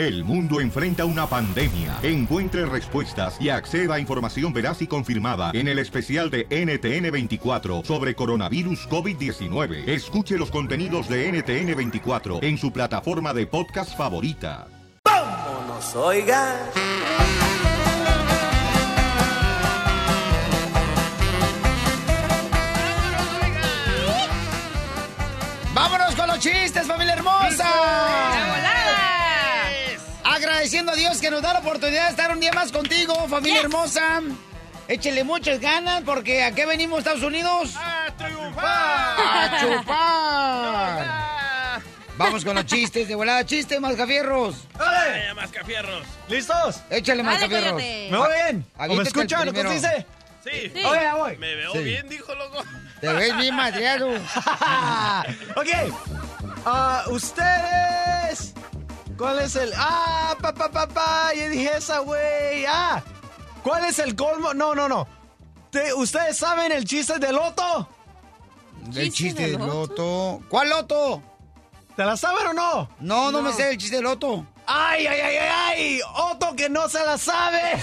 El mundo enfrenta una pandemia. Encuentre respuestas y acceda a información veraz y confirmada en el especial de NTN24 sobre coronavirus COVID-19. Escuche los contenidos de NTN24 en su plataforma de podcast favorita. ¡Vámonos, oiga! ¡Vámonos con los chistes, familia hermosa! Agradeciendo a Dios que nos da la oportunidad de estar un día más contigo, familia hermosa. Échele muchas ganas porque ¿a qué venimos, Estados Unidos? ¡A triunfar! ¡A chupar! Vamos con los chistes de volada. ¡Chiste, mascafierros! ¡Dale! mascafierros! ¿Listos? Échale, Dale, mascafierros. ¿Me voy bien? ¿O me escuchan? ¿No primero. dice? Sí. Sí. Oye, ya voy. Me veo Sí. bien, dijo loco. Te ves bien madreado. ok. Ah, ustedes. ¿Cuál es el. Ah, pa, pa, pa, pa. Ya dije esa, güey. Ah. ¿Cuál es el colmo? No, no, no. Te- ¿Ustedes saben el chiste del loto? El chiste del loto. ¿Cuál loto? ¿Te la saben o no? No, no, me sé el chiste del loto. ¡Ay, ay, ay, ay, ay! ¡Otto que no se la sabe!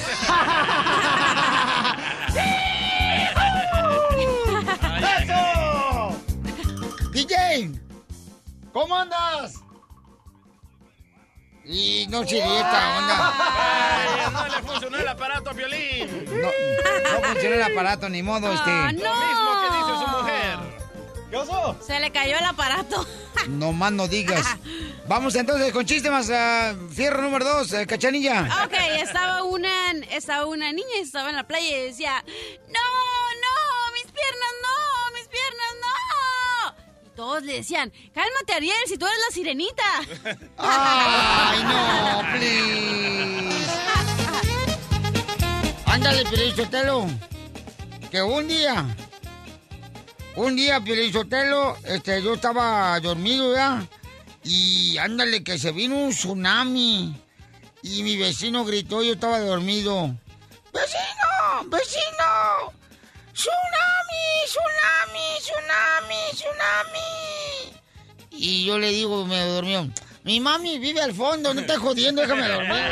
¡Eso! DJ, ¿cómo andas? Y no se esta onda. Ay, no le funcionó el aparato a Piolín. No, no funciona el aparato, ni modo, este. Ah, no. Lo mismo que dice su mujer. ¿Qué pasó? Se le cayó el aparato. No más no digas. Vamos entonces con chiste más ah, fierro número dos, eh, cachanilla. Ok, estaba una, estaba una niña y estaba en la playa y decía, no, no, mis piernas no, todos le decían, cálmate Ariel, si tú eres la sirenita. Ay, no, please. Ándale, Pielichotelo. Que un día, un día, Pielichotelo, este, yo estaba dormido ya. Y ándale, que se vino un tsunami. Y mi vecino gritó, yo estaba dormido. ¡Vecino! ¡Vecino! ¡Tsunami! ¡Tsunami! ¡Tsunami! ¡Tsunami! Y yo le digo, me durmió. Mi mami vive al fondo, no estás jodiendo, déjame dormir.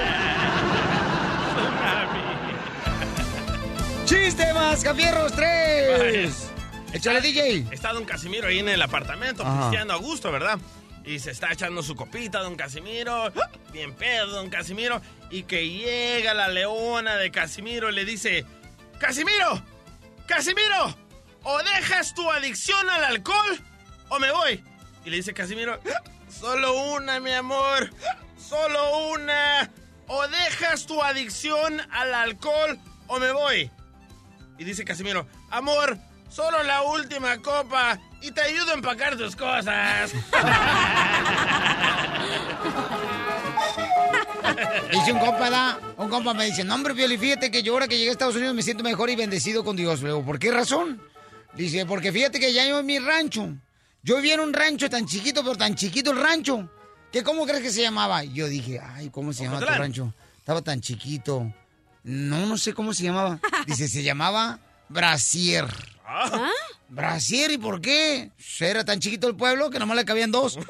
¡Chiste más, Capierros 3! Échale, DJ. Está don Casimiro ahí en el apartamento, Ajá. pisteando a gusto, ¿verdad? Y se está echando su copita, don Casimiro. Bien pedo, don Casimiro. Y que llega la leona de Casimiro y le dice: ¡Casimiro! ¡Casimiro! O dejas tu adicción al alcohol o me voy. Y le dice Casimiro: Solo una, mi amor. Solo una. O dejas tu adicción al alcohol o me voy. Y dice Casimiro, amor, solo la última copa y te ayudo a empacar tus cosas. Dice un compa, da, un compa me dice, no hombre, Pioli, fíjate que yo ahora que llegué a Estados Unidos me siento mejor y bendecido con Dios. Le digo, ¿por qué razón? Dice, porque fíjate que ya yo en mi rancho, yo vivía en un rancho tan chiquito, pero tan chiquito el rancho, que ¿cómo crees que se llamaba? Y Yo dije, ay, ¿cómo se llama tu rancho? Estaba tan chiquito. No, no sé cómo se llamaba. Dice, se llamaba Brasier. Ah, Brasier, ¿y por qué? Era tan chiquito el pueblo que nomás le cabían dos.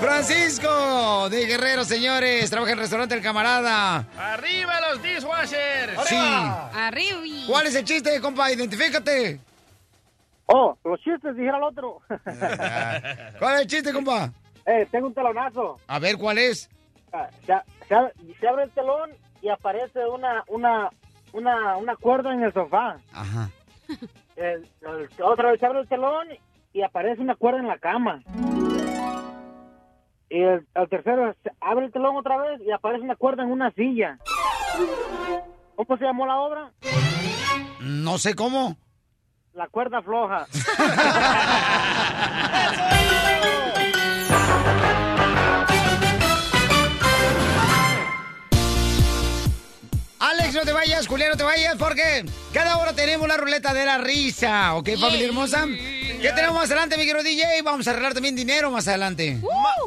Francisco de Guerrero, señores. Trabaja en el restaurante El Camarada. ¡Arriba los dishwashers! Sí. Arriba. ¿Cuál es el chiste, compa? Identifícate. Oh, los chistes, dijera el otro. ¿Cuál es el chiste, compa? eh, tengo un telonazo. A ver, ¿cuál es? Ah, Se, se- se abre el telón y aparece una, una, una, una cuerda en el sofá. Ajá. El- el- otra vez se abre el telón y aparece una cuerda en la cama. Y el, el tercero abre el telón otra vez y aparece una cuerda en una silla. ¿Cómo se llamó la obra? No sé cómo. La cuerda floja. Alex, no te vayas, Julián, no te vayas, porque cada hora tenemos la ruleta de la risa, ¿ok, familia hermosa? ¿Qué tenemos más adelante, mi querido DJ? Vamos a arreglar también dinero más adelante.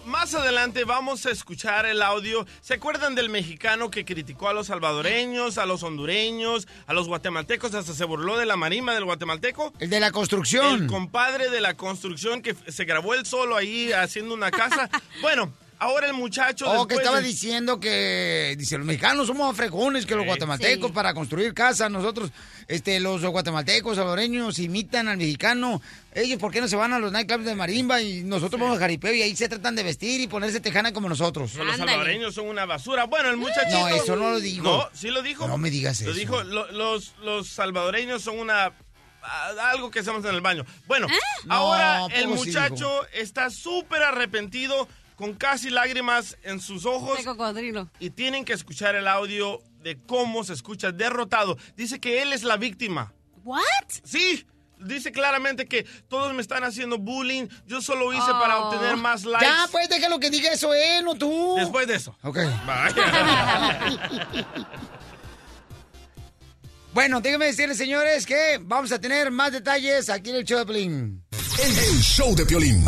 Más adelante vamos a escuchar el audio. ¿Se acuerdan del mexicano que criticó a los salvadoreños, a los hondureños, a los guatemaltecos? Hasta se burló de la marima del guatemalteco. El de la construcción. El compadre de la construcción que se grabó él solo ahí haciendo una casa. bueno, ahora el muchacho. Oh, que estaba de- diciendo que, dice, los mexicanos somos fregones que los guatemaltecos Sí. para construir casas. Nosotros, este, los guatemaltecos, salvadoreños, imitan al mexicano. Ellos, ¿por qué no se van a los nightclubs de marimba y nosotros vamos a jaripeo y ahí se tratan de vestir y ponerse tejana como nosotros? Los salvadoreños son una basura. Bueno, el muchachito. No, eso no lo dijo. No, sí lo dijo. No me digas Lo eso. dijo. lo- los, los salvadoreños son una. Algo que hacemos en el baño. Bueno, ahora No, el sí muchacho está súper arrepentido, con casi lágrimas en sus ojos. De cocodrilo. Y tienen que escuchar el audio de cómo se escucha derrotado. Dice que él es la víctima. ¿What? Sí, dice claramente que todos me están haciendo bullying. Yo solo hice para Oh. obtener más likes. Ya, pues déjalo que diga eso él, no tú. Después de eso. Ok. Bueno, déjenme decirles, señores, que vamos a tener más detalles aquí en el show de Pelín. El, el show de Piolín.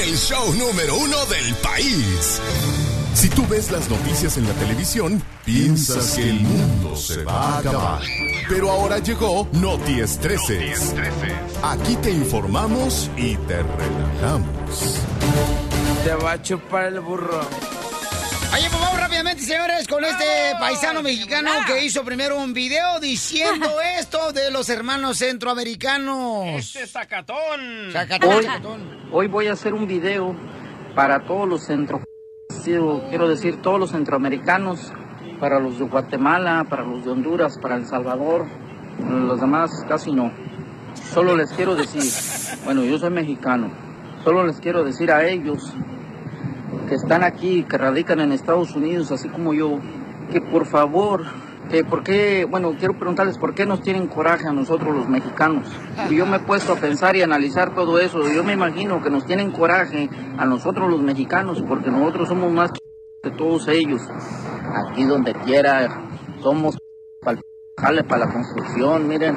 El show número uno del país. Si tú ves las noticias en la televisión, piensas que el mundo se va a acabar. Pero ahora llegó Noti Estreses. Aquí te informamos y te relajamos. Te va a chupar el burro. Oye, pues vamos rápidamente, señores, con este paisano mexicano que hizo primero un video diciendo esto de los hermanos centroamericanos. Este sacatón. Sacatón, Hoy, voy a hacer un video para todos los Quiero decir, todos los centroamericanos, para los de Guatemala, para los de Honduras, para El Salvador, los demás casi no. Solo les quiero decir, bueno, yo soy mexicano, solo les quiero decir a ellos que están aquí, que radican en Estados Unidos, así como yo, que por favor, que por qué, bueno, quiero preguntarles por qué nos tienen coraje a nosotros los mexicanos. Yo me he puesto a pensar y analizar todo eso. Yo me imagino que nos tienen coraje a nosotros los mexicanos, porque nosotros somos más que todos ellos. Aquí donde quiera, somos para para la construcción, miren,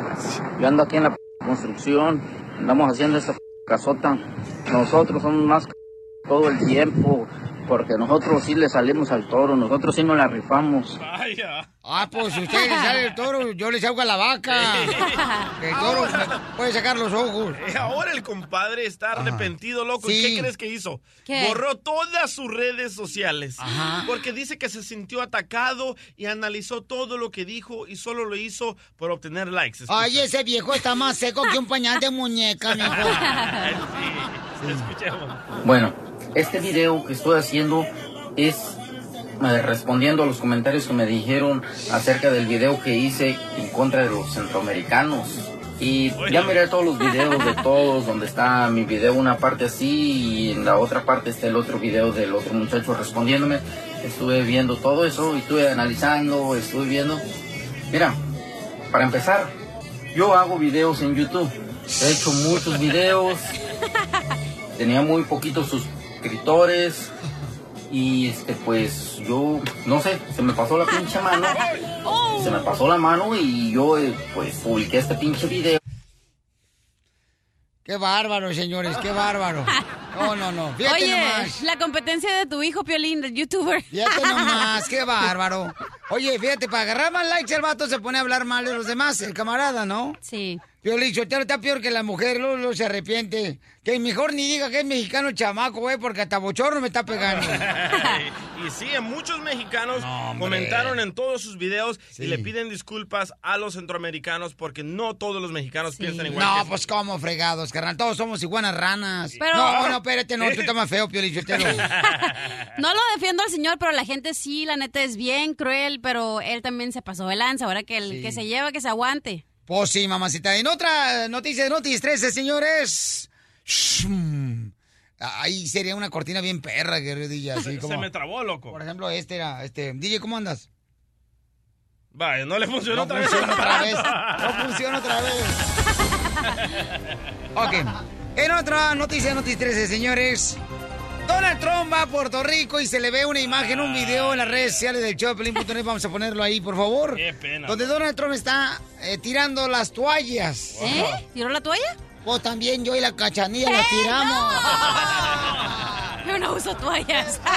yo ando aquí en la construcción, andamos haciendo esta casota. Nosotros somos más todo el tiempo, porque nosotros sí le salimos al toro, nosotros sí nos la rifamos. Vaya. Ah, pues si usted le sale el toro, yo le salgo a la vaca. El toro me puede sacar los ojos. Eh, Ahora el compadre está arrepentido, loco. ¿Y Sí. qué crees que hizo? ¿Qué? Borró todas sus redes sociales. Ajá. Porque dice que se sintió atacado y analizó todo lo que dijo y solo lo hizo por obtener likes. Escucha. Ay, ese viejo está más seco que un pañal de muñeca, mijo. Sí, escuchemos. Bueno, este video que estoy haciendo es eh, respondiendo a los comentarios que me dijeron acerca del video que hice en contra de los centroamericanos. Y ya miré todos los videos de todos, donde está mi video una parte así y en la otra parte está el otro video del otro muchacho respondiéndome. Estuve viendo todo eso y estuve analizando, estuve viendo. Mira, para empezar, yo hago videos en YouTube. He hecho muchos videos, tenía muy poquitos suscriptores y este pues yo no sé se me pasó la pinche mano se me pasó la mano y yo eh, pues publiqué este pinche video Qué bárbaro, señores, qué bárbaro. No, no, no. Fíjate Oye, nomás. la competencia de tu hijo, Piolín, del youtuber. Fíjate nomás, qué bárbaro. Oye, fíjate, para agarrar más likes el vato se pone a hablar mal de los demás, el camarada, ¿no? Sí. Piolín, Sotelo está peor que la mujer, luego, luego se arrepiente. Que mejor ni diga que es mexicano el chamaco, güey, porque hasta bochorno me está pegando. y sí, muchos mexicanos No, comentaron en todos sus videos Sí. y le piden disculpas a los centroamericanos porque no todos los mexicanos Sí. piensan igual. No, que- pues como fregados, carnal. Todos somos iguanas ranas. Pero- No, no, espérate, no, tú estás más feo, Piolín, Sotelo. No lo defiendo al señor, pero la gente sí, la neta es bien cruel, pero él también se pasó de lanza. Ahora que el Sí. que se lleva, que se aguante. Pues sí, mamacita. En otra noticia de Noticias 13, señores. Ahí sería una cortina bien perra, guerrilla, así como... Se me trabó, loco. Por ejemplo, este era, este... DJ, ¿cómo andas? Vaya, no le funcionó No otra vez. otra vez. No funciona otra vez. Ok. En otra noticia de Noticias 13, señores. Donald Trump va a Puerto Rico y se le ve una imagen, un video en las redes sociales del show de Pelín.net. Vamos a ponerlo ahí, por favor. Qué pena. Donde Donald Trump está eh, tirando las toallas. ¿Eh? ¿Tiró la toalla? Pues también yo y la cachanilla las tiramos. Yo no uso toallas.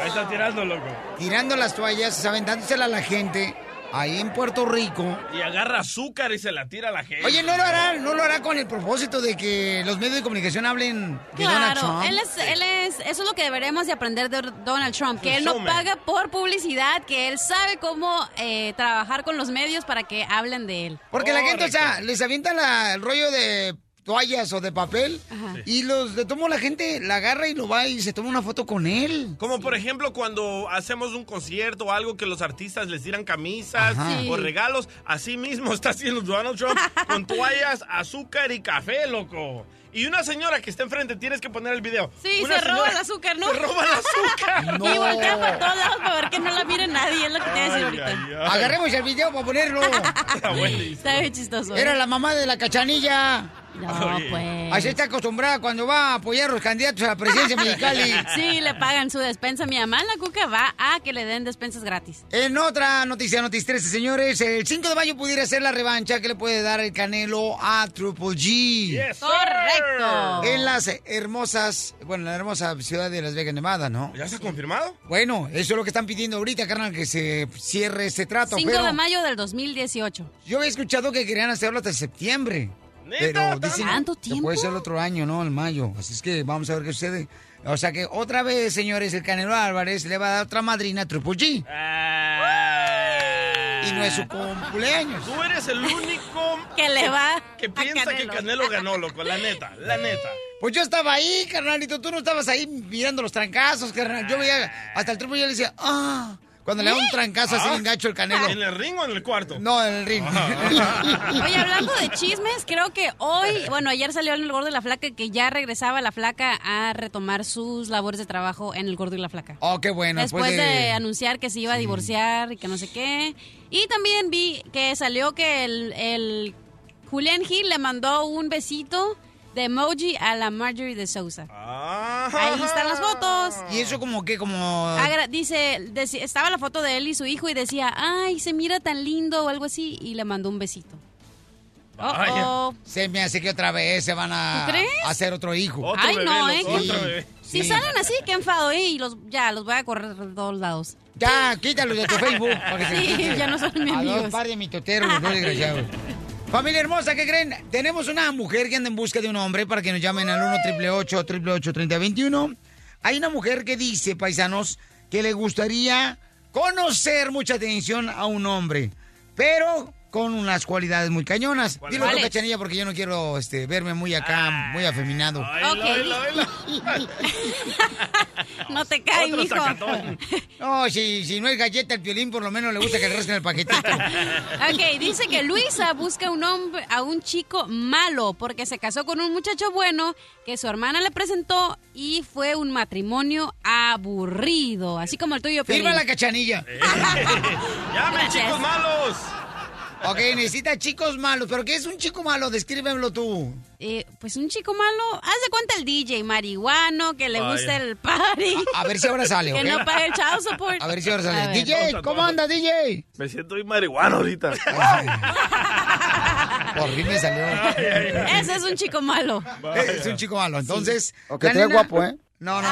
Ahí está tirando, loco. Tirando las toallas, aventándoselas a la gente ahí en Puerto Rico. Y agarra azúcar y se la tira a la gente. Oye, ¿no lo hará, no lo hará con el propósito de que los medios de comunicación hablen de Donald Claro, Trump? él es, él es, eso es lo que deberemos de aprender de Donald Trump, que él no paga por publicidad, que él sabe cómo eh, trabajar con los medios para que hablen de él. Porque la gente, o sea, les avienta la- el rollo de toallas o de papel Ajá. y los de tomo la gente la agarra y lo va y se toma una foto con él. Como por ejemplo cuando hacemos un concierto o algo que los artistas les tiran camisas Ajá. Sí. o regalos, así mismo está haciendo Donald Trump con toallas, azúcar y café, loco. Y una señora que está enfrente, tienes que poner el video. Sí, Una se roba el azúcar, ¿no? Se roba el azúcar. Y voltea por todos lados para ver que no la mire nadie, es lo que te voy a decir ahorita. Agarremos el video para ponerlo. Está bien chistoso. ¿eh? Era la mamá de la cachanilla. No, pues. Así está acostumbrada cuando va a apoyar a los candidatos a la presidencia mexicali. Sí, le pagan su despensa. Mi mamá la cuca va a que le den despensas gratis. En otra noticia, Notis 13, señores, el 5 de mayo pudiera ser la revancha que le puede dar el Canelo a Triple G. Correcto. En las hermosas, bueno, en la hermosa ciudad de Las Vegas, Nevada, ¿no? ¿Ya está confirmado? Bueno, eso es lo que están pidiendo ahorita, carnal, que se cierre este trato. 5 pero de mayo del 2018. yo había escuchado que querían hacerlo hasta septiembre. Pero dicen ¿Tanto que puede ser el otro año, ¿no? El mayo. Así es que vamos a ver qué sucede. O sea que otra vez, señores, el Canelo Álvarez le va a dar otra madrina a Triple G. Y no es su cumpleaños. Tú eres el único que le va que piensa que Canelo ganó, loco, la neta, la neta. Pues yo estaba ahí, carnalito. Tú no estabas ahí mirando los trancazos, carnal. Yo veía hasta el Triple G le decía, ah. Cuando le da un trancazo así Ah. gacho el Canelo. ¿En el ring o en el cuarto? No, en el ring. Oye, hablando de chismes, creo que hoy, bueno, ayer salió en el Gordo y la Flaca que ya regresaba la Flaca a retomar sus labores de trabajo en el Gordo y la Flaca. Oh, qué bueno. Después después de... anunciar que se iba a divorciar y que no sé qué. Y también vi que salió que el, el Julián Gil le mandó un besito de emoji a la Marjorie de Sousa. Ahí están las fotos. Y eso como que, como... Agra- dice, estaba la foto de él y su hijo y decía, ay, se mira tan lindo o algo así, y le mandó un besito. Oh, Se me hace que otra vez se van a hacer otro hijo. Ay, no, ¿eh? Sí, Que- Si sí. salen así, qué enfado, ¿eh? Y los, ya, los voy a correr de todos lados. Ya, quítalos de tu Facebook. Para que se Sí, ya no son mis A dos amigos. par de mitoteros, los dos desgraciados. Familia hermosa, ¿qué creen? Tenemos una mujer que anda en busca de un hombre para que nos llamen al 1 888 3021 Hay una mujer que dice, paisanos, que le gustaría conocer mucha atención a un hombre, pero con unas cualidades muy cañonas. Dilo tú, cachanilla, porque yo no quiero este, verme muy acá, muy afeminado. No te cae, Otro mijo. sacatón. No, si, si no es galleta el violín, por lo menos le gusta que le rasquen el paquetito. Ok, dice que Luisa busca un hombre, a un chico malo porque se casó con un muchacho bueno que su hermana le presentó y fue un matrimonio aburrido, así como el tuyo, Firma Piolín. la cachanilla. ¡Llamen, chicos malos! Ok, necesita chicos malos. ¿Pero qué es un chico malo? Descríbemelo tú. Eh, pues un chico malo, haz de cuenta el DJ marihuano, que le Vaya. gusta el party. A, a ver si ahora sale, Que no pague el child support. A ver si ahora sale. DJ, ¿cómo anda, DJ? Me siento muy marihuano ahorita. Por fin me salió. Ese es un chico malo. Es un chico malo. Entonces. O que guapo, ¿eh? No, no.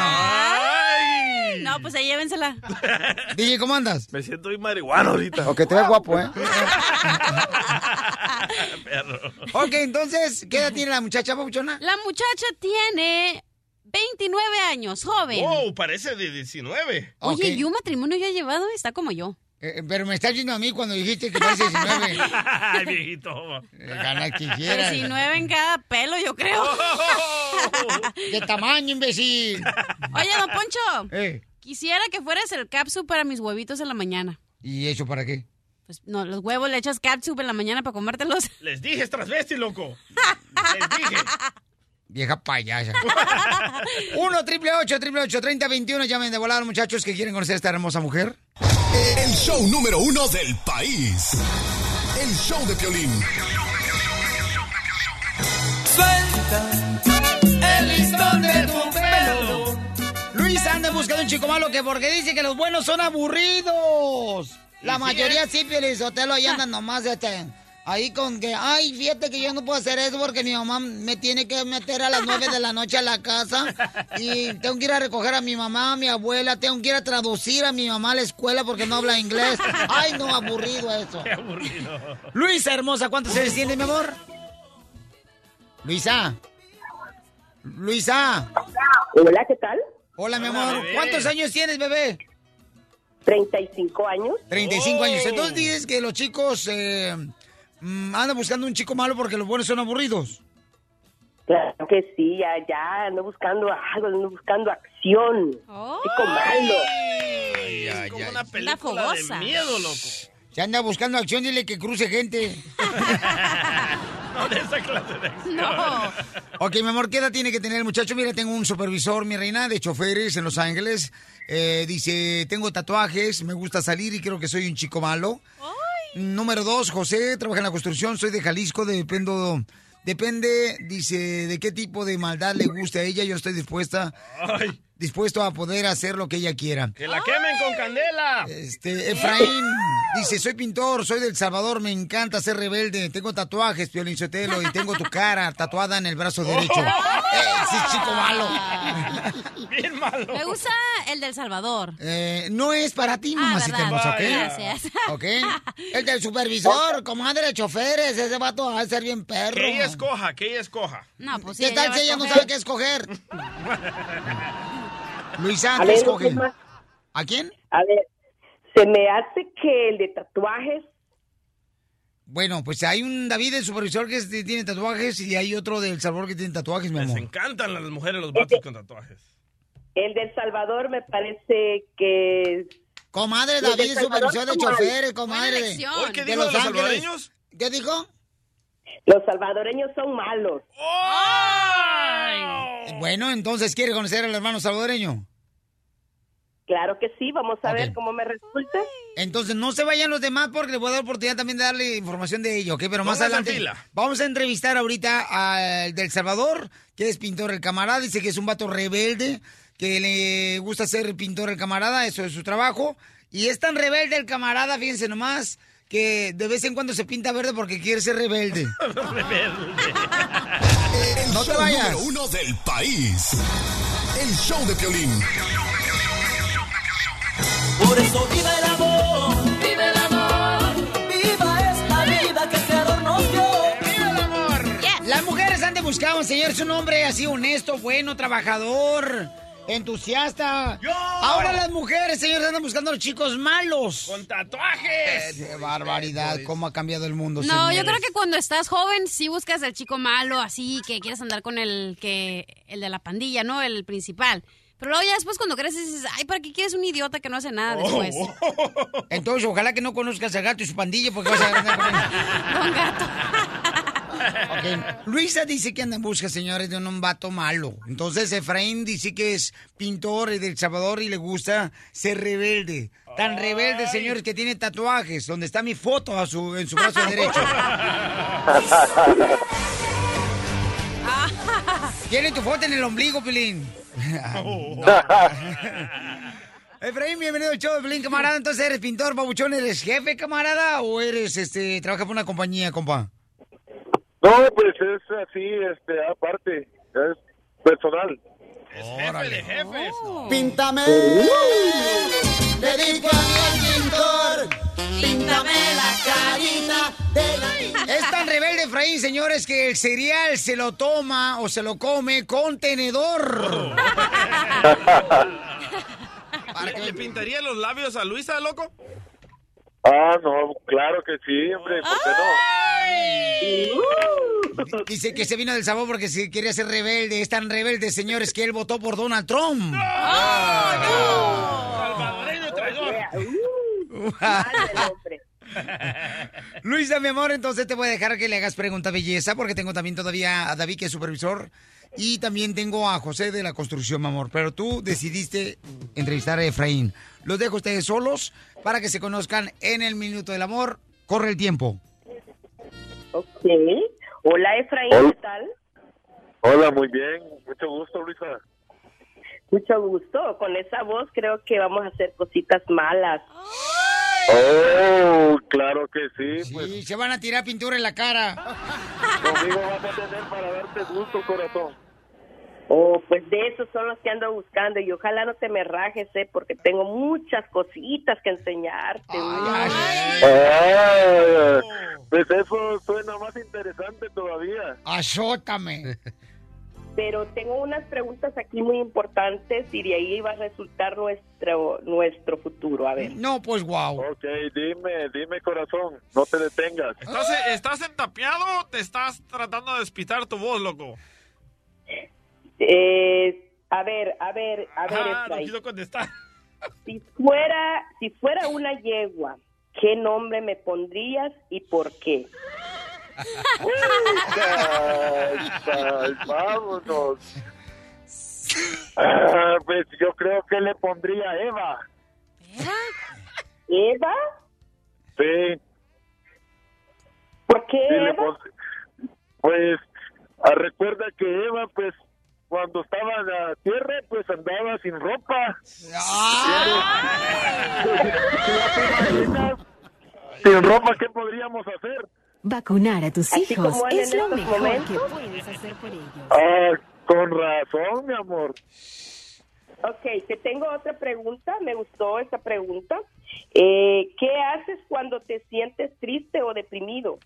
No, pues ahí llévensela. DJ, ¿cómo andas? Me siento muy marihuano ahorita. O que te ve guapo, ¿eh? Ok, entonces, ¿qué edad tiene la muchacha, Papuchona? La muchacha tiene 29 años, joven. Wow, parece de 19. Oye, ¿y un matrimonio ya llevado? Está como yo. Eh, pero me estás viendo a mí cuando dijiste que parece 19. Ay, viejito. Gana quisiera. 19 en cada pelo, yo creo. ¿Qué tamaño, imbécil? Oye, don Poncho. Eh, Quisiera que fueras el capsu para mis huevitos en la mañana. ¿Y eso para qué? Pues no, los huevos le echas catsup en la mañana para comértelos. Les dije, es transvesti, loco. Les dije. Vieja payasa. 1 triple 8 triple 8 30 21 Llamen de volar, muchachos, que quieren conocer a esta hermosa mujer. El show número uno del país. El show de Piolín. Suelta el listón de tu pelo. Luis anda en busca de un chico malo que porque dice que los buenos son aburridos. La mayoría sí, Pielizotelo, ahí andan nomás de este, Ahí con que, ay, fíjate que yo no puedo hacer eso porque mi mamá me tiene que meter a las nueve de la noche a la casa y tengo que ir a recoger a mi mamá, a mi abuela, tengo que ir a traducir a mi mamá a la escuela porque no habla inglés. Ay, no, aburrido eso. Qué aburrido. Luisa, hermosa, ¿cuántos años tiene, mi amor? Luisa. Luisa. Hola, ¿qué tal? Hola, mi amor. ¿Cuántos años tienes, bebé? 35 años. 35 años. Oh. Entonces dices que los chicos eh, mm, andan buscando un chico malo porque los buenos son aburridos. Claro que sí, ya, ya, ando buscando algo, ando buscando acción. Chico malo. Ay, ay, como ay. una película de miedo, loco. Se anda buscando acción, dile que cruce gente. No de esa clase de acción. Ok, mi amor, ¿qué edad tiene que tener el muchacho? Mira, tengo un supervisor, mi reina, de choferes en Los Ángeles. Eh, dice, tengo tatuajes, me gusta salir y creo que soy un chico malo. Número dos, José, trabaja en la construcción, soy de Jalisco, dependo... Depende, dice, de qué tipo de maldad le guste a ella. Yo estoy dispuesta, dispuesto a poder hacer lo que ella quiera. Que la quemen con candela. Este, Efraín dice, soy pintor, soy del Salvador, me encanta ser rebelde, tengo tatuajes, Piolín Sotelo, y tengo tu cara tatuada en el brazo derecho. Ese es chico malo. Bien malo. Me gusta el del Salvador. Eh, no es para ti, Ah, mamacita ¿verdad? hermosa, ¿ok? Gracias. ¿Ok? El del supervisor, comadre de choferes, ese vato va a ser bien perro. Que ella escoja, que ella escoja. No, pues ¿Qué sí, tal va si ella no sabe qué escoger? Luisa, A ¿qué ver, escoge? ¿qué más? ¿A quién? A ver, se me hace que el de tatuajes, Bueno, pues hay un David, el supervisor, que tiene tatuajes y hay otro del Salvador que tiene tatuajes, mi Les amor. encantan las mujeres los vatos con tatuajes. el del Salvador me parece que... Comadre Los David, supervisor de choferes, comadre. ¿qué de dijo Los de los Ángeles. salvadoreños? ¿Qué dijo? Los salvadoreños son malos. Bueno, entonces, ¿quiere conocer al hermano salvadoreño? Claro que sí, vamos a ver cómo me resulta. Entonces, no se vayan los demás porque les voy a dar oportunidad también de darle información de ello, ¿ok? Pero más adelante fila. vamos a entrevistar ahorita al del Salvador, que es pintor el camarada. Dice que es un vato rebelde, que le gusta ser pintor el camarada, eso es su trabajo. Y es tan rebelde el camarada, fíjense nomás, que de vez en cuando se pinta verde porque quiere ser rebelde. El No te vayas. número uno del país. El show de Piolín. Por eso viva el amor, vive el amor, viva esta vida que el Creador nos dio. ¡Viva el amor! Las mujeres han de buscar un señor, es un hombre así honesto, bueno, trabajador, entusiasta. Ahora las mujeres, señores, andan buscando a los chicos malos. Con tatuajes. Qué barbaridad, cómo ha cambiado el mundo. No, yo creo que cuando estás joven sí buscas el chico malo, así que quieres andar con el que el de la pandilla, ¿no? El principal. Pero luego ya después cuando creces dices, ay, ¿para qué quieres un idiota que no hace nada después? Entonces, ojalá que no conozcas al gato y su pandilla porque vas a andar con él. Con gato. Ok. Luisa dice que anda en busca, señores, de un vato malo. Entonces, Efraín dice que es pintor de El Salvador y le gusta ser rebelde. Tan rebelde, señores, que tiene tatuajes, donde está mi foto a su, en su brazo derecho. Tiene tu foto en el ombligo, Pelín. Efraín, bienvenido al show de Pelín, camarada. Entonces, ¿eres pintor, babuchón? ¿Eres jefe, camarada? ¿O eres, este, trabajas por una compañía, compa? No, pues es así, este, aparte, es personal. Es jefe de jefes. Píntame. Le dijo a mí el pintor. Píntame la carita de Es tan rebelde, Efraín, señores, que el cereal se lo toma o se lo come con tenedor. ¿Le, le pintaría los labios a Luisa, loco? Ah, no, claro que sí, hombre, ¿por qué no? Dice que se vino del sabor porque se quería ser rebelde. Es tan rebelde, señores, que él votó por Donald Trump. Salvadoreño traidor. Luisa, mi amor, entonces te voy a dejar que le hagas pregunta belleza porque tengo también todavía a David, que es supervisor, y también tengo a José de la construcción, mi amor. Pero tú decidiste entrevistar a Efraín. Los dejo a ustedes solos para que se conozcan en el Minuto del Amor. Corre el tiempo. Ok. Hola, Efraín, Hola. ¿qué tal? Hola, muy bien, mucho gusto, Luisa. Mucho gusto. Con esa voz creo que vamos a hacer cositas malas. Oh, claro que sí. Sí, Pues se van a tirar pintura en la cara. conmigo vas a tener para darte gusto, corazón. Oh, pues de esos son los que ando buscando y ojalá no te me rajes, ¿eh? Porque tengo muchas cositas que enseñarte. Ah, pues eso suena más interesante todavía. Azótame. Pero tengo unas preguntas aquí muy importantes y de ahí va a resultar nuestro nuestro futuro. A ver. No, pues wow. Ok, dime, dime, corazón, no te detengas. ¿Estás, ¿Estás entapeado o te estás tratando de despitar tu voz, loco? Eh, a ver, a ver, a ver. Ah, no quiso contestar. Si fuera, si fuera una yegua, ¿qué nombre me pondrías y por qué? Ay, vámonos. Ah, pues yo creo que le pondría Eva. ¿Eva? Sí. ¿Por qué sí, Eva? pon- Pues ah, recuerda que Eva, pues cuando estaba en la tierra, pues andaba sin ropa. Sin ropa, ¿qué podríamos hacer? Vacunar a tus Así hijos es lo mejor momentos. que puedes hacer por ellos. Ah, con razón, mi amor. Ok, te tengo otra pregunta. Me gustó esta pregunta. Eh, ¿Qué haces cuando te sientes triste o deprimido?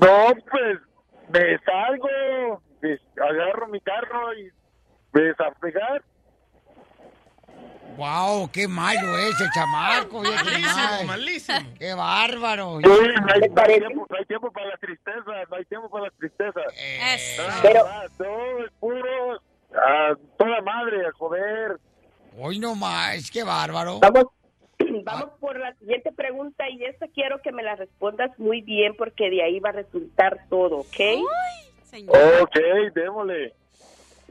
No, pues me salgo, agarro mi carro y ves a fregar. Wow, qué malo es el chamaco. Malísimo, malísimo. Qué bárbaro. Sí, no hay, tiempo, no hay tiempo para la tristeza, no hay tiempo para la tristeza. Pero- todo es puro, a toda madre, a joder. Hoy no más, qué bárbaro. Vamos, vamos por la siguiente pregunta y esta quiero que me la respondas muy bien porque de ahí va a resultar todo, ¿ok? Ok, démosle.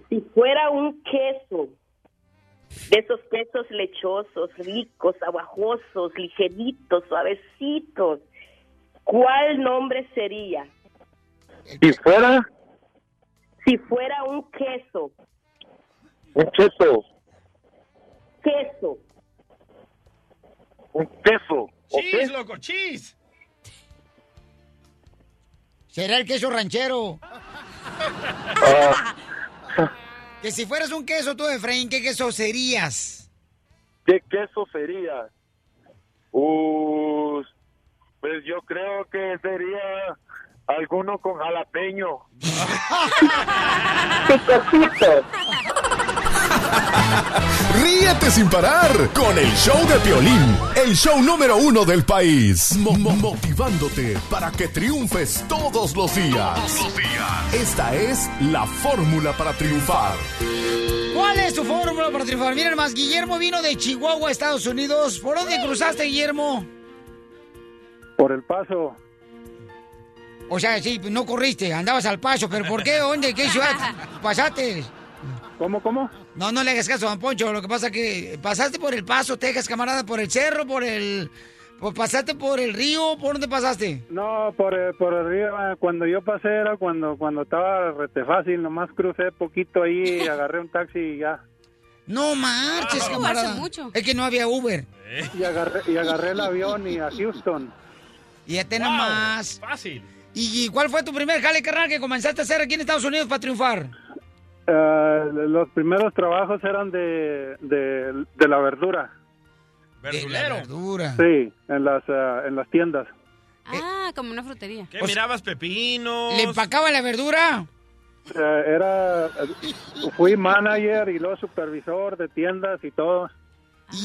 Si fuera un queso, de esos quesos lechosos, ricos, aguajosos, ligeritos, suavecitos, ¿cuál nombre sería? Si fuera Si fuera un queso, un queso, queso, un queso, Cheese, loco, cheese. Será el queso ranchero. Que si fueras un queso tú, Efraín, ¿qué queso serías? ¿qué queso sería? Uh, pues yo creo que sería alguno con jalapeño. Ríete sin parar con el show de Piolín, el show número uno del país. Mo- mo- motivándote para que triunfes todos los días. Esta es la fórmula para triunfar. ¿Cuál es tu fórmula para triunfar? Miren más, Guillermo vino de Chihuahua, Estados Unidos. ¿Por dónde cruzaste, Guillermo? Por el paso. O sea, sí, no corriste, andabas al paso, pero ¿por qué? ¿Dónde? ¿Qué ciudad pasaste? ¿Cómo, cómo? No, no le hagas caso a Don Poncho, lo que pasa que pasaste por el paso, Texas, camarada, por el cerro, por el... por- pasaste por el río, ¿por dónde pasaste? No, por, el- por arriba, cuando yo pasé era cuando, cuando estaba rete fácil, nomás crucé poquito ahí, agarré un taxi y ya. No marches, Ah. camarada. Mucho. Es que no había Uber. Y agarré, y agarré el avión y a Houston. Y ya te nomás. Fácil. ¿Y cuál fue tu primer jale, carnal, que comenzaste a hacer aquí en Estados Unidos para triunfar? Eh, los primeros trabajos eran de, de, de la verdura. Verdulero. verdura. Sí, en las, eh, en las tiendas. Ah, como una frutería. ¿Qué mirabas pepinos? ¿Le empacaba la verdura? Eh, era, eh, fui manager y luego supervisor de tiendas y todo.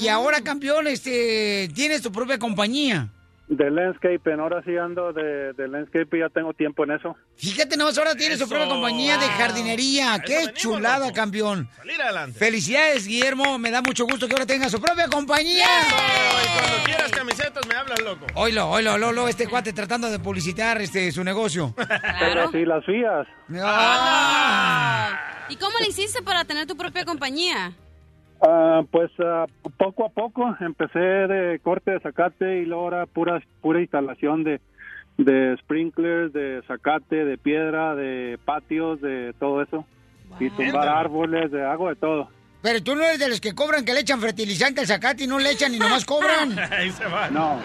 Y ahora, campeón, este, tienes tu propia compañía. De landscaping, ahora sí ando de, de landscaping, ya tengo tiempo en eso. Fíjate nomás, ahora tienes su propia compañía de jardinería. ¡Qué chulada, campeón! Salir adelante. Felicidades, Guillermo. Me da mucho gusto que ahora tenga su propia compañía. Y cuando quieras camisetas me hablas, loco. Oilo, oilo, Lolo, este cuate tratando de publicitar este su negocio. Pero sí, las fías. ¿Y cómo le hiciste para tener tu propia compañía? Ah, pues ah, poco a poco empecé de corte de zacate y luego ahora pura, pura instalación de, de sprinklers, de zacate, de piedra, de patios, de todo eso. Y tumbar árboles, de hago de todo. Pero tú no eres de los que cobran que le echan fertilizante al zacate y no le echan y nomás cobran. Ahí se va. No.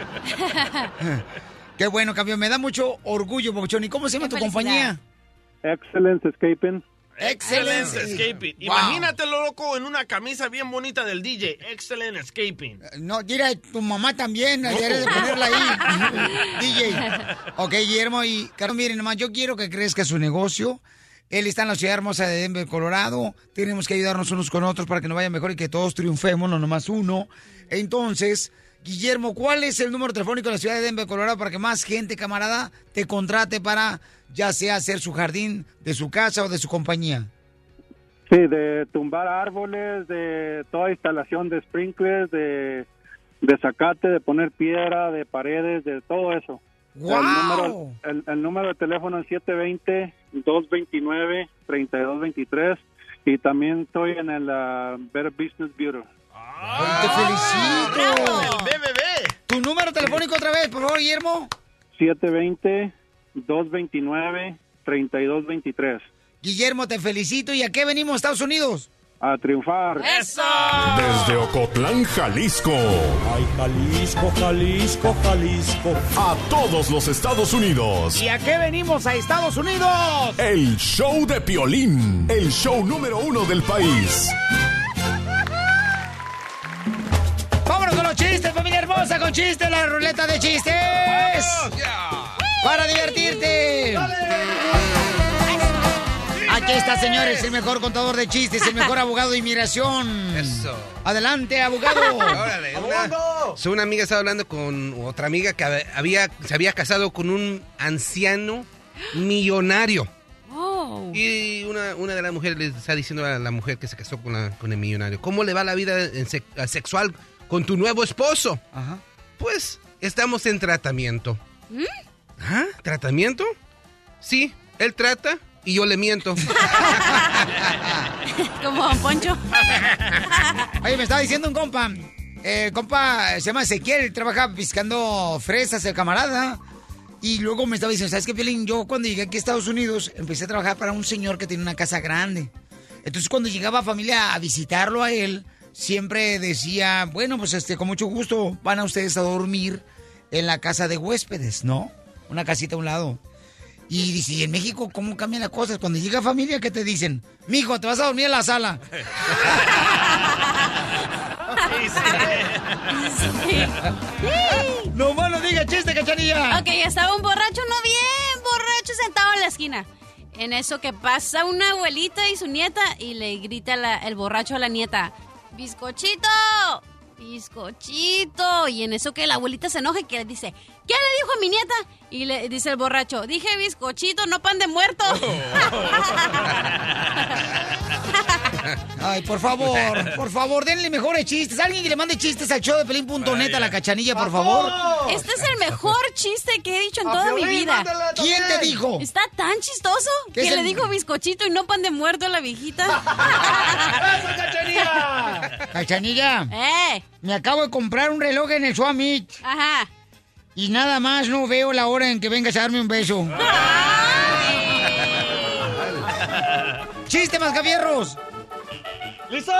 Qué bueno, campeón. Me da mucho orgullo, Papuchón. ¿Y cómo se llama tu compañía? Excellence Escaping. Excellence Escaping. Wow. Imagínatelo, loco, en una camisa bien bonita del DJ. Excellent Escaping. No, mira, tu mamá también, de ponerla ahí. DJ. Ok, Guillermo, y Carlos, miren, nomás, yo quiero que crezca su negocio. Él está en la ciudad hermosa de Denver, Colorado. Tenemos que ayudarnos unos con otros para que nos vaya mejor y que todos triunfemos, no nomás uno. Entonces, Guillermo, ¿cuál es el número telefónico de la ciudad de Denver, Colorado, para que más gente, camarada, te contrate para ya sea hacer su jardín de su casa o de su compañía? Sí, de tumbar árboles, de toda instalación de sprinklers, de, de zacate, de poner piedra, de paredes, de todo eso. ¡Guau! El número, el, el número de teléfono es 720-229-3223 y también estoy en el ah, Better Business Bureau. ¡Te felicito! El BBB. ¿Tu número telefónico otra vez, por favor, Guillermo? 720-229-3223. Guillermo, te felicito. ¿Y a qué venimos, Estados Unidos? A triunfar. ¡Eso! Desde Ocotlán, Jalisco. Ay, Jalisco, Jalisco, Jalisco. A todos los Estados Unidos. ¿Y a qué venimos a Estados Unidos? El show de Piolín. El show número uno del país. ¡Vámonos con los chistes, familia hermosa! Con chistes, la ruleta de chistes. ¡Para divertirte! Aquí está, señores, el mejor contador de chistes, el mejor abogado de inmigración. Eso. Adelante, abogado. Órale, una, so, una amiga estaba hablando con otra amiga que había, se había casado con un anciano millonario. Oh. Y una, una de las mujeres le está diciendo a la mujer que se casó con, la- con el millonario, ¿cómo le va la vida en se- sexual con tu nuevo esposo? Pues estamos en tratamiento. ¿Mm? ¿Ah? ¿Tratamiento? Sí, él trata y yo le miento. Como Don Poncho. Oye, me estaba diciendo un compa. El compa se llama Ezequiel, trabaja piscando fresas, el camarada. Y luego me estaba diciendo, ¿sabes qué, Piolín? Yo cuando llegué aquí a Estados Unidos empecé a trabajar para un señor que tiene una casa grande. Entonces cuando llegaba familia a visitarlo a él, siempre decía, bueno, pues este, con mucho gusto van a ustedes a dormir en la casa de huéspedes, ¿no? Una casita a un lado. Y dice, ¿y en México cómo cambian las cosas? Cuando llega familia, ¿qué te dicen? Mijo, te vas a dormir en la sala. No más no diga chiste, cachanilla. Ok, estaba un borracho, no bien borracho, sentado en la esquina. En eso que pasa una abuelita y su nieta y le grita la- el borracho a la nieta, ¡Bizcochito! ¡Bizcochito! Y en eso que la abuelita se enoja y que le dice, ¿qué le dijo a mi nieta? Y le dice el borracho, dije bizcochito, no pan de muerto. Ay, por favor, por favor, denle mejores chistes. Alguien que le mande chistes al show de pelín.net a la cachanilla, por favor. Este es el mejor chiste que he dicho en toda mi vida. ¿Quién te dijo? Está tan chistoso ¿Qué que le el- dijo bizcochito y no pan de muerto a la viejita. Cachanilla. ¡Eh! Me acabo de comprar un reloj en el Suamit. Ajá. Y nada más no veo la hora en que vengas a darme un beso. ¡Chiste, mascafierros! ¡Listo!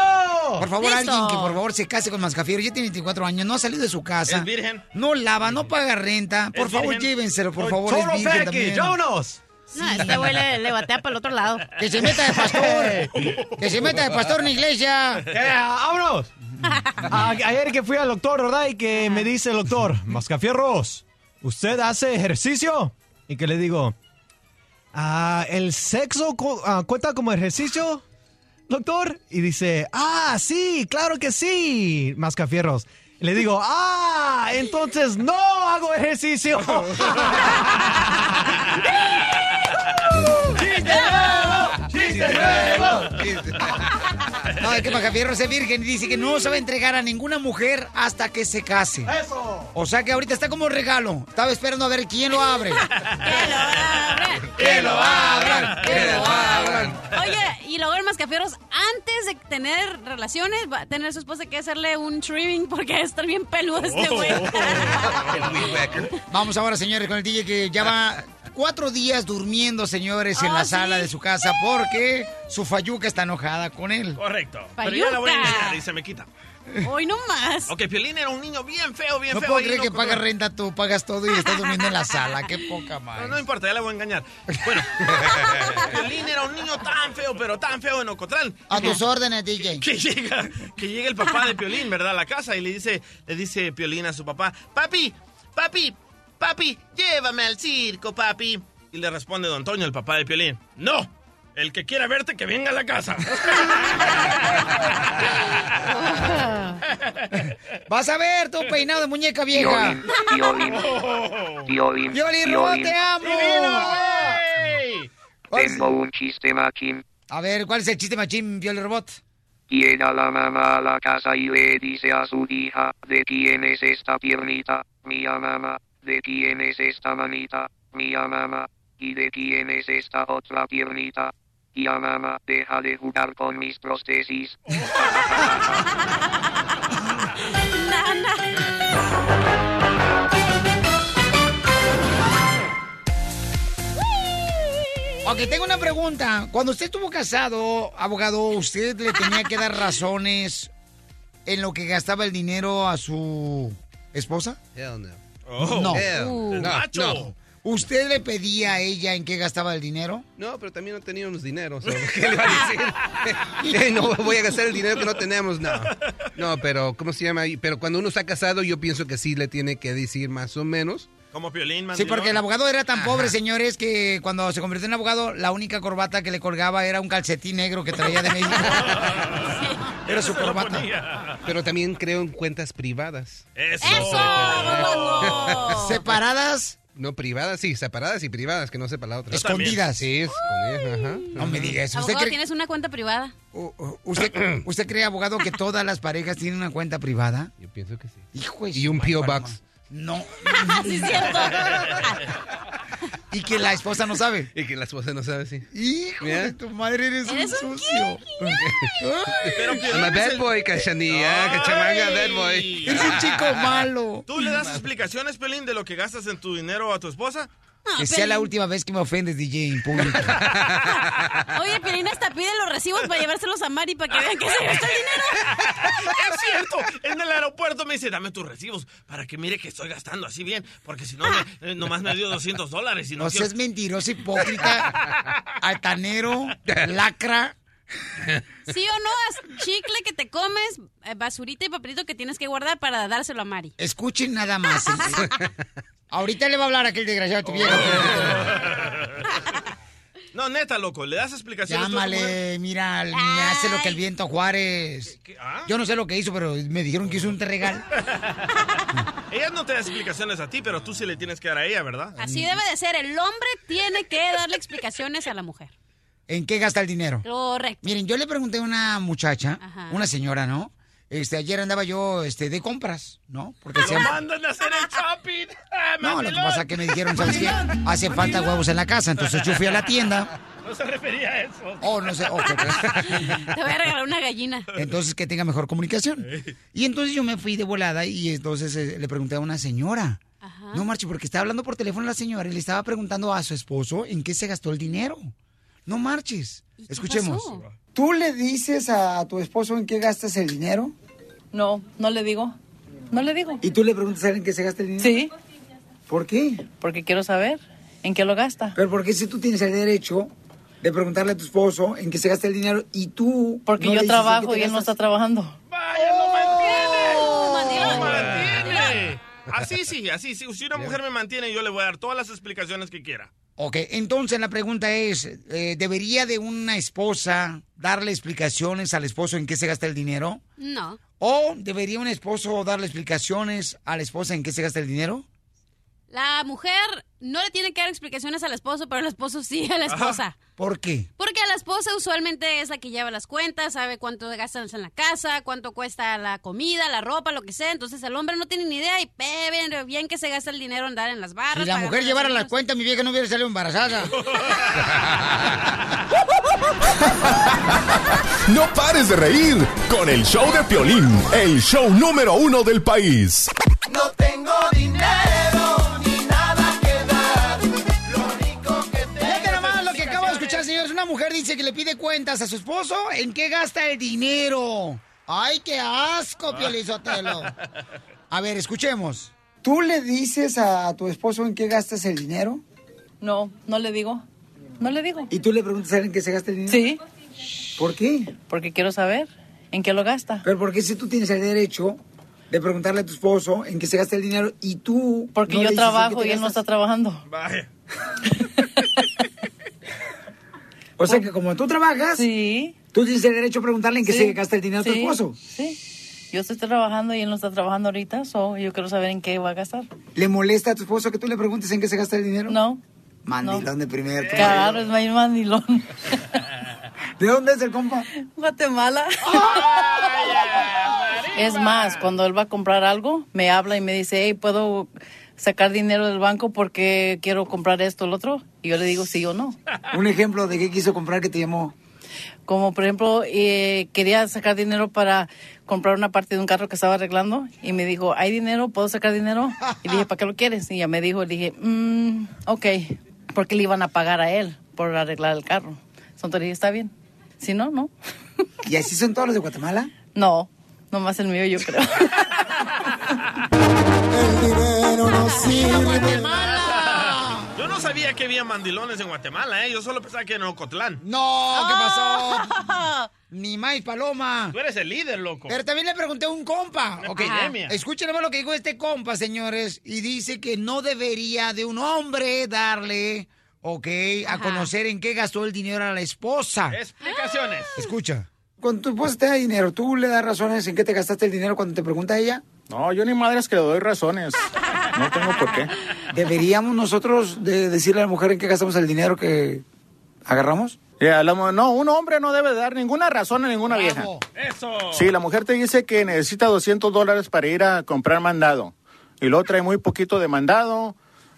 Por favor, ¡Listo! alguien que por favor se case con mascafierros. Ya tiene 24 años, no ha salido de su casa. ¿Es virgen? No lava, no paga renta. Por ¿Es favor, virgen? llévenselo, por favor. Es Total virgen. ¡Vámonos! No, este güey le, le batea para el otro lado. Que se meta de pastor. que se meta de pastor en la iglesia. Eh, ¡Vámonos! A- ayer que fui al doctor, ¿verdad? Y que me dice el doctor, Mascafierros, ¿usted hace ejercicio? Y que le digo, "Ah, ¿el sexo cu- ah, cuenta como ejercicio, doctor? Y dice, ah, sí, claro que sí, Mascafierros. Le digo, ah, entonces no hago ejercicio. No, es que Mascafierros es virgen y dice que no se va a entregar a ninguna mujer hasta que se case. ¡Eso! O sea que ahorita está como regalo. Estaba esperando a ver quién lo abre. ¡Que lo abran! ¡Que lo abran! Oye, y luego el mascafierros, antes de tener relaciones, va a tener su esposa que hacerle un trimming porque está bien peludo este güey. Vamos ahora, señores, con el DJ que ya va cuatro días durmiendo, señores, en la Oh, sala de su casa porque su fayuca está enojada con él. Correcto. Pero ya la voy a Payuca. engañar y se me quita. Hoy no más. Ok, Piolín era un niño bien feo, bien No feo. puedo creer no que pagas renta tú, pagas todo y estás durmiendo en la sala. Qué poca No, madre. no importa, ya la voy a engañar. Bueno, Piolín era un niño tan feo, pero tan feo en Ocotlán. A tus órdenes, DJ. Que llega, que llega el papá de Piolín, ¿verdad? A la casa y le dice, le dice Piolín a su papá, papi, papi, papi, llévame al circo, papi. Y le responde don Antonio, el papá de Piolín, no, el que quiera verte, que venga a la casa. Vas a ver tu peinado de muñeca vieja. Violín, violín, Violín Robot, te amo. Tengo un chiste machín. A ver, ¿cuál es el chiste machín, Violín Robot? Llega la mamá a la casa y le dice a su hija, ¿de quién es esta piernita? Mía mamá. ¿De quién es esta manita? Mía mamá. ¿Y de quién es esta otra piernita? Tía mamá, deja de jugar con mis prótesis. Ok, tengo una pregunta. Cuando usted estuvo casado, abogado, ¿usted le tenía que dar razones en lo que gastaba el dinero a su esposa? Hell no. Oh. no. Uh. No, Nacho. no. ¿Usted le pedía a ella en qué gastaba el dinero? No, pero también no teníamos dinero. so, ¿Qué le va a decir? Eh, no voy a gastar el dinero que no tenemos, no. No, pero, ¿cómo se llama? Pero cuando uno está casado, yo pienso que sí le tiene que decir más o menos. Como Piolín, Sí, mandilón. porque el abogado era tan Ajá. pobre, señores, que cuando se convirtió en abogado, la única corbata que le colgaba era un calcetín negro que traía de México. Era su corbata. Pero también creo en cuentas privadas. Eso. ¿Separadas? No, privadas, sí, separadas y privadas, que no sepa la otra. Escondidas. Sí, escondidas, ajá. No me diga eso. ¿Usted Abogado, cree, ¿tienes una cuenta privada? usted, ¿Usted cree, abogado, que todas las parejas tienen una cuenta privada? Yo pienso que sí. Hijo de Y un P.O. Box. No. Sí, es cierto. y que la esposa no sabe. Y que la esposa no sabe, sí. Hijo de tu madre, eres, Eres un un sucio. Pero I'm Piolín a es bad boy, cachanilla, cachamanga, bad boy. Eres un chico malo. ¿Tú le das explicaciones, Pelín, de lo que gastas en tu dinero a tu esposa? Que sea la última vez que me ofendes, DJ, en público. Oye, Piolín hasta pide los recibos para llevárselos a Mari para que vean que se gastó el dinero. Es cierto. En el aeropuerto me dice, dame tus recibos para que mire que estoy gastando así bien. Porque si no, me- eh, nomás me dio 200 dólares. Y no, No quiero- seas mentiroso, hipócrita, altanero, lacra. ¿Sí o no? Chicle que te comes, eh, basurita y papelito que tienes que guardar para dárselo a Mari. Escuchen nada más. Ahorita le va a hablar aquel desgraciado tu vieja. No, neta, loco. ¿Le das explicaciones? Llámale, mira, me hace lo que el viento Juárez. ah? Yo no sé lo que hizo, pero me dijeron que hizo un regal. Ella no te da explicaciones a ti, pero tú sí le tienes que dar a ella, ¿verdad? Así debe de ser. El hombre tiene que darle explicaciones a la mujer. ¿En qué gasta el dinero? Correcto. Miren, yo le pregunté a una muchacha, Ajá. una señora, ¿no? Este, ayer andaba yo, este, de compras, ¿no? Porque se ¡Lo mandan a hacer el shopping! ¡Ah, No, lo que pasa es que me dijeron, ¿sabes qué? Hace falta huevos en la casa, entonces yo fui a la tienda. No se refería a eso. Oh, no sé, ok. Te voy a regalar una gallina. Entonces que tenga mejor comunicación. Y entonces yo me fui de volada y entonces eh, le pregunté a una señora. No, Marchi, porque estaba hablando por teléfono la señora y le estaba preguntando a su esposo en qué se gastó el dinero. No marches. Escuchemos. pasó? ¿Tú le dices a tu esposo en qué gastas el dinero? No, no le digo. No le digo. ¿Y tú le preguntas a él en qué se gasta el dinero? Sí, ¿Por qué? porque quiero saber en qué lo gasta. Pero ¿por qué si tú tienes el derecho de preguntarle a tu esposo en qué se gasta el dinero y tú... Porque no le yo trabajo y él no está trabajando. ¡Vaya, no mantiene! Oh. ¡No mantiene! Así sí, así sí. Si una mujer me mantiene, yo le voy a dar todas las explicaciones que quiera. Ok, entonces la pregunta es, eh, ¿debería de una esposa darle explicaciones al esposo en qué se gasta el dinero? No. ¿O debería un esposo darle explicaciones a la esposa en qué se gasta el dinero? La mujer no le tiene que dar explicaciones al esposo, pero el esposo sí a la esposa. ¿Por qué? Porque la esposa usualmente es la que lleva las cuentas, sabe cuánto gastan en la casa, cuánto cuesta la comida, la ropa, lo que sea. Entonces el hombre no tiene ni idea y ve bien, que se gasta el dinero en andar en las barras. Si la mujer llevara las cuentas, mi vieja no hubiera salido embarazada. No pares de reír con el show de Piolín, el show número uno del país. No tengo dinero mujer dice que le pide cuentas a su esposo, ¿en qué gasta el dinero? ¡Ay, qué asco, Piolizotelo! A ver, escuchemos. ¿Tú le dices a tu esposo en qué gastas el dinero? No, no le digo. No le digo. ¿Y tú le preguntas a él en qué se gasta el dinero? Sí. ¿Por qué? Porque quiero saber en qué lo gasta. Pero porque si tú tienes el derecho de preguntarle a tu esposo en qué se gasta el dinero y tú... Porque no yo trabajo y él no está trabajando. Vaya. O sea que como tú trabajas, tú tienes el derecho a preguntarle en qué Sí. se gasta el dinero a tu Sí, esposo. Sí. Yo estoy trabajando y él no está trabajando ahorita, so yo quiero saber en qué va a gastar. ¿Le molesta a tu esposo que tú le preguntes en qué se gasta el dinero? No. Mandilón de primer. Claro, es mayor mandilón. ¿De dónde es el compa? Guatemala. Es más, cuando él va a comprar algo, me habla y me dice, hey, ¿puedo sacar dinero del banco porque quiero comprar esto o lo otro? Y yo le digo sí o no. Un ejemplo de qué quiso comprar que te llamó. Como por ejemplo, eh, quería sacar dinero para comprar una parte de un carro que estaba arreglando y me dijo, ¿hay dinero? ¿Puedo sacar dinero? Y dije, ¿para qué lo quieres? Y ella me dijo, le dije, mm, ok, porque le iban a pagar a él por arreglar el carro. Entonces le dije, está bien. Si no, no. ¿Y así son todos los de Guatemala? No, nomás el mío yo creo. Yo no sabía que había mandilones en Guatemala, ¿eh? Yo solo pensaba que en Ocotlán. No, ¿qué pasó? Ni más paloma. Tú eres el líder, loco. Pero también le pregunté a un compa. Una Ok, epidemia. escuchen nomás lo que dijo este compa, señores. Y dice que no debería de un hombre darle, ok, a conocer en qué gastó el dinero a la esposa. Explicaciones. Escucha. Cuando tu esposa te da dinero, ¿tú le das razones en qué te gastaste el dinero cuando te pregunta ella? No, yo ni madres que le doy razones. No tengo por qué. ¿Deberíamos nosotros de decirle a la mujer en qué gastamos el dinero que agarramos? La mu- no, un hombre no debe dar ninguna razón a ninguna vieja. Eso. Sí, la mujer te dice que necesita 200 dólares para ir a comprar mandado. Y luego trae muy poquito de mandado.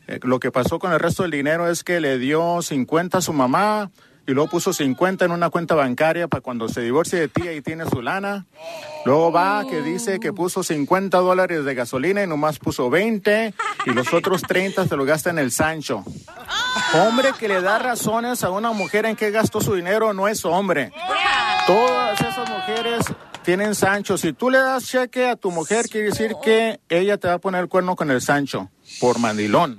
Eh, lo que pasó con el resto del dinero es que le dio 50 a su mamá y luego puso 50 en una cuenta bancaria para cuando se divorcie de ti y tiene su lana. Luego va que dice que puso 50 dólares de gasolina y nomás puso 20 y los otros 30 se lo gasta en el Sancho. Hombre que le da razones a una mujer en qué gastó su dinero no es hombre. Todas esas mujeres tienen Sancho. Si tú le das cheque a tu mujer, quiere decir que ella te va a poner el cuerno con el Sancho por mandilón.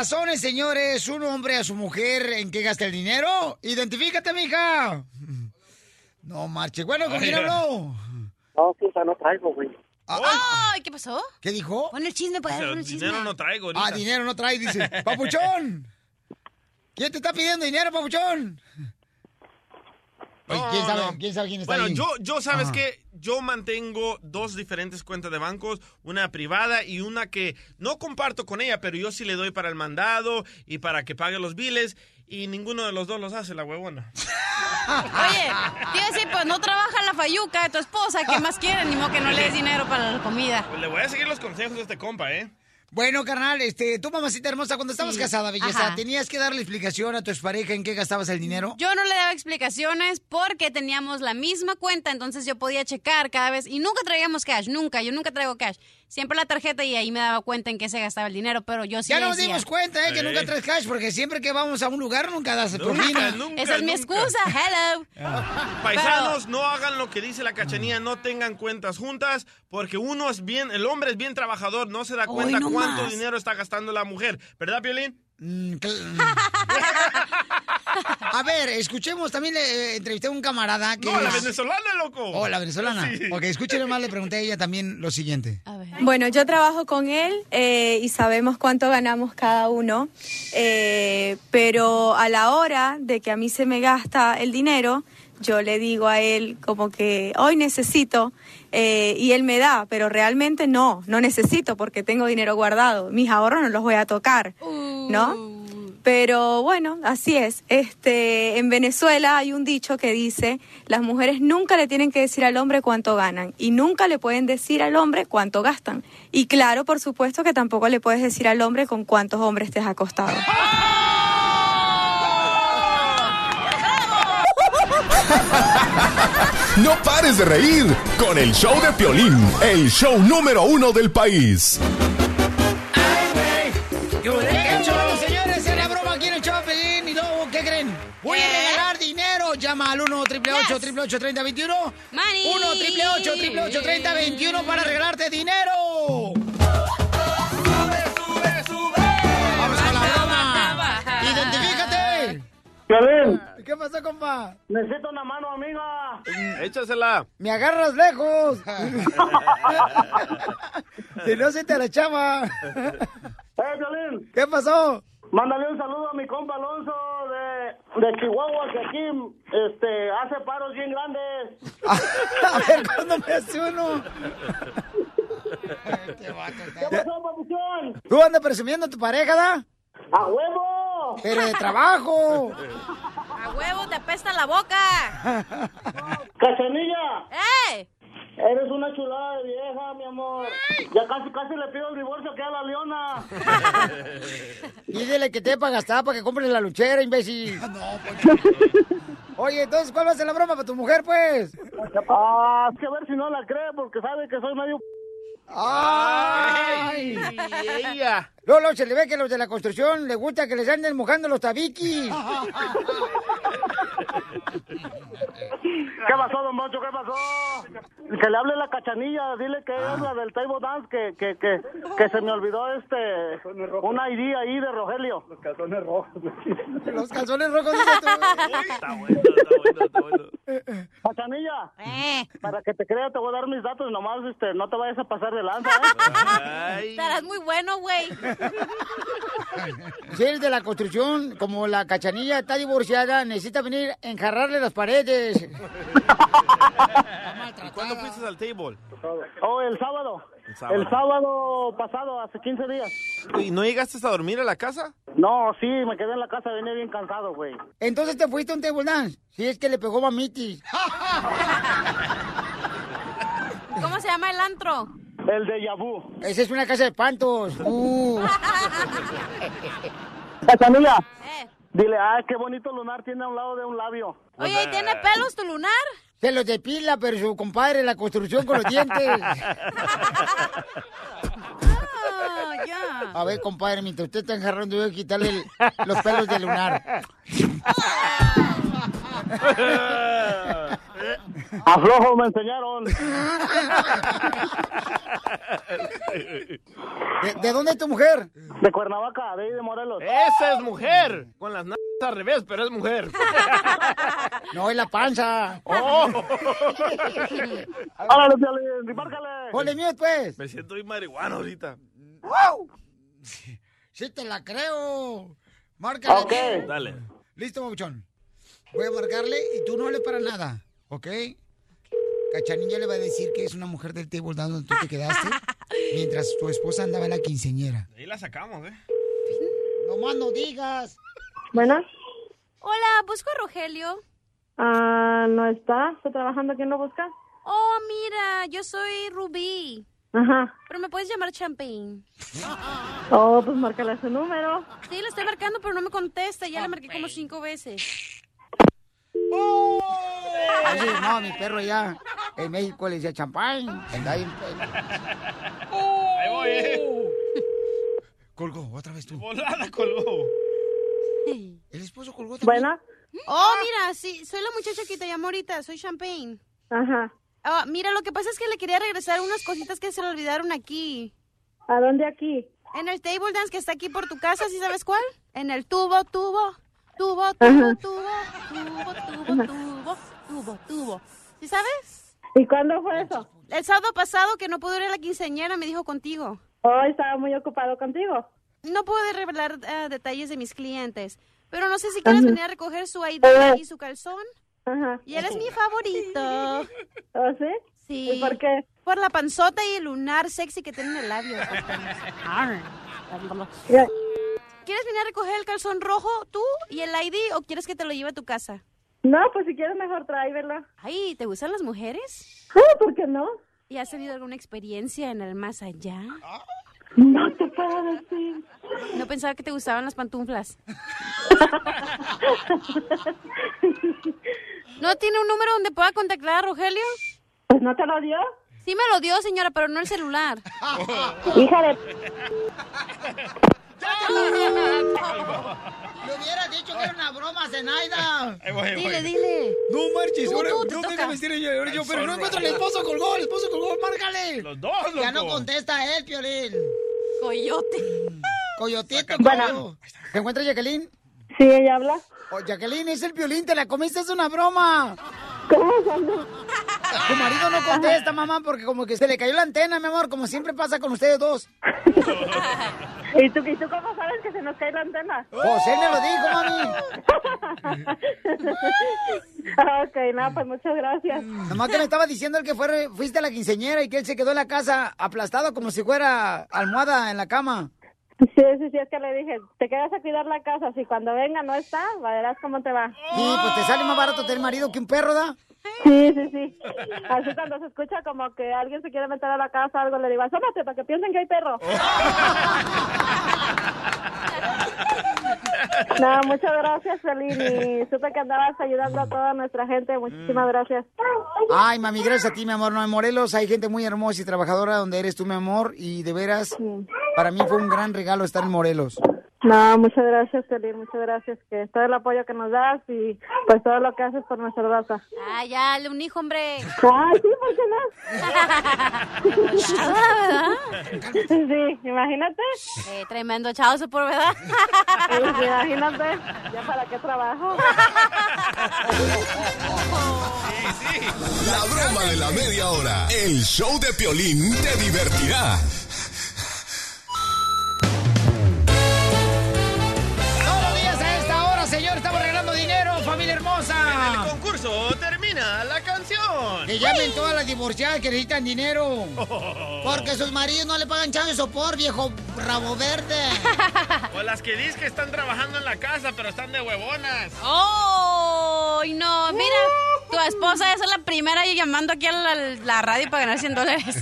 Razones, señores, un hombre a su mujer en qué gasta el dinero. Identifícate, mija. No marche. Bueno, ¿con quién habló? No, quizá no traigo, güey. Ay, ¿qué pasó? ¿Qué dijo? Pon el chisme, pues, pon el chisme. Dinero no traigo ahorita. Ah, dinero no trae, dice. Papuchón. ¿Quién te está pidiendo dinero, papuchón? Oye, ¿quién sabe, no. ¿quién sabe quién está Bueno, ahí? yo, yo sabes Ajá. que yo mantengo dos diferentes cuentas de bancos, una privada y una que no comparto con ella, pero yo sí le doy para el mandado y para que pague los biles y ninguno de los dos los hace la huevona. Oye, a decir, pues no trabaja la fayuca de tu esposa, ¿qué más quieren? Ni modo que no le des dinero para la comida. Pues le voy a seguir los consejos de este compa, ¿eh? Bueno, carnal, este, tú, mamacita hermosa, cuando estabas Sí. casada, belleza, Ajá. ¿tenías que darle explicación a tu expareja en qué gastabas el dinero? Yo no le daba explicaciones porque teníamos la misma cuenta, entonces yo podía checar cada vez y nunca traíamos cash, nunca, yo nunca traigo cash. Siempre la tarjeta y ahí me daba cuenta en qué se gastaba el dinero, pero yo sí ya nos decía. dimos cuenta, ¿eh? Que nunca traes cash, porque siempre que vamos a un lugar nunca das propina. nunca, Esa es mi excusa, hello. Paisanos, no hagan lo que dice la cachanía, no tengan cuentas juntas, porque uno es bien, el hombre es bien trabajador, no se da Hoy cuenta no cuánto más. dinero está gastando la mujer. ¿Verdad, Piolín? Mm, cl- A ver, escuchemos, también le eh, entrevisté a un camarada que No, la es- venezolana, loco. Oh, la venezolana. Sí. Ok, más, le pregunté a ella también lo siguiente. Bueno, yo trabajo con él eh, y sabemos cuánto ganamos cada uno, eh, pero a la hora de que a mí se me gasta el dinero, yo le digo a él como que hoy necesito eh, y él me da, pero realmente no, no necesito porque tengo dinero guardado, mis ahorros no los voy a tocar, ¿no? Pero bueno, así es. Este, en Venezuela hay un dicho que dice, las mujeres nunca le tienen que decir al hombre cuánto ganan y nunca le pueden decir al hombre cuánto gastan. Y claro, por supuesto que tampoco le puedes decir al hombre con cuántos hombres te has acostado. No pares de reír con el show de Piolín, el show número uno del país. ¡Ay, güey! señores! ¡Era broma aquí en el show de Piolín! ¿Y luego qué creen? Voy a regalar dinero. Llama al 1 888 3021 1 888 3021 para regalarte dinero. ¡Sube, sube, sube! ¡Vamos con la broma! ¡Identifícate! ¡Piolín! ¿Qué pasó, compa? Necesito una mano, amiga. Échasela. Me agarras lejos. si no, se te la chava. ¡Eh, Piolín! ¿Qué pasó? Mándale un saludo a mi compa Alonso de, de Chihuahua, que aquí este, hace paros bien grandes. A ver, ¿cuándo me hace uno? ¿Qué pasó, papuchón? ¿Tú andas presumiendo a tu pareja, da? ¡A huevo! Pero de trabajo. A huevo, te apesta la boca. ¡Cachanilla! ¡Eh! Eres una chulada de vieja, mi amor. Ya casi, casi le pido el divorcio que a la leona. Y dile que te para gastar para que compres la luchera, imbécil. Oye, entonces, ¿cuál va a ser la broma para tu mujer, pues? Ah, es que a ver si no la cree, porque sabe que soy medio... ¡Ay! ella. Lolo, se le ve que los de la construcción les gusta que les anden mojando los tabiquis. ¿Qué pasó, don Moncho? ¿Qué pasó? Que le hable la cachanilla, dile que es la del table dance, que, que, que, que se me olvidó este, un ID ahí de Rogelio. Los calzones rojos. Los calzones rojos. Está bueno, está bueno, está bueno. Cachanilla, Eh. para que te crea te voy a dar mis datos, nomás este, no te vayas a pasar de lanza, ¿eh? Estarás muy bueno, güey. Si eres de la construcción, como la cachanilla está divorciada, necesita venir a enjarrarle las paredes. ¿Y cuándo fuiste al table? Oh, el sábado. El sábado. El sábado pasado, hace 15 días. ¿Y no llegaste a dormir a la casa? No, sí, me quedé en la casa, venía bien cansado, güey. Entonces te fuiste a un table dance. Si es que le pegó mamitis. ¿Cómo se llama el antro? El de Yabú. Esa es una casa de pantos. Uh. Cachanilla, Eh. dile, ay, qué bonito lunar tiene a un lado de un labio. Oye, ¿y tiene pelos tu lunar? Se los depila, pero su compadre la construcción con los dientes. Ah, ya. A ver, compadre, mientras usted está enjarrando, yo voy a quitarle el- los pelos del lunar. Aflojo me enseñaron. ¿De, de dónde es tu mujer? De Cuernavaca, de ahí de Morelos. Esa es mujer. Con las nalgas al revés, pero es mujer. No, es la panza. Oh. Órale, Piolín, márcale. Ponle mío, pues. Me siento muy marihuana ahorita. ¡Wow! Sí te la creo. Márcale. Ok. Dale. Listo, babuchón. Voy a marcarle y tú no hables para nada, ¿ok? Cachanilla le va a decir que es una mujer del table dance donde tú te quedaste mientras tu esposa andaba en la quinceñera. Ahí la sacamos, ¿eh? No más no digas. Bueno, Hola, busco a Rogelio. ah, no está. ¿Está trabajando? ¿Quién lo busca? Oh, mira, yo soy Rubí. Ajá. Pero me puedes llamar Champagne. Oh, pues márcale su número. Sí, le estoy marcando, pero no me contesta. Ya le marqué como cinco veces. Oye, no, mi perro ya en México le decía champán. Ahí. Voy, ¿eh? Colgó, otra vez tú. Volada colgó. El esposo colgó también. Bueno. Oh, mira, sí, soy la muchacha que te llamó ahorita. Soy Champagne. Ajá. Ah, mira, lo que pasa es que le quería regresar unas cositas que se le olvidaron aquí. ¿A dónde aquí? En el table dance que está aquí por tu casa, ¿sí sabes cuál? En el tubo, tubo, tubo, Ajá. tubo, tubo, tubo, tubo, tubo, tubo, tubo. ¿Sí sabes? ¿Y cuándo fue eso? El sábado pasado que no pudo ir a la quinceañera me dijo contigo. Oh, estaba muy ocupado contigo. No puedo revelar eh, detalles de mis clientes, pero no sé si quieres Ajá. venir a recoger su ID y su calzón. Ajá. Y él es mi favorito. ¿Oh, sí? Sí. ¿Y por qué? Por la panzota y el lunar sexy que tiene en el labio. ¿Quieres venir a recoger el calzón rojo tú y el ID o quieres que te lo lleve a tu casa? No, pues si quieres mejor tráemelo. Ay, ¿te gustan las mujeres? Ah, ¿por qué no? ¿Y has tenido alguna experiencia en el más allá? No te puedo decir. No pensaba que te gustaban las pantuflas. ¿No tiene un número donde pueda contactar a Rogelio? Pues no te lo dio. Sí me lo dio, señora, pero no el celular. Hija de... Le hubieras dicho que era una broma, Zenaida. Dile, dile. No marches, ahora tú, te no toca. déjame decir yo, yo, Al pero no encuentro el esposo colgó, el esposo colgó, márcale. Los dos, Ya no loco. contesta él, Piolín. Coyote. Coyotito, Bueno. todo. ¿Se encuentra Jacqueline? Sí, ella habla. Oh, Jacqueline, es el Piolín, te la comiste, es una broma. ¿Cómo? Tu marido no contesta, mamá, porque como que se le cayó la antena, mi amor, como siempre pasa con ustedes dos. ¿Y tú, ¿Y tú cómo sabes que se nos cae la antena? Pues él me lo dijo, mami. ok, nada, pues muchas gracias. Nomás que me estaba diciendo el que fue, fuiste a la quinceñera y que él se quedó en la casa aplastado como si fuera almohada en la cama. Sí, sí, sí, es que le dije, te quedas a cuidar la casa, si cuando venga no está, verás cómo te va. Sí, pues te sale más barato tener marido que un perro, ¿da? Sí, sí, sí. Así cuando se escucha como que alguien se quiere meter a la casa, algo le digo, asómate para que piensen que hay perro. No, muchas gracias, Felín. Y supe que andabas ayudando a toda nuestra gente. Muchísimas gracias. Ay, mami, gracias a ti, mi amor. No, en Morelos hay gente muy hermosa y trabajadora donde eres tú, mi amor. Y de veras, para mí fue un gran regalo estar en Morelos. No, muchas gracias, Felín. Muchas gracias. Que todo el apoyo que nos das y pues todo lo que haces por nuestra raza. Ah, ya, un hijo, hombre. Ah, sí, ¿por qué no? ¿verdad? Sí, imagínate. Eh, tremendo chavo, por verdad. Pues, imagínate. ¿Ya para qué trabajo? La broma de la media hora. El show de Piolín te divertirá. Señor, estamos regalando dinero, familia El hermosa. concurso termina la canción. Que llamen todas las divorciadas que necesitan dinero. Porque sus maridos no le pagan chavo de sopor, viejo rabo verde. O las que dicen que están trabajando en la casa, pero están de huevonas. ¡Oh! No, mira, tu esposa es la primera llamando aquí a la, la radio para ganar 100 dólares.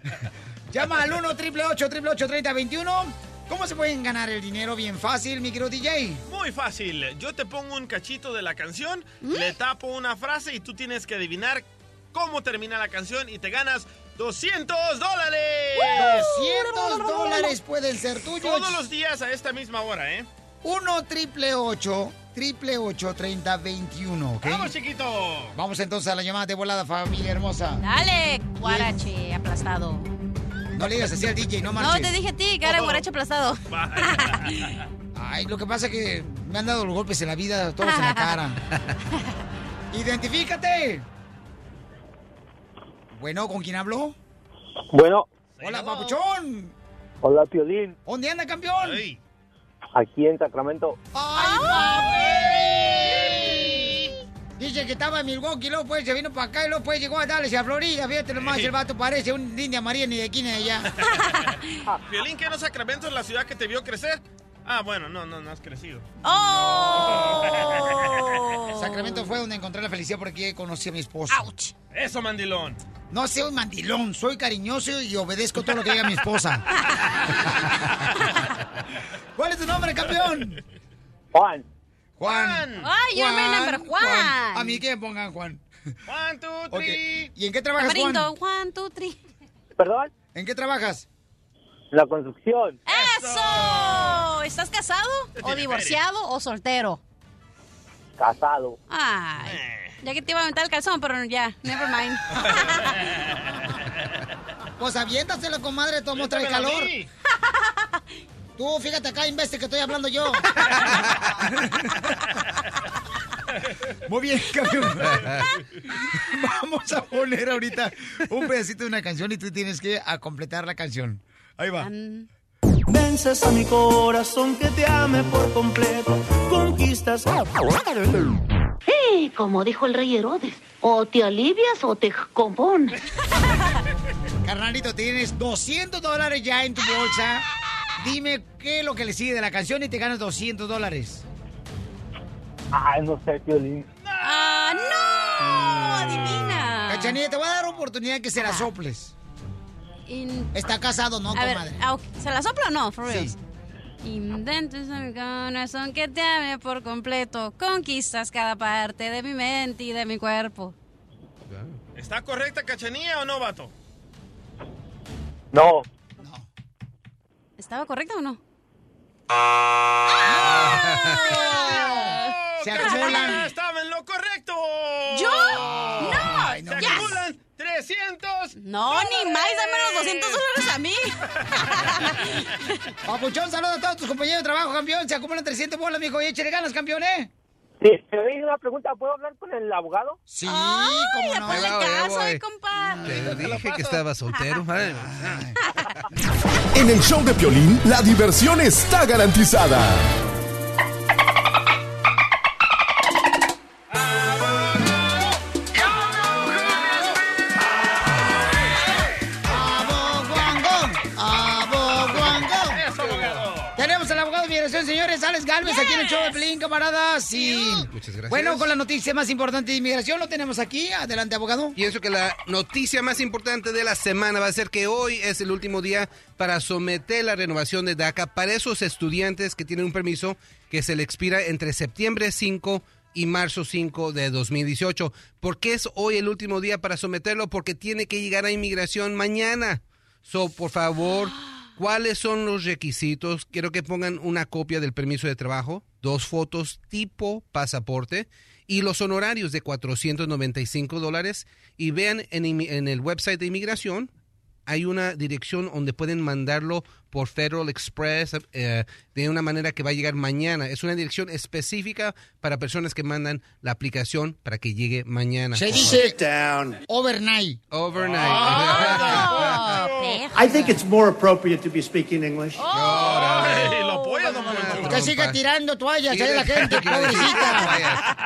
Llama al 1 888 3021 ¿Cómo se pueden ganar el dinero? Bien fácil, mi querido DJ. Muy fácil. Yo te pongo un cachito de la canción, le tapo una frase y tú tienes que adivinar cómo termina la canción y te ganas 200 dólares. 200 dólares pueden ser tuyos. Todos los días a esta misma hora, ¿eh? 1 triple 8 triple 8 30 21, ¿ok? ¡Vamos, chiquito! Vamos entonces a la llamada de volada, familia hermosa. Dale, guarache aplastado. No le digas así al DJ, no No, marches. te dije a ti que era guarache aplastado. Ay, lo que pasa es que me han dado los golpes en la vida, todos en la cara. ¡Identifícate! Bueno, ¿con quién habló? Bueno, Hola, papuchón. hola Piolín, ¿Dónde anda, campeón? aquí en Sacramento. ¡Ay, Dice que estaba en Milwaukee, luego pues se vino para acá y luego pues llegó a Dallas y a Florida. Fíjate nomás, el vato parece un India María ni de aquí ni de allá. Violín, que no Sacramento es la ciudad que te vio crecer. Ah, bueno, no, no, no has crecido. ¡Oh! Sacramento fue donde encontré la felicidad porque conocí a mi esposo. Eso, mandilón. No soy un mandilón, soy cariñoso y obedezco todo lo que diga mi esposa. ¿Cuál es tu nombre, campeón? Juan. Juan. Ay, yo me number Juan. A mí que me pongan Juan. One, two, three. ¿Y en qué trabajas, Juan? Juan, two, three. ¿Perdón? ¿En qué trabajas? La construcción. ¡Eso! ¿Estás casado? ¿O divorciado o soltero? Casado. Ay. Ya que te iba a aventar el calzón, pero ya, never mind. Pues aviéntaselo, comadre, todo trae calor. Tú, fíjate acá, imbécil, que estoy hablando yo. Muy bien, campeón. Vamos a poner ahorita un pedacito de una canción y tú tienes que a completar la canción. Ahí va. Vences a mi corazón que te ame por completo. Conquistas. Sí, como dijo el rey Herodes, o te alivias o te compones. Carnalito, tienes 200 dólares ya en tu bolsa. Dime qué es lo que le sigue de la canción y te ganas 200 dólares. Ay, no sé, Piolín. ¡Ah, no! ¡Adivina! Cachanilla, te voy a dar oportunidad que se la soples. In- Está casado, ¿no, A comadre? ah. ¿se la sopla o no? For real. Sí. Indentes a mi corazón que te ame por completo. Conquistas cada parte de mi mente y de mi cuerpo. ¿Está correcta, cachanilla o no, vato? No. ¿Estaba correcta o no? Se acumulan. Estaba en lo correcto. ¿Yo? No, Ay, no. Se Yes. acumulan 300. No, ni más, dame los 200 dólares a mí. Papuchón, saludos a todos tus compañeros de trabajo, campeón. Se acumulan 300 bolas, mijo. Y échale ganas, campeón, ¿eh? Sí, te una pregunta. ¿Puedo hablar con el abogado? Sí, cómo no. Va, ahí voy. compa. Te dije que estaba soltero. Ay, En el show de Piolín, la diversión está garantizada. Señores, Alex Galvez, aquí en el show de Pelín, camaradas. Y Muchas gracias. bueno, con la noticia más importante de inmigración lo tenemos aquí. Adelante, abogado. Pienso que la noticia más importante de la semana va a ser que hoy es el último día para someter la renovación de DACA para esos estudiantes que tienen un permiso que se le expira entre septiembre 5 y marzo 5 de 2018. ¿Por qué es hoy el último día para someterlo? Porque tiene que llegar a inmigración mañana. So, por favor, ¿cuáles son los requisitos? Quiero que pongan una copia del permiso de trabajo, dos fotos tipo pasaporte y los honorarios de 495 dólares. Y vean en, en el website de inmigración, hay una dirección donde pueden mandarlo por Federal Express eh, de una manera que va a llegar mañana. Es una dirección específica para personas que mandan la aplicación para que llegue mañana. Se dice overnight. Overnight. I think it's more appropriate to be speaking English lo apoya, don Poncho. Que siga tirando toallas, ahí la gente, pobrecita.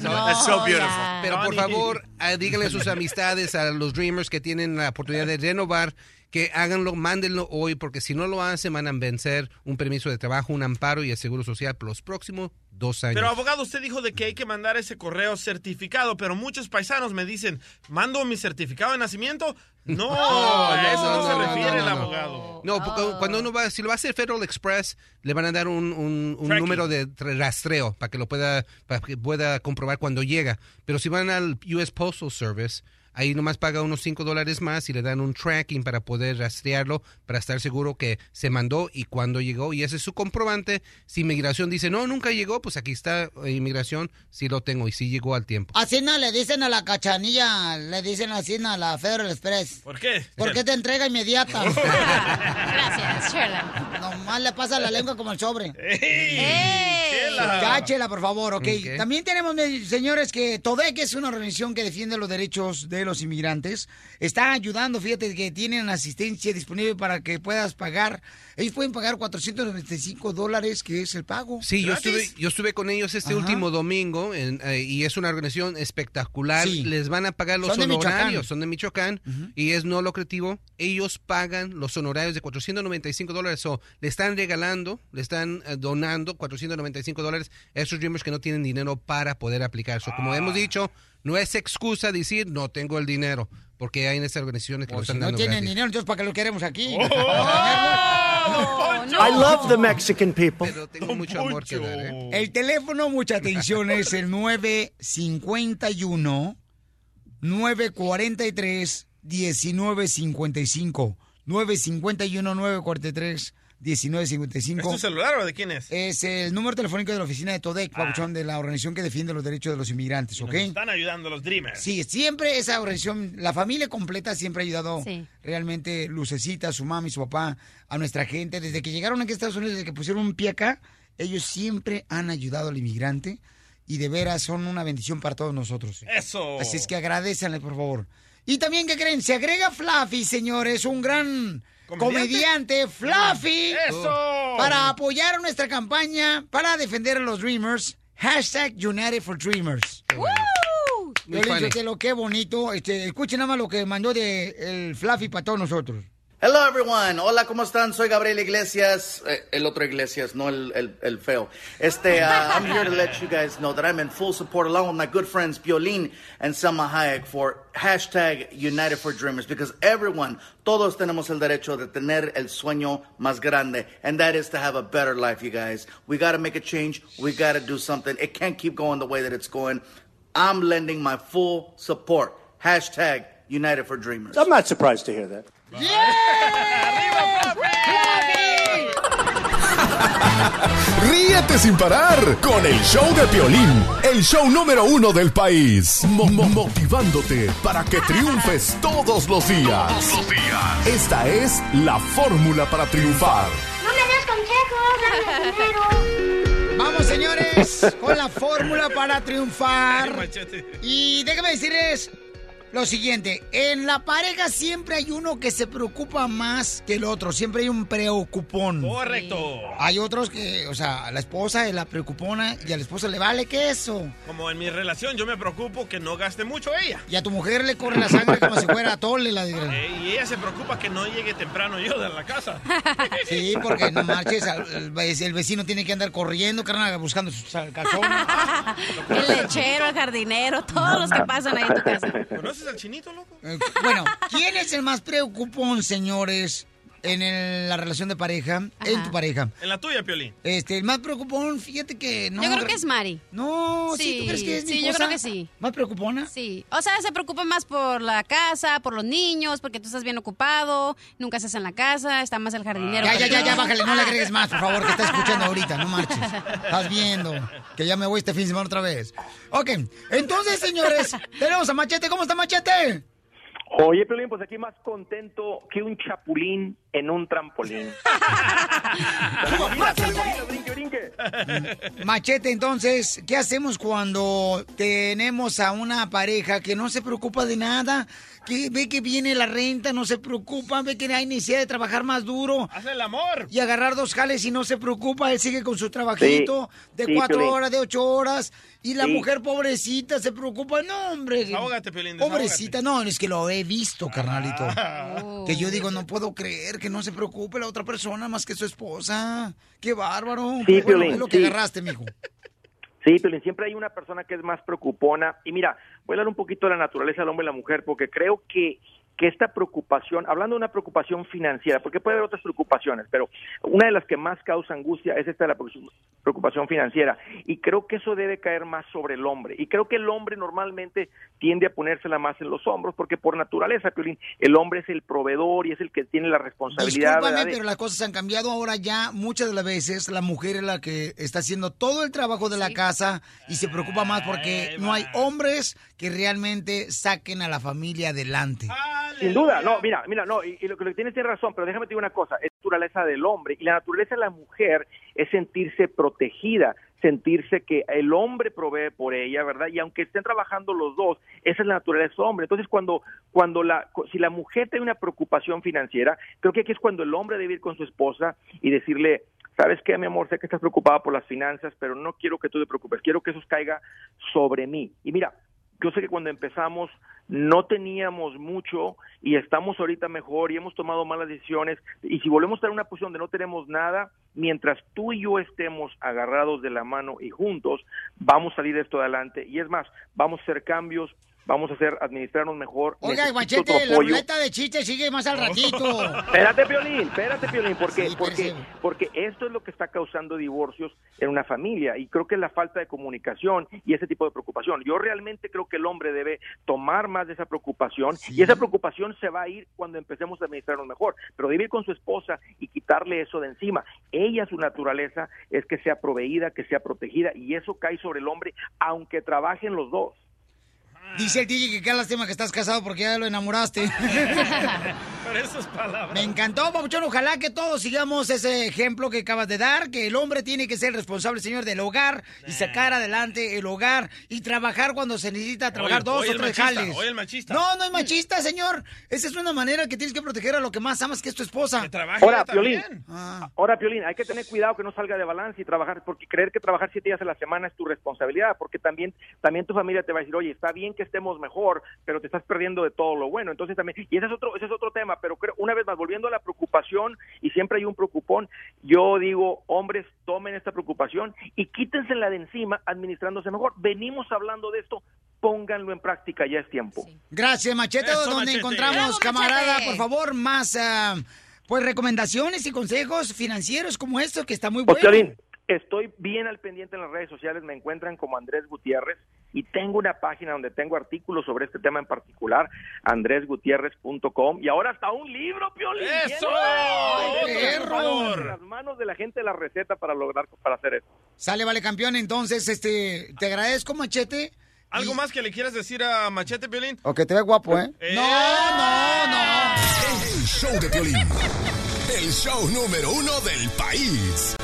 That's so beautiful. Pero por favor, ah, díganle a sus amistades, a los Dreamers que tienen la oportunidad de renovar, que háganlo, mándenlo hoy, porque si no lo hacen, van a vencer un permiso de trabajo, un amparo y el seguro social por los próximos dos años. Pero abogado, usted dijo de que hay que mandar ese correo certificado, pero muchos paisanos me dicen, ¿mando mi certificado de nacimiento? No, a eso no, se refiere el no. abogado. No, porque cuando uno va, si lo va a hacer Federal Express, le van a dar un, un- número de rastreo para que lo pueda, para que pueda comprobar cuando llega. Pero si van al US Postal Service, ahí nomás paga unos 5 dólares más y le dan un tracking para poder rastrearlo, para estar seguro que se mandó y cuándo llegó. Y ese es su comprobante. Si inmigración dice, no, nunca llegó, pues aquí está eh, inmigración, sí lo tengo y sí llegó al tiempo. Así no le dicen a la cachanilla, le dicen así a la Federal Express. ¿Por qué? Porque te entrega inmediata. Gracias, Chela. Nomás le pasa la lengua como el sobre. ¡Ey! Cáchela, por favor, ok. Ok. También tenemos, señores, que TODEC es una organización que defiende los derechos de los inmigrantes. Está ayudando, fíjate que tienen asistencia disponible para que puedas pagar. Ellos pueden pagar 495 dólares, que es el pago. Sí, yo estuve, yo estuve con ellos este Ajá. último domingo en, eh, y es una organización espectacular. Sí. Les van a pagar los Son de Michoacán. honorarios, son de Michoacán y es no lucrativo. Ellos pagan los honorarios de 495 dólares o le están regalando, le están eh, donando 495 dólares a esos dreamers que no tienen dinero para poder aplicar. So, Ah. como hemos dicho, no es excusa decir no tengo el dinero, porque hay en estas organizaciones que lo Pues si están no dando tienen gratis. dinero, entonces ¿para qué lo queremos aquí? I love the Mexican people. Pero tengo mucho amor que dar, ¿eh? El teléfono, mucha atención, es el 951 943 1955. 951 943 1955. ¿Es tu celular o de quién es? Es el número telefónico de la oficina de TODEC, Pabuchón, de la organización que defiende los derechos de los inmigrantes, ¿ok? Nos están ayudando los Dreamers. Sí, siempre esa organización, la familia completa siempre ha ayudado Sí. realmente Lucecita, su mamá y su papá, a nuestra gente. Desde que llegaron aquí a Estados Unidos, desde que pusieron un pie acá, ellos siempre han ayudado al inmigrante y de veras son una bendición para todos nosotros. Eso. Así es que agradécenle, por favor. Y también, ¿qué creen? Se agrega Fluffy, señores, un gran comediante, Fluffy, Eso. para apoyar nuestra campaña, para defender a los Dreamers. Hashtag United for Dreamers. ¡Woo! Yo le digo que lo que bonito. Este, escuchen nada más lo que mandó de el Fluffy para todos nosotros. Hello everyone, hola, ¿cómo están? Soy Gabriel Iglesias, eh, el otro Iglesias, no el, el, el feo. Este, uh, I'm here to let you guys know that I'm in full support along with my good friends Piolín and Selma Hayek for hashtag United for Dreamers because everyone, todos tenemos el derecho de tener el sueño más grande and that is to have a better life, you guys. We gotta make a change, we gotta do something. It can't keep going the way that it's going. I'm lending my full support. Hashtag United for Dreamers. I'm not surprised to hear that. Ríete sin parar con el show de Piolín, el show número uno del país. Mo- mo- motivándote para que triunfes todos los días. Todos los días. Esta es la fórmula para triunfar. No me des consejos, dame dinero. Vamos, señores, con la fórmula para triunfar. Y déjame decirles lo siguiente, en la pareja siempre hay uno que se preocupa más que el otro, siempre hay un preocupón. Correcto. Hay otros que, o sea, la esposa es la preocupona y a la esposa le vale queso. Como en mi relación, yo me preocupo que no gaste mucho ella. Y a tu mujer le corre la sangre como si fuera tole la Eh, y ella se preocupa que no llegue temprano yo de la casa. Sí, porque no marches, el vecino tiene que andar corriendo, carnal, buscando sus calzones. El lechero, el jardinero, todos los que pasan ahí en tu casa. Eh, Bueno, ¿quién es el más preocupón, señores, en el- la relación de pareja, en tu pareja? En la tuya, Piolín. Este, el más preocupón, fíjate que no. Yo creo que es Mari. No, ¿sí? ¿Tú crees que es mi Sí, yo creo que sí. ¿Más preocupona? Sí. O sea, se preocupa más por la casa, por los niños, porque tú estás bien ocupado, nunca estás en la casa, está más el jardinero. Ya, ya, ya, ya, bájale, no le agregues más, por favor, que está escuchando ahorita, no marches. Estás viendo que ya me voy este fin de semana otra vez. Ok, entonces, señores, tenemos a Machete. ¿Cómo está Machete? Oye, Piolín, pues aquí más contento que un chapulín en un trampolín. Machete, entonces, ¿qué hacemos cuando tenemos a una pareja que no se preocupa de nada? Que ve que viene la renta, no se preocupa, ve que hay necesidad de trabajar más duro. Haz el amor. Y agarrar dos jales y no se preocupa, él sigue con su trabajito Sí, de sí, cuatro Piolín. horas, de ocho horas. Y la Sí. mujer pobrecita se preocupa, no, hombre. Desahógate, Piolín, desahógate. Pobrecita, no, es que lo he visto, carnalito. Ah. Que yo digo, no puedo creer que no se preocupe la otra persona más que su esposa. Qué bárbaro. Sí, Bueno, Piolín, es lo que sí. agarraste, mijo. Sí, Piolín, siempre hay una persona que es más preocupona. Y mira, voy a hablar un poquito de la naturaleza del hombre y la mujer, porque creo que, que esta preocupación, hablando de una preocupación financiera, porque puede haber otras preocupaciones, pero una de las que más causa angustia es esta de la preocupación- financiera. Y creo que eso debe caer más sobre el hombre. Y creo que el hombre normalmente tiende a ponérsela más en los hombros, porque por naturaleza, Piolín, el hombre es el proveedor y es el que tiene la responsabilidad. Discúlpame, pero las cosas han cambiado ahora ya. Muchas de las veces la mujer es la que está haciendo todo el trabajo de la casa y se preocupa más porque no hay hombres que realmente saquen a la familia adelante. Sin duda, no, mira, mira, no, y, y lo que tienes tiene razón, pero déjame decir una cosa, es naturaleza del hombre y la naturaleza de la mujer es sentirse protegida, sentirse que el hombre provee por ella, ¿verdad? Y aunque estén trabajando los dos, esa es la naturaleza del hombre. Entonces, cuando, cuando la, si la mujer tiene una preocupación financiera, creo que aquí es cuando el hombre debe ir con su esposa y decirle, ¿sabes qué, mi amor? Sé que estás preocupada por las finanzas, pero no quiero que tú te preocupes, quiero que eso caiga sobre mí. Y mira, yo sé que cuando empezamos no teníamos mucho y estamos ahorita mejor y hemos tomado malas decisiones. Y si volvemos a estar en una posición donde no tenemos nada, mientras tú y yo estemos agarrados de la mano y juntos, vamos a salir de esto adelante. Y es más, vamos a hacer cambios, vamos a hacer administrarnos mejor. Oiga, Guachete, la ruleta de chistes sigue más al ratito. Espérate, Piolín, espérate, Piolín, porque, Sí, porque, porque esto es lo que está causando divorcios en una familia y creo que es la falta de comunicación y ese tipo de preocupación. Yo realmente creo que el hombre debe tomar más de esa preocupación y esa preocupación se va a ir cuando empecemos a administrarnos mejor, pero debe ir con su esposa y quitarle eso de encima. Ella, su naturaleza es que sea proveída, que sea protegida y eso cae sobre el hombre aunque trabajen los dos. Dice el DJ que qué lástima que estás casado porque ya lo enamoraste. Por esas palabras. Me encantó, Papuchón. Ojalá que todos sigamos ese ejemplo que acabas de dar, que el hombre tiene que ser responsable, señor, del hogar y sacar adelante el hogar y trabajar cuando se necesita trabajar dos o tres machista, jales. oye el machista. No, no es machista, señor. Esa es una manera que tienes que proteger a lo que más amas, que es tu esposa. Ahora, Piolín, Ah. ahora, Piolín, hay que tener cuidado que no salga de balance y trabajar, porque creer que trabajar siete días a la semana es tu responsabilidad, porque también, también tu familia te va a decir, oye, está bien que estemos mejor, pero te estás perdiendo de todo lo bueno. Entonces también, y ese es otro, ese es otro tema, pero creo, una vez más, volviendo a la preocupación, y siempre hay un preocupón, yo digo, hombres, tomen esta preocupación y quítensela de encima administrándose mejor. Venimos hablando de esto, pónganlo en práctica, ya es tiempo. Gracias, Machete. Eso, donde Machete. encontramos, Bravo, camarada, Machete. por favor, más ah, pues recomendaciones y consejos financieros como esto, que está muy Pues, bueno. Estoy bien al pendiente en las redes sociales, me encuentran como Andrés Gutiérrez y tengo una página donde tengo artículos sobre este tema en particular, andresgutierrez.com y ahora hasta un libro, Piolín. ¡Eso! ¡Ay, perro! En las manos de la gente la receta para lograr para hacer eso. Sale, vale, campeón. Entonces, este, te agradezco, Machete. ¿Algo más que le quieras decir a Machete, Piolín? O que te ve guapo, ¿eh? No, no, no. El show de Piolín. El show número uno del país.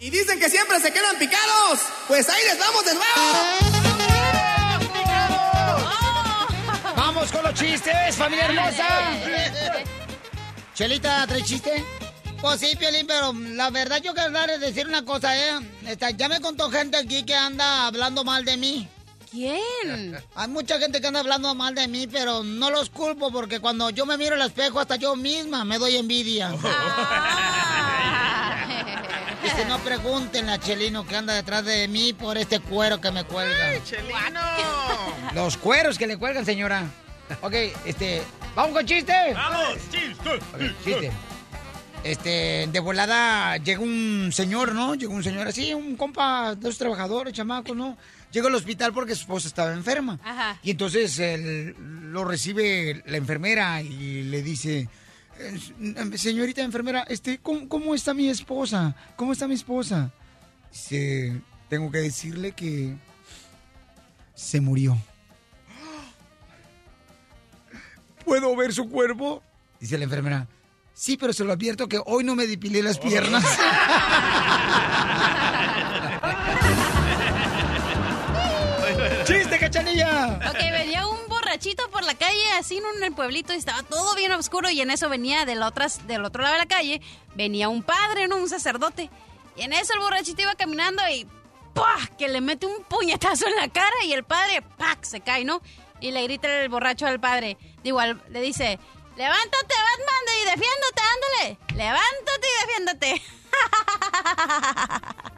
Y dicen que siempre se quedan picados. Pues ahí les vamos de nuevo. Vamos con los chistes, familia hermosa. Chelita, ¿trae chiste? Pues sí, Piolín, pero la verdad yo quiero darles decir una cosa, ¿eh? Esta- ya me contó gente aquí que anda hablando mal de mí. ¿Quién? Hay mucha gente que anda hablando mal de mí, pero no los culpo porque cuando yo me miro al espejo hasta yo misma me doy envidia. Dice, no pregunten a Chelino que anda detrás de mí por este cuero que me cuelga. ¡Chelino! Los cueros que le cuelgan, señora. Ok, este, ¿vamos con chiste? ¡Vamos! ¡Chiste! Ok, chiste. Este, de volada llega un señor, ¿no? Llegó un señor así, un compa, dos trabajadores, chamacos, ¿no? Llega al hospital porque su esposa estaba enferma. Ajá. Y entonces él, lo recibe la enfermera y le dice, "Eh, señorita enfermera, este, ¿cómo, cómo está mi esposa? ¿Cómo está mi esposa? Dice, tengo que decirle que se murió. ¿Puedo ver su cuerpo? Dice la enfermera. Sí, pero se lo advierto que hoy no me depilé las piernas. ¡Chiste, cachanilla! Ok, venía un borrachito por la calle, así en el pueblito, y estaba todo bien oscuro, y en eso venía del, otras, del otro lado de la calle, venía un padre, ¿no? Un sacerdote. Y en eso el borrachito iba caminando y ¡pah! que le mete un puñetazo en la cara y el padre ¡pac! se cae, ¿no? Y le grita el borracho al padre, digo, al- le dice, levántate Batman y defiéndete, ándale, levántate y defiéndete.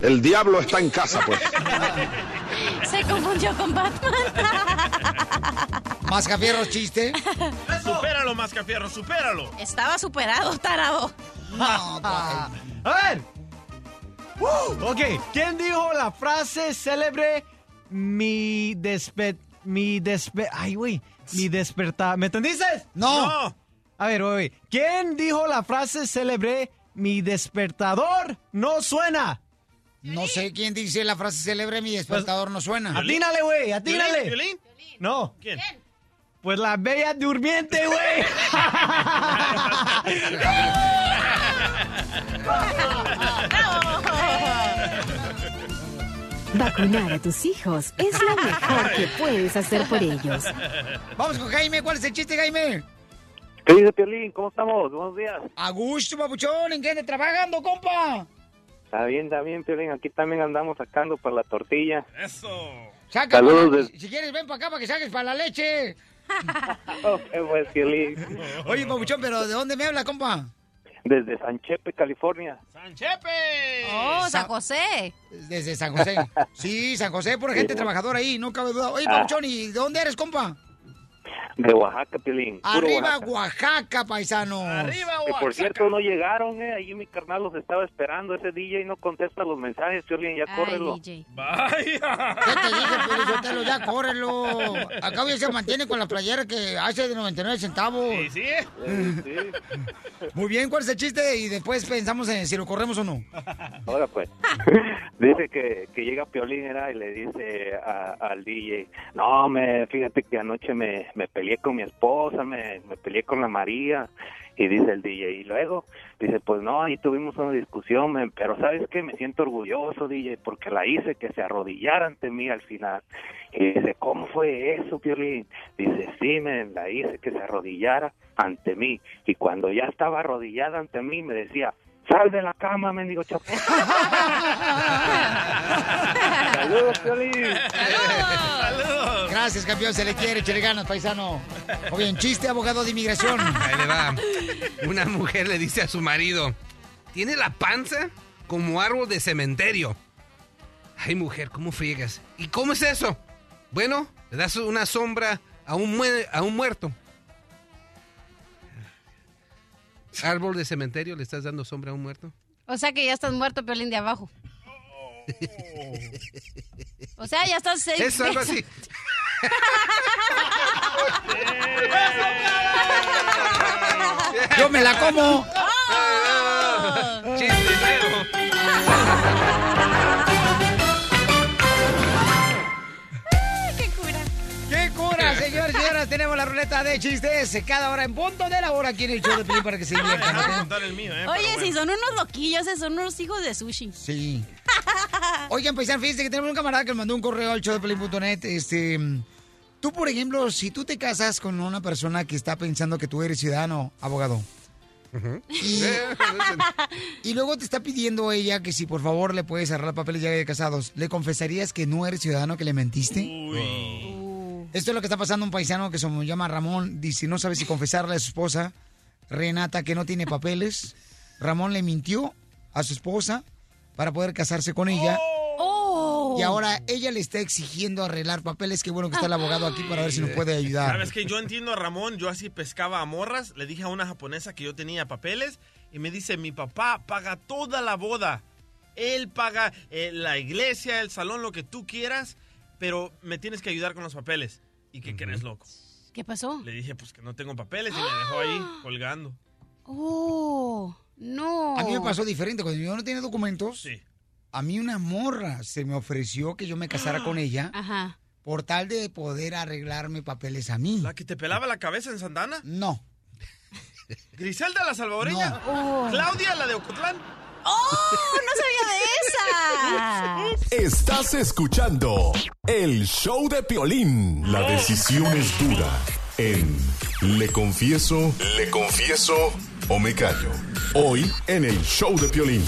El diablo está en casa, pues. Se confundió con Batman. Mascafierros, chiste. Supéralo, Mascafierro, supéralo. Estaba superado, tarado. A ver. Uh, ok, ¿quién dijo la frase célebre mi despe... mi despe... Ay, güey, mi despertar... ¿Me entendiste? No. A ver, güey, ¿quién dijo la frase célebre mi despertador no suena? No sé quién dice la frase célebre, mi despertador no suena. Atínale, güey, atínale. ¿Violín? No. ¿Quién? Pues la bella durmiente, güey. Vacunar a tus hijos es lo mejor que puedes hacer por ellos. Vamos con Jaime, ¿cuál es el chiste, Jaime? ¿Qué dice Piolín? ¿Cómo estamos? Buenos días. A gusto, papuchón, ¿en qué andas trabajando, compa? Está bien, está bien, Piolín. Aquí también andamos sacando para la tortilla. Eso. Saca, Saludos para- si quieres, ven para acá para que saques para la leche. Buen Piolín. Oye, papuchón, pero ¿de dónde me habla, compa? Desde San Chepe, California. ¡San Chepe! Oh, San José. Desde San José. Sí, San José, por gente Sí. trabajadora ahí, no cabe duda. Oye, Ah. papuchón, ¿y de dónde eres, compa? De Oaxaca, Piolín. Arriba, Oaxaca. Oaxaca, paisano. Arriba, Que por cierto no llegaron, eh. Ahí mi carnal los estaba esperando. Ese DJ no contesta los mensajes, Piolín. Ya córrelo. ¡Vaya! ¿Qué te dije, Piolichotelo? Ya, córrelo. Acá ya se mantiene con la playera que hace de 99 centavos. Sí, sí. Muy bien, ¿cuál es el chiste? Y después pensamos en si lo corremos o no. Ahora pues. dice que, que llega Piolín era, y le dice a- al DJ, no, me, fíjate que anoche me, me peleé con mi esposa, me, me peleé con la María. Y dice el DJ, y luego, dice, pues no, ahí tuvimos una discusión, pero ¿sabes qué? Me siento orgulloso, DJ, porque la hice que se arrodillara ante mí al final. Y dice, ¿cómo fue eso, Piolín? Dice, sí, men, la hice que se arrodillara ante mí. Y cuando ya estaba arrodillada ante mí, me decía, Sal de la cama, mendigo chapo. Saludos, Piolín. Gracias, campeón. Se le quiere, échale ganas, paisano. O bien, chiste, abogado de inmigración. Ahí le va. Una mujer le dice a su marido, tiene la panza como árbol de cementerio. Ay, mujer, ¿cómo friegas? ¿Y cómo es eso? Bueno, le das una sombra a un, mue- a un muerto. Árbol de cementerio, ¿le estás dando sombra a un muerto? O sea que ya estás muerto, Piolín, de abajo. O sea, ya estás seis Es algo así. Yo me la como. ¡Qué señores! Tenemos la ruleta de chistes cada hora en punto de la hora aquí en el show de Pelín para que se diviertan. Mío, ¿eh? Oye, si son unos loquillos, eh, son unos hijos de sushi. Sí. Oigan, paisan, fíjense que tenemos un camarada que me mandó un correo al showdepelín.net. Este, tú, por ejemplo, si tú te casas con una persona que está pensando que tú eres ciudadano, abogado, y, y luego te está pidiendo ella que si por favor le puedes arreglar papeles ya de casados, ¿le confesarías que no eres ciudadano, que le mentiste? Esto es lo que está pasando a un paisano que se llama Ramón. Dice, no sabe si confesarle a su esposa, Renata, que no tiene papeles. Ramón le mintió a su esposa para poder casarse con ella. Oh. Y ahora ella le está exigiendo arreglar papeles. Qué bueno que está el abogado aquí para ver si nos puede ayudar. ¿Sabes que Yo entiendo a Ramón, yo así pescaba a morras, le dije a una japonesa que yo tenía papeles y me dice, mi papá paga toda la boda. Él paga eh, la iglesia, el salón, lo que tú quieras, pero me tienes que ayudar con los papeles. ¿Y qué crees, loco? ¿Qué pasó? Le dije, pues que no tengo papeles y me dejó ahí colgando. Oh, no. A mí me pasó diferente. Cuando yo no tenía documentos, Sí. a mí una morra se me ofreció que yo me casara con ella Ajá. por tal de poder arreglarme papeles a mí. ¿La que te pelaba la cabeza en Santana? No. ¿Griselda la salvadoreña? No. Oh. ¿Claudia la de Ocotlán? ¡Oh! ¡No sabía de esa! Estás escuchando el show de Piolín. La decisión es dura en Le Confieso, Le Confieso o Me Callo. Hoy en el show de Piolín.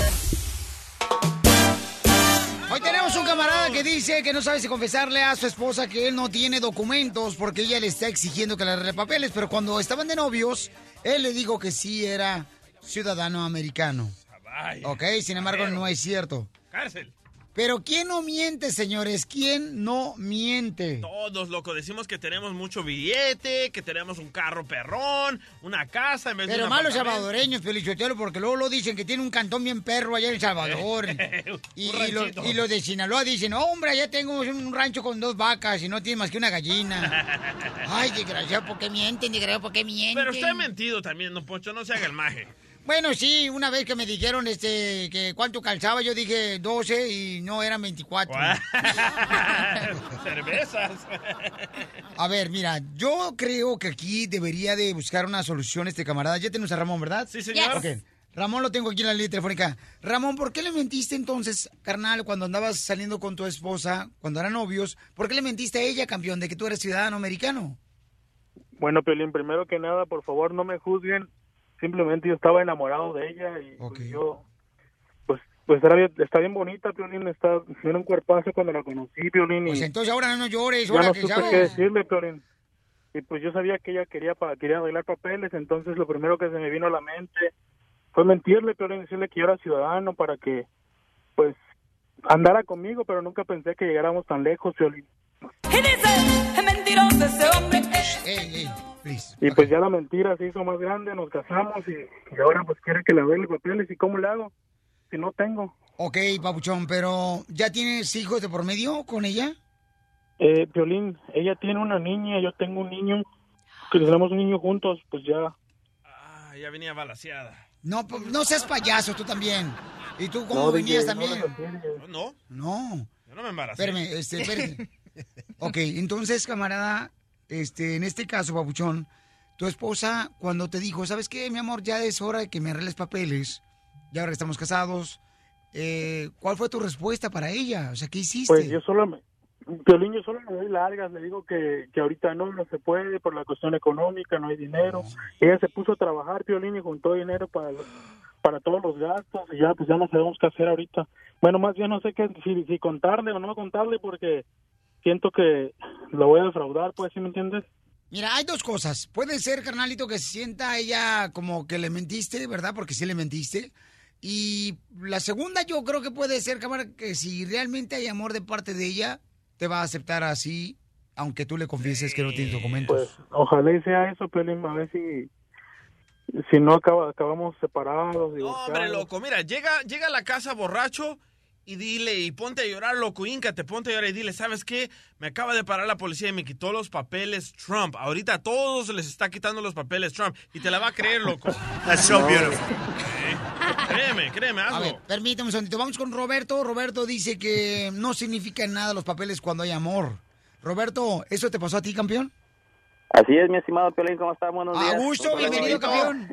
Hoy tenemos un camarada que dice que no sabe si confesarle a su esposa que él no tiene documentos porque ella le está exigiendo que le arregle papeles, pero cuando estaban de novios, él le dijo que sí era ciudadano americano. Ok, sin embargo no es cierto. Cárcel. Pero ¿quién no miente, señores? ¿Quién no miente? Todos, loco, decimos que tenemos mucho billete, que tenemos un carro perrón, una casa en vez de Pero un malos salvadoreños, Pelichotelo, porque luego lo dicen que tiene un cantón bien perro allá en El Salvador. y, Un y lo- ranchito. y los de Sinaloa dicen, hombre, allá tengo un rancho con dos vacas y no tiene más que una gallina. Ay, desgraciado, ¿por qué mienten? Desgraciado, ¿por qué mienten? Pero usted ha mentido también, don Poncho, no se haga el maje. Bueno, sí, una vez que me dijeron este que cuánto calzaba, yo dije 12 y no eran 24. Cervezas. A ver, mira, yo creo que aquí debería de buscar una solución este camarada. Ya tenemos a Ramón, ¿verdad? Sí, señor. Ok. Ramón lo tengo aquí en la línea telefónica. Ramón, ¿por qué le mentiste entonces, carnal, cuando andabas saliendo con tu esposa, cuando eran novios? ¿Por qué le mentiste a ella, campeón, de que tú eres ciudadano americano? Bueno, Piolín, primero que nada, por favor, no me juzguen. Simplemente yo estaba enamorado de ella y pues, yo, pues, pues era bien- está bien bonita, Piolín, está, tiene un cuerpazo cuando la conocí, Piolín. Y Pues entonces ahora no llores, ya ahora no que supe sabes. qué decirle, Piolín. Y pues yo sabía que ella quería pa- quería arreglar papeles, entonces lo primero que se me vino a la mente fue mentirle, Piolín, decirle que yo era ciudadano para que, pues, andara conmigo, pero nunca pensé que llegáramos tan lejos, Piolín. Es mentiroso ese hombre. Ey, ey, please. Y pues ya la mentira se hizo más grande, nos casamos y, y ahora pues quiere que le arregle papeles. ¿Y cómo le hago? Si no tengo. Ok, papuchón, pero ¿ya tienes hijos de por medio con ella? Eh, Violín, ella tiene una niña, yo tengo un niño, que tenemos un niño juntos, pues ya. Ah, ya venía balaseada. No, pues, no seas payaso tú también. ¿Y tú cómo No, venías DJ, no también? No, No. yo no me embaracé. Espérame, este, espérame. ok, entonces, camarada, este, en este caso, papuchón, tu esposa cuando te dijo, ¿sabes qué, mi amor? Ya es hora de que me arregles papeles. Ya ahora estamos casados. eh, ¿Cuál fue tu respuesta para ella? O sea, ¿qué hiciste? Pues yo solo, me, Violín, yo solo le doy largas, le digo que, que ahorita no, no se puede por la cuestión económica, no hay dinero. Ella se puso a trabajar, Violín, y juntó dinero para, para todos los gastos y ya pues ya no sabemos qué hacer ahorita. Bueno, más bien no sé qué, si, si contarle o no contarle porque siento que lo voy a defraudar, pues, ¿sí me entiendes? Mira, hay dos cosas. Puede ser, carnalito, que se sienta ella como que le mentiste, ¿verdad? Porque sí le mentiste. Y la segunda yo creo que puede ser, cámara, que si realmente hay amor de parte de ella, te va a aceptar así, aunque tú le confieses que no tienes documentos. Pues ojalá y sea eso, Pelín, a ver si, si no acaba, acabamos separados. No, hombre, loco, mira, llega, llega a la casa borracho y dile, y ponte a llorar, loco, te ponte a llorar y dile, ¿sabes qué? Me acaba de parar la policía y me quitó los papeles Trump. Ahorita a todos les está quitando los papeles Trump. Y te la va a creer, loco. That's so beautiful. Créeme, créeme, A hazlo. ver, permítame un segundito. Vamos con Roberto. Roberto dice que no significa nada los papeles cuando hay amor. Roberto, ¿eso te pasó a ti, campeón? Así es, mi estimado Piolín, ¿cómo está? Buenos días. A gusto, Un saludo. bienvenido, campeón.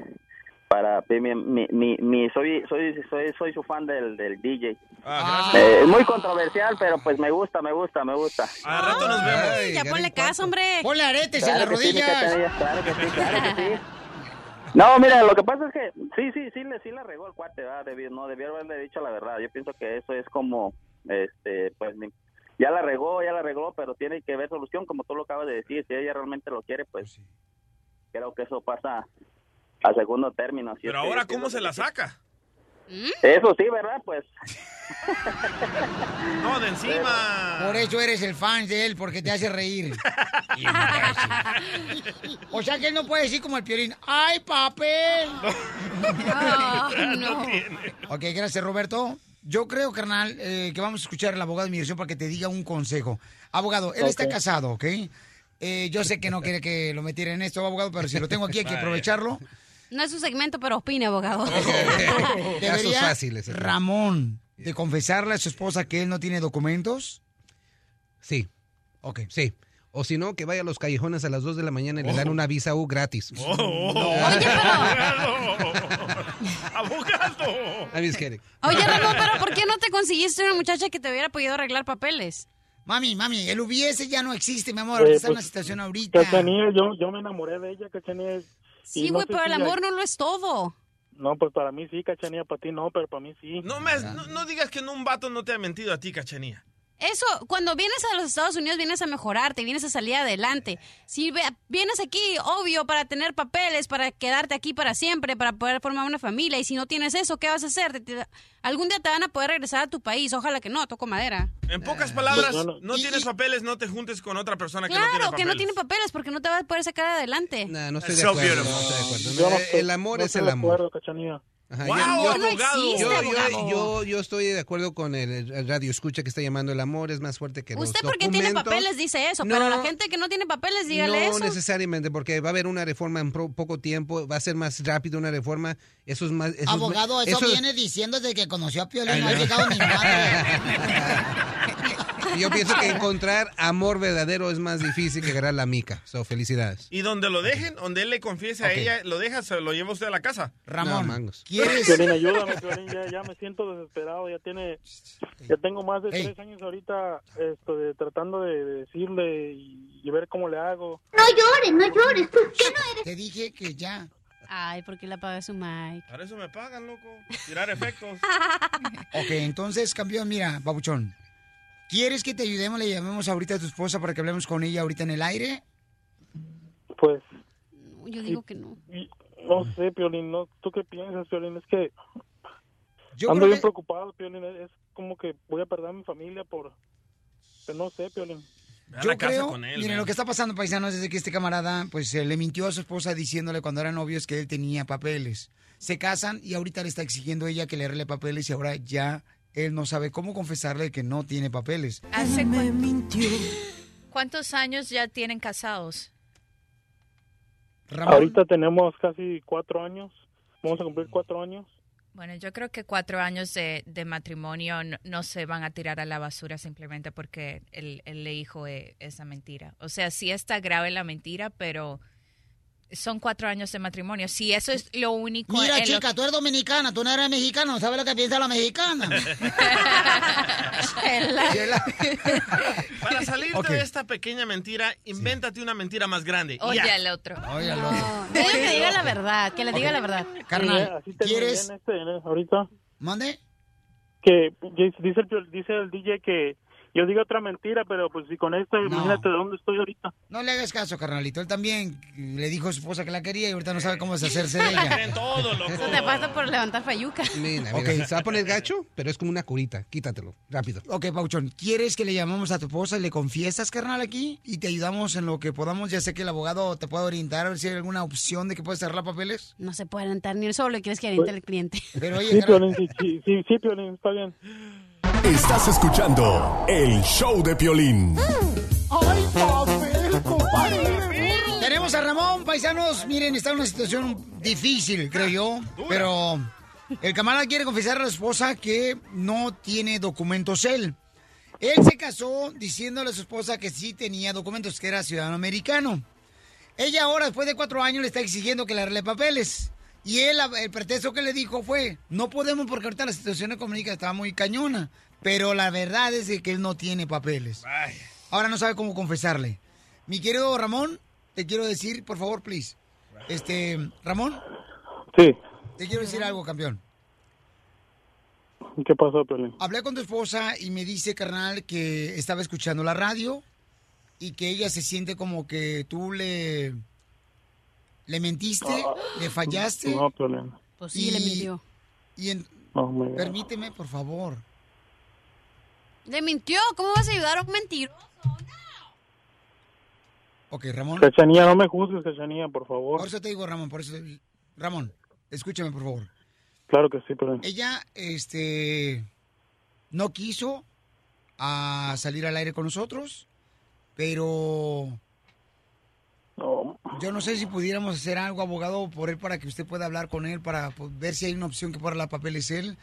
Para, mi, mi, mi, mi- soy, soy, soy, soy su fan del, del DJ. Ah, Eh, es muy controversial, pero pues me gusta, me gusta, me gusta. A rato nos vemos. Ay, ya ponle caso, hombre. Ponle aretes Claro que sí, mi cachanilla, claro que sí, claro que sí. No, mira, lo que pasa es que sí, sí, sí, le, sí la regó el cuate, ¿verdad? Debió, no, debió haberle dicho la verdad. Yo pienso que eso es como, este, pues, ya la regó, ya la regó, pero tiene que haber solución, como tú lo acabas de decir. Si ella realmente lo quiere, pues, creo que eso pasa a segundo término. así Pero es ahora, ¿cómo se la saca? Eso sí, ¿verdad? Pues, No, de encima. Por eso eres el fan de él, porque te hace reír. o sea que él no puede decir como el piolín, ¡ay, papel! no. Ok, gracias, Roberto. Yo creo, carnal, eh, que vamos a escuchar al abogado de inmigración para que te diga un consejo. Abogado, él está casado, ¿ok? Eh, yo sé que no quiere que lo metiera en esto, abogado, pero si lo tengo aquí hay que aprovecharlo. No es su segmento, pero opine, abogado. Debería fáciles, ¿eh? Ramón de confesarle a su esposa que él no tiene documentos. Sí. Ok. Sí. O si no, que vaya a los callejones a las 2 de la mañana y le dan una visa U gratis. ¡Abogado! I'm just kidding. Oye, Ramón, pero ¿por qué no te conseguiste una muchacha que te hubiera podido arreglar papeles? Mami, mami, el hubiese ya no existe, mi amor. Eh, está en pues, una situación ahorita. Cachanilla, yo, yo me enamoré de ella, Cachanilla. Sí, no güey, pero el amor hay- no lo es todo. No, pues para mí sí, Cachanilla, para ti no, pero para mí sí. No, me, no, no digas que no, un vato no te ha mentido a ti, cachanía. Eso, cuando vienes a los Estados Unidos, vienes a mejorarte, vienes a salir adelante. Si ve- vienes aquí, obvio, para tener papeles, para quedarte aquí para siempre, para poder formar una familia, y si no tienes eso, ¿qué vas a hacer? Te- te- algún día te van a poder regresar a tu país, ojalá que no, toco madera. En pocas palabras, no, no tienes papeles, no te juntes con otra persona que no tiene Claro, que no tiene papeles, porque no te va a poder sacar adelante. No, no estoy de So acuerdo. beautiful. no estoy de acuerdo. No Eh, el amor no es estoy el de amor. acuerdo. Ajá, Wow, yo, yo- no existe, yo, yo- abogado. yo- yo estoy de acuerdo con el, el radio escucha que está llamando el amor es más fuerte que Usted los porque tiene papeles dice eso, No. pero la gente que no tiene papeles, dígale no eso. necesariamente, porque va a haber una reforma en pro- poco tiempo, va a ser más rápido una reforma. Eso es más. eso es más- Abogado, eso, eso- viene diciendo desde que conoció a Piolín. No ha no. llegado ni madre. Yo pienso que encontrar amor verdadero es más difícil que agarrar la mica. So, felicidades. Y donde lo dejen, donde él le confiese a ella, lo deja, se lo lleva usted a la casa. No, mangos. ¿Quieres? Piolín, ayúdame, Piolín, ya, ya me siento desesperado, ya tiene, ya tengo más de tres años ahorita esto, de, tratando de, de decirle y, y ver cómo le hago. No llores, no llores. ¿Tú qué no eres? Te dije que ya. Ay, ¿por qué le apaga su mic? Para eso me pagan, loco. Tirar efectos. Ok, entonces, campeón, mira, babuchón. ¿Quieres que te ayudemos? Le llamemos ahorita a tu esposa para que hablemos con ella ahorita en el aire. Pues, Yo digo que no. y- no sé, Piolín, no, ¿tú qué piensas, Piolín? Es que Yo ando bien que- preocupado, Piolín, es como que voy a perder a mi familia por... Pero no sé, Piolín. Yo la creo, con él. miren, man. lo que está pasando, paisanos, es que este camarada, pues, eh, le mintió a su esposa diciéndole cuando eran novios que él tenía papeles. Se casan y ahorita le está exigiendo ella que le arregle papeles y ahora ya él no sabe cómo confesarle que no tiene papeles. ¿Hace cuánto- ¿Cuántos años ya tienen casados? Ramón, Ahorita tenemos casi cuatro años, vamos a cumplir cuatro años. Bueno, yo creo que cuatro años de, de matrimonio no, no se van a tirar a la basura simplemente porque él, él le dijo eh, esa mentira. O sea, sí está grave la mentira, pero Son cuatro años de matrimonio. Si eso es lo único... Mira, chica, tú eres dominicana, tú no eres mexicana, no sabes lo que piensa la mexicana. Para salirte Ok. de esta pequeña mentira, invéntate una mentira más grande. Oye ya. al otro. Oye al otro. Diga que diga la verdad, que le diga la verdad. Carnal, ¿quieres? este, en- ahorita ¿Mande? que dice el, dice el DJ que yo digo otra mentira, pero pues si con esta, imagínate de dónde estoy ahorita. No le hagas caso, carnalito. Él también le dijo a su esposa que la quería y ahorita no sabe cómo deshacerse de ella. Creen todo, loco. Eso te pasa por levantar fayuca. Mira, Ok. se va a poner gacho, pero es como una curita. Quítatelo, rápido. Ok, Pauchón, ¿quieres que le llamamos a tu esposa y le confiesas, carnal, aquí? Y te ayudamos en lo que podamos. Ya sé que el abogado te puede orientar a ver si hay alguna opción de que puedes cerrar papeles. No se puede alentar ni él solo, quieres que aliente Pues- el cliente. Pero oye, Sí, carnal, Piolín, sí, sí, sí, sí, Piolín, está bien. Estás escuchando el show de Piolín. ¡Ay, papel, compadre! Tenemos a Ramón, paisanos. Miren, está en una situación difícil, creo yo. Pero el camarada quiere confesar a la esposa que no tiene documentos él. Él se casó diciéndole a su esposa que sí tenía documentos, que era ciudadano americano. Ella ahora, después de cuatro años, le está exigiendo que le arregle papeles. Y él, el pretexto que le dijo fue, no podemos porque ahorita la situación económica está muy cañona. Pero la verdad es de que él no tiene papeles. Ahora no sabe cómo confesarle. Mi querido Ramón, te quiero decir, por favor, please. Este, Ramón, Sí, te quiero decir algo, campeón. ¿qué pasó, Piolín? Hablé con tu esposa y me dice, carnal, que estaba escuchando la radio y que ella se siente como que tú le... ¿Le mentiste? ¿Le fallaste? No, Piolín. Pues sí, le mintió. Y en- No, permíteme, por favor. Le mintió, ¿cómo vas a ayudar a un mentiroso? Ok, Ramón. Cachanía, no me juzgues, Cachanía, por favor. Por eso te digo, Ramón, por eso... Ramón, escúchame, por favor. Claro que sí, Piolín. Ella, este, no quiso a salir al aire con nosotros, pero yo no sé si pudiéramos hacer algo, abogado, por él para que usted pueda hablar con él, para pues, ver si hay una opción que para la papeles él.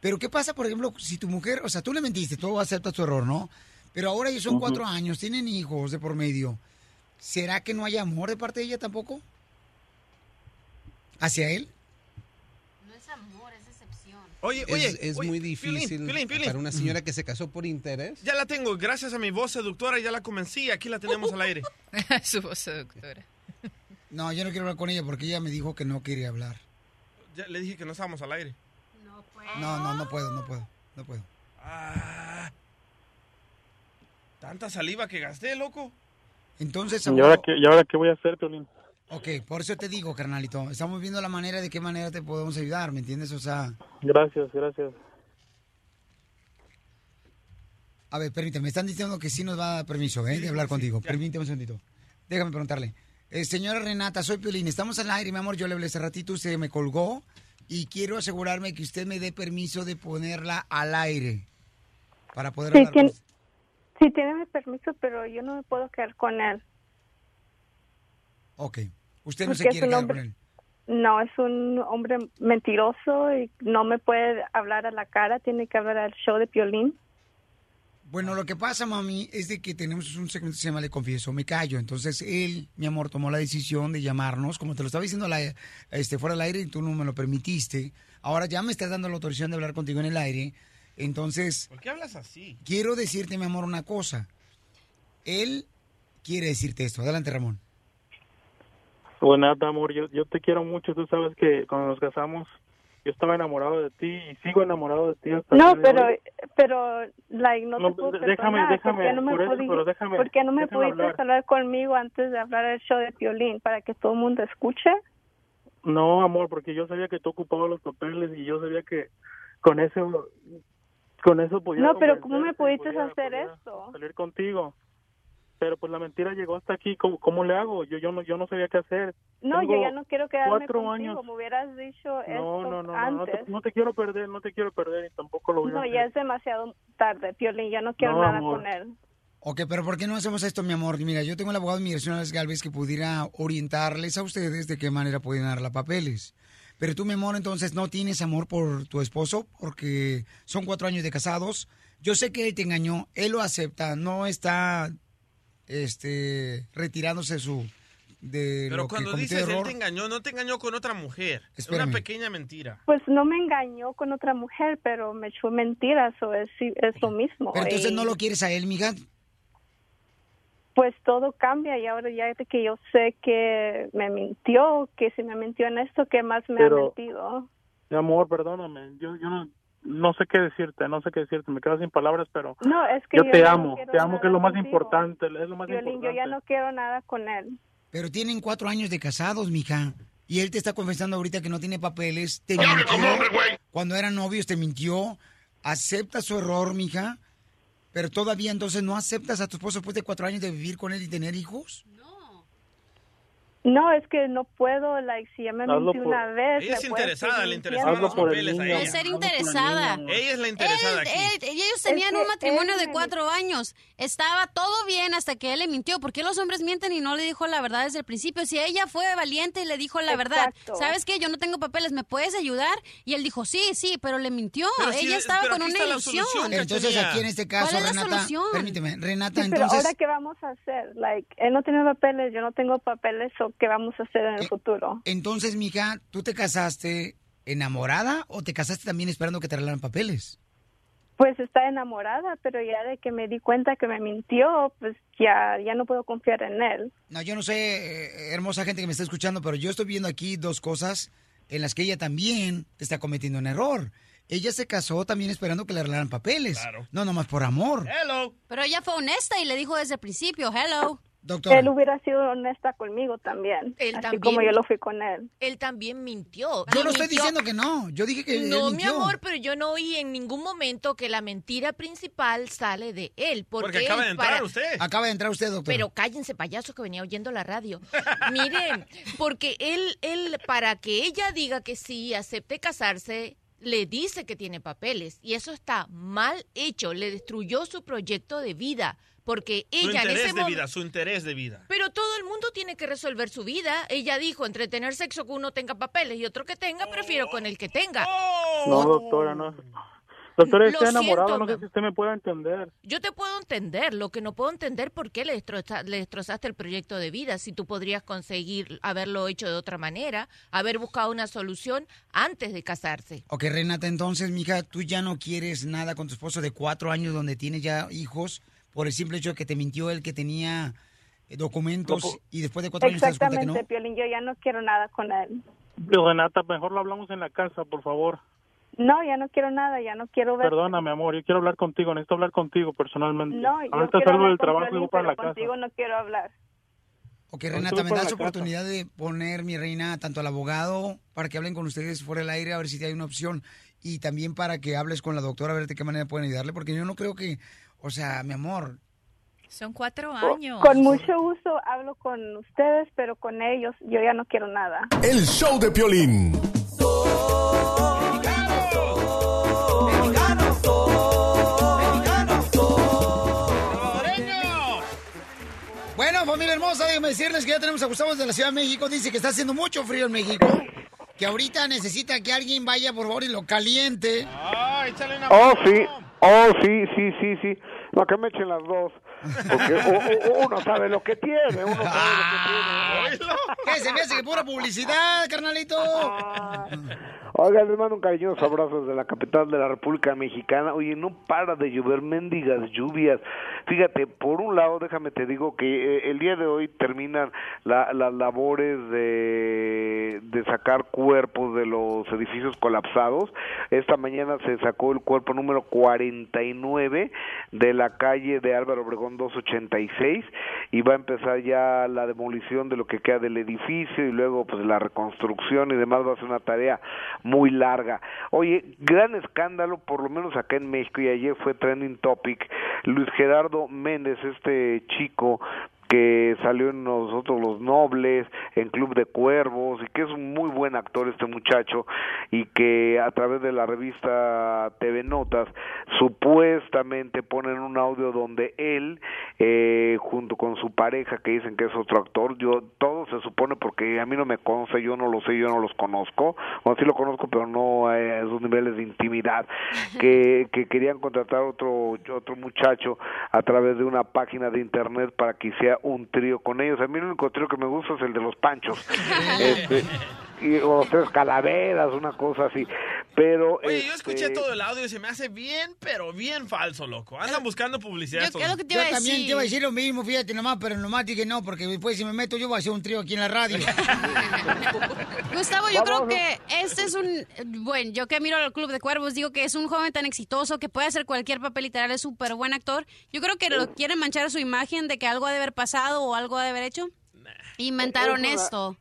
Pero ¿qué pasa, por ejemplo, si tu mujer, o sea, tú le mentiste, tú aceptas tu error, ¿no? Pero ahora ellos son cuatro años, tienen hijos de por medio. ¿Será que no hay amor de parte de ella tampoco? ¿Hacia él? No es amor, es decepción. Oye, Es, oye. es oye, muy difícil Piolín, Piolín. para una señora que se casó por interés. Ya la tengo, gracias a mi voz seductora, ya la convencí, aquí la tenemos al aire. Su voz seductora. No, yo no quiero hablar con ella porque ella me dijo que no quería hablar. Ya le dije que no estábamos al aire. No, no, no puedo, no puedo, no puedo. Ah, tanta saliva que gasté, loco. Entonces, ¿Y ahora, qué, ¿Y ahora qué voy a hacer, Piolín? Ok, por eso te digo, carnalito, estamos viendo la manera de qué manera te podemos ayudar, ¿me entiendes? O sea, Gracias, gracias. a ver, permíteme, me están diciendo que sí nos va a dar permiso, ¿eh? De hablar contigo. Permíteme un segundito. Déjame preguntarle. Eh, señora Renata, soy Piolín, estamos al aire, mi amor, yo le hablé hace ratito, usted me colgó y quiero asegurarme que usted me dé permiso de ponerla al aire para poder Sí, hablar con tiene, sí, tiene mi permiso, pero yo no me puedo quedar con él. Ok, usted no se Porque es quiere un quedar hombre- con él. No, es un hombre mentiroso y no me puede hablar a la cara, tiene que hablar al show de Piolín. Bueno, lo que pasa, mami, es de que tenemos un segmento que se llama Le Confieso, me callo. Entonces, él, mi amor, tomó la decisión de llamarnos, como te lo estaba diciendo la- este, fuera del aire y tú no me lo permitiste. Ahora ya me estás dando la autorización de hablar contigo en el aire. Entonces, ¿Por qué hablas así? quiero decirte, mi amor, una cosa. Él quiere decirte esto. Adelante, Ramón. Bueno, nada, amor, yo, yo te quiero mucho. Tú sabes que cuando nos casamos, yo estaba enamorado de ti y sigo enamorado de ti hasta el No, pero, hoy. pero, like, no, No, te puedo déjame, perdonar. déjame, ¿Por qué no me, por eso, pero déjame, por qué no me pudiste hablar. hablar conmigo antes de hablar al show de Piolín para que todo el mundo escuche? No, amor, porque yo sabía que tú ocupabas los papeles y yo sabía que con eso, con eso podía No, pero ¿cómo me pudiste hacer esto? Salir contigo. Pero pues la mentira llegó hasta aquí. ¿Cómo, cómo le hago? Yo yo no yo no sabía qué hacer. No, Tengo yo ya no quiero quedarme cuatro contigo. años. Me hubieras dicho esto No, no, no, no, no te, no te quiero perder, no te quiero perder y tampoco lo voy a No, hacer. ya es demasiado tarde, Piolín. Ya no quiero No, nada amor. con él. Ok, pero ¿por qué no hacemos esto, mi amor? Mira, yo tengo el abogado de migración, Alex Galvez, que pudiera orientarles a ustedes de qué manera pueden darle papeles. Pero tú, mi amor, entonces no tienes amor por tu esposo porque son cuatro años de casados. Yo sé que él te engañó, él lo acepta, no está este, retirándose su, de Pero lo que cuando dices él error. te engañó, no te engañó con otra mujer. Es una pequeña mentira. Pues no me engañó con otra mujer, pero me echó mentiras o es, es lo mismo. Pero entonces Y, no lo quieres a él, mija. Pues todo cambia y ahora ya que yo sé que me mintió, que si me mintió en esto, ¿qué más me Pero- ha mentido? Mi amor, perdóname. Yo, yo no, no sé qué decirte, no sé qué decirte. Me quedo sin palabras, pero No, es que yo, yo te no amo. te amo, que es lo más contigo. importante. Es lo más Violín, yo importante. ya no quiero nada con él. Pero tienen cuatro años de casados, mija. Y él te está confesando ahorita que no tiene papeles. Te mintió. Cuando eran novios te mintió. Acepta su error, mija. Pero todavía entonces no aceptas a tu esposo después de cuatro años de vivir con él y tener hijos. No, es que no puedo, like, si ya me mentí por- una vez. Ella es interesada, le interesaban los papeles a ella. No es ser interesada. Ella es la interesada Él- aquí. él- ellos tenían Es que un matrimonio él de cuatro años. Estaba todo bien hasta que él le mintió. ¿Por qué los hombres mienten y no le dijo la verdad desde el principio? Si ella fue valiente y le dijo la verdad, Exacto. ¿sabes qué? Yo no tengo papeles, ¿me puedes ayudar? Y él dijo, sí, sí, pero le mintió. Pero ella estaba pero con una ilusión. solución, Entonces aquí en este caso, ¿Cuál es la Renata, solución? permíteme, Renata, Sí, pero entonces... ahora qué vamos a hacer? Like, él no tiene papeles, yo no tengo papeles, o qué vamos a hacer en el futuro? Entonces, mija, ¿tú te casaste enamorada o te casaste también esperando que te arreglaran papeles? Pues está enamorada, pero ya de que me di cuenta que me mintió, pues ya ya no puedo confiar en él. No, yo no sé, eh, hermosa gente que me está escuchando, pero yo estoy viendo aquí dos cosas en las que ella también está cometiendo un error. Ella se casó también esperando que le arreglaran papeles. No nomás por amor. Hello. Pero ella fue honesta y le dijo desde el principio, hello. Doctora. Él hubiera sido honesta conmigo también, Él así también. como yo lo fui con él. Él también mintió. Yo Y no estoy diciendo que no. Yo dije que él No, mi amor, pero yo no oí en ningún momento que la mentira principal sale de él. Porque, Porque acaba él de entrar para- usted. Acaba de entrar usted, doctor. Pero cállense, payaso, que venía oyendo la radio. Miren, porque él, él, para que ella diga que sí, acepte casarse, le dice que tiene papeles. Y eso está mal hecho. Le destruyó su proyecto de vida. Porque Su ella en interés ese de momento... vida, su interés de vida. Pero todo el mundo tiene que resolver su vida. Ella dijo, entre tener sexo que uno tenga papeles y otro que tenga, prefiero con el que tenga. No, doctora, no. Doctora, Lo estoy enamorado, siento, no sé si usted me puede entender. Yo te puedo entender, lo que no puedo entender por qué le, destroza- le destrozaste el proyecto de vida, si tú podrías conseguir haberlo hecho de otra manera, haber buscado una solución antes de casarse. Ok, Renata, entonces, mija, tú ya no quieres nada con tu esposo de cuatro años donde tienes ya hijos por el simple hecho de que te mintió él que tenía eh, documentos No, po- y después de cuatro años te das cuenta que no. Exactamente, Piolín, yo ya no quiero nada con él. Renata, mejor lo hablamos en la casa, por favor. No, ya no quiero nada, ya no quiero ver. Perdóname, amor, yo quiero hablar contigo, necesito hablar contigo personalmente. No, yo Ahorita quiero salgo hablar del trabajo y voy para la casa. contigo no quiero hablar. Ok, Renata, me das la casa. oportunidad de poner, mi reina, tanto al abogado para que hablen con ustedes fuera del aire a ver si hay una opción y también para que hables con la doctora a ver de qué manera pueden ayudarle, porque yo no creo que, o sea, mi amor, Son cuatro años. Con mucho gusto hablo con ustedes, pero con ellos yo ya no quiero nada. El show de Piolín. Bueno, familia hermosa, déjenme decirles que ya tenemos a Gustavo de la Ciudad de México. Dice que está haciendo mucho frío en México. Que ahorita necesita que alguien vaya, por favor, y lo caliente. Ah, échale una Oh, sí. Oh, sí, sí, sí, sí. Para que me echen las dos. Porque uno sabe lo que tiene, uno sabe lo que tiene. ¿Qué? Se me hace que pura publicidad, carnalito. Oiga, les mando un cariñoso abrazo desde la capital de la República Mexicana. Oye, no para de llover mendigas lluvias. Fíjate, por un lado, déjame te digo que eh, el día de hoy terminan la- las labores de, de sacar cuerpos de los edificios colapsados. Esta mañana se sacó el cuerpo número 49 de la calle de Álvaro Obregón 286 y va a empezar ya la demolición de lo que queda del edificio y luego pues la reconstrucción y demás va a ser una tarea muy larga. Oye, gran escándalo, por lo menos acá en México, y ayer fue trending topic, Luis Gerardo Méndez, este chico que salió en Nosotros los Nobles, en Club de Cuervos, y que es un muy buen actor este muchacho, y que a través de la revista TV Notas, supuestamente ponen un audio donde él, eh, junto con su pareja, que dicen que es otro actor, yo todo se supone porque a mí no me consta, yo no lo sé, yo no los conozco, o sí lo conozco, pero no a esos niveles de intimidad, que, que querían contratar otro otro muchacho a través de una página de internet para que hiciera un trío con ellos. A mí el único trío que me gusta es el de los panchos. Este, y, o tres calaveras, una cosa así. Pero Oye, yo escuché este, todo el audio y se me hace bien, pero bien falso, loco. Andan buscando publicidad. estos- Yo también te iba a decir lo mismo, fíjate nomás, pero nomás dije no, porque después si me meto yo voy a hacer un trío aquí en la radio. Gustavo, yo creo que este es un... Bueno, yo que miro al Club de Cuervos, digo que es un joven tan exitoso que puede hacer cualquier papel literal, es súper buen actor. Yo creo que lo quieren manchar su imagen de que algo ha de haber pasado o algo ha de haber hecho. Inventaron Es una- esto.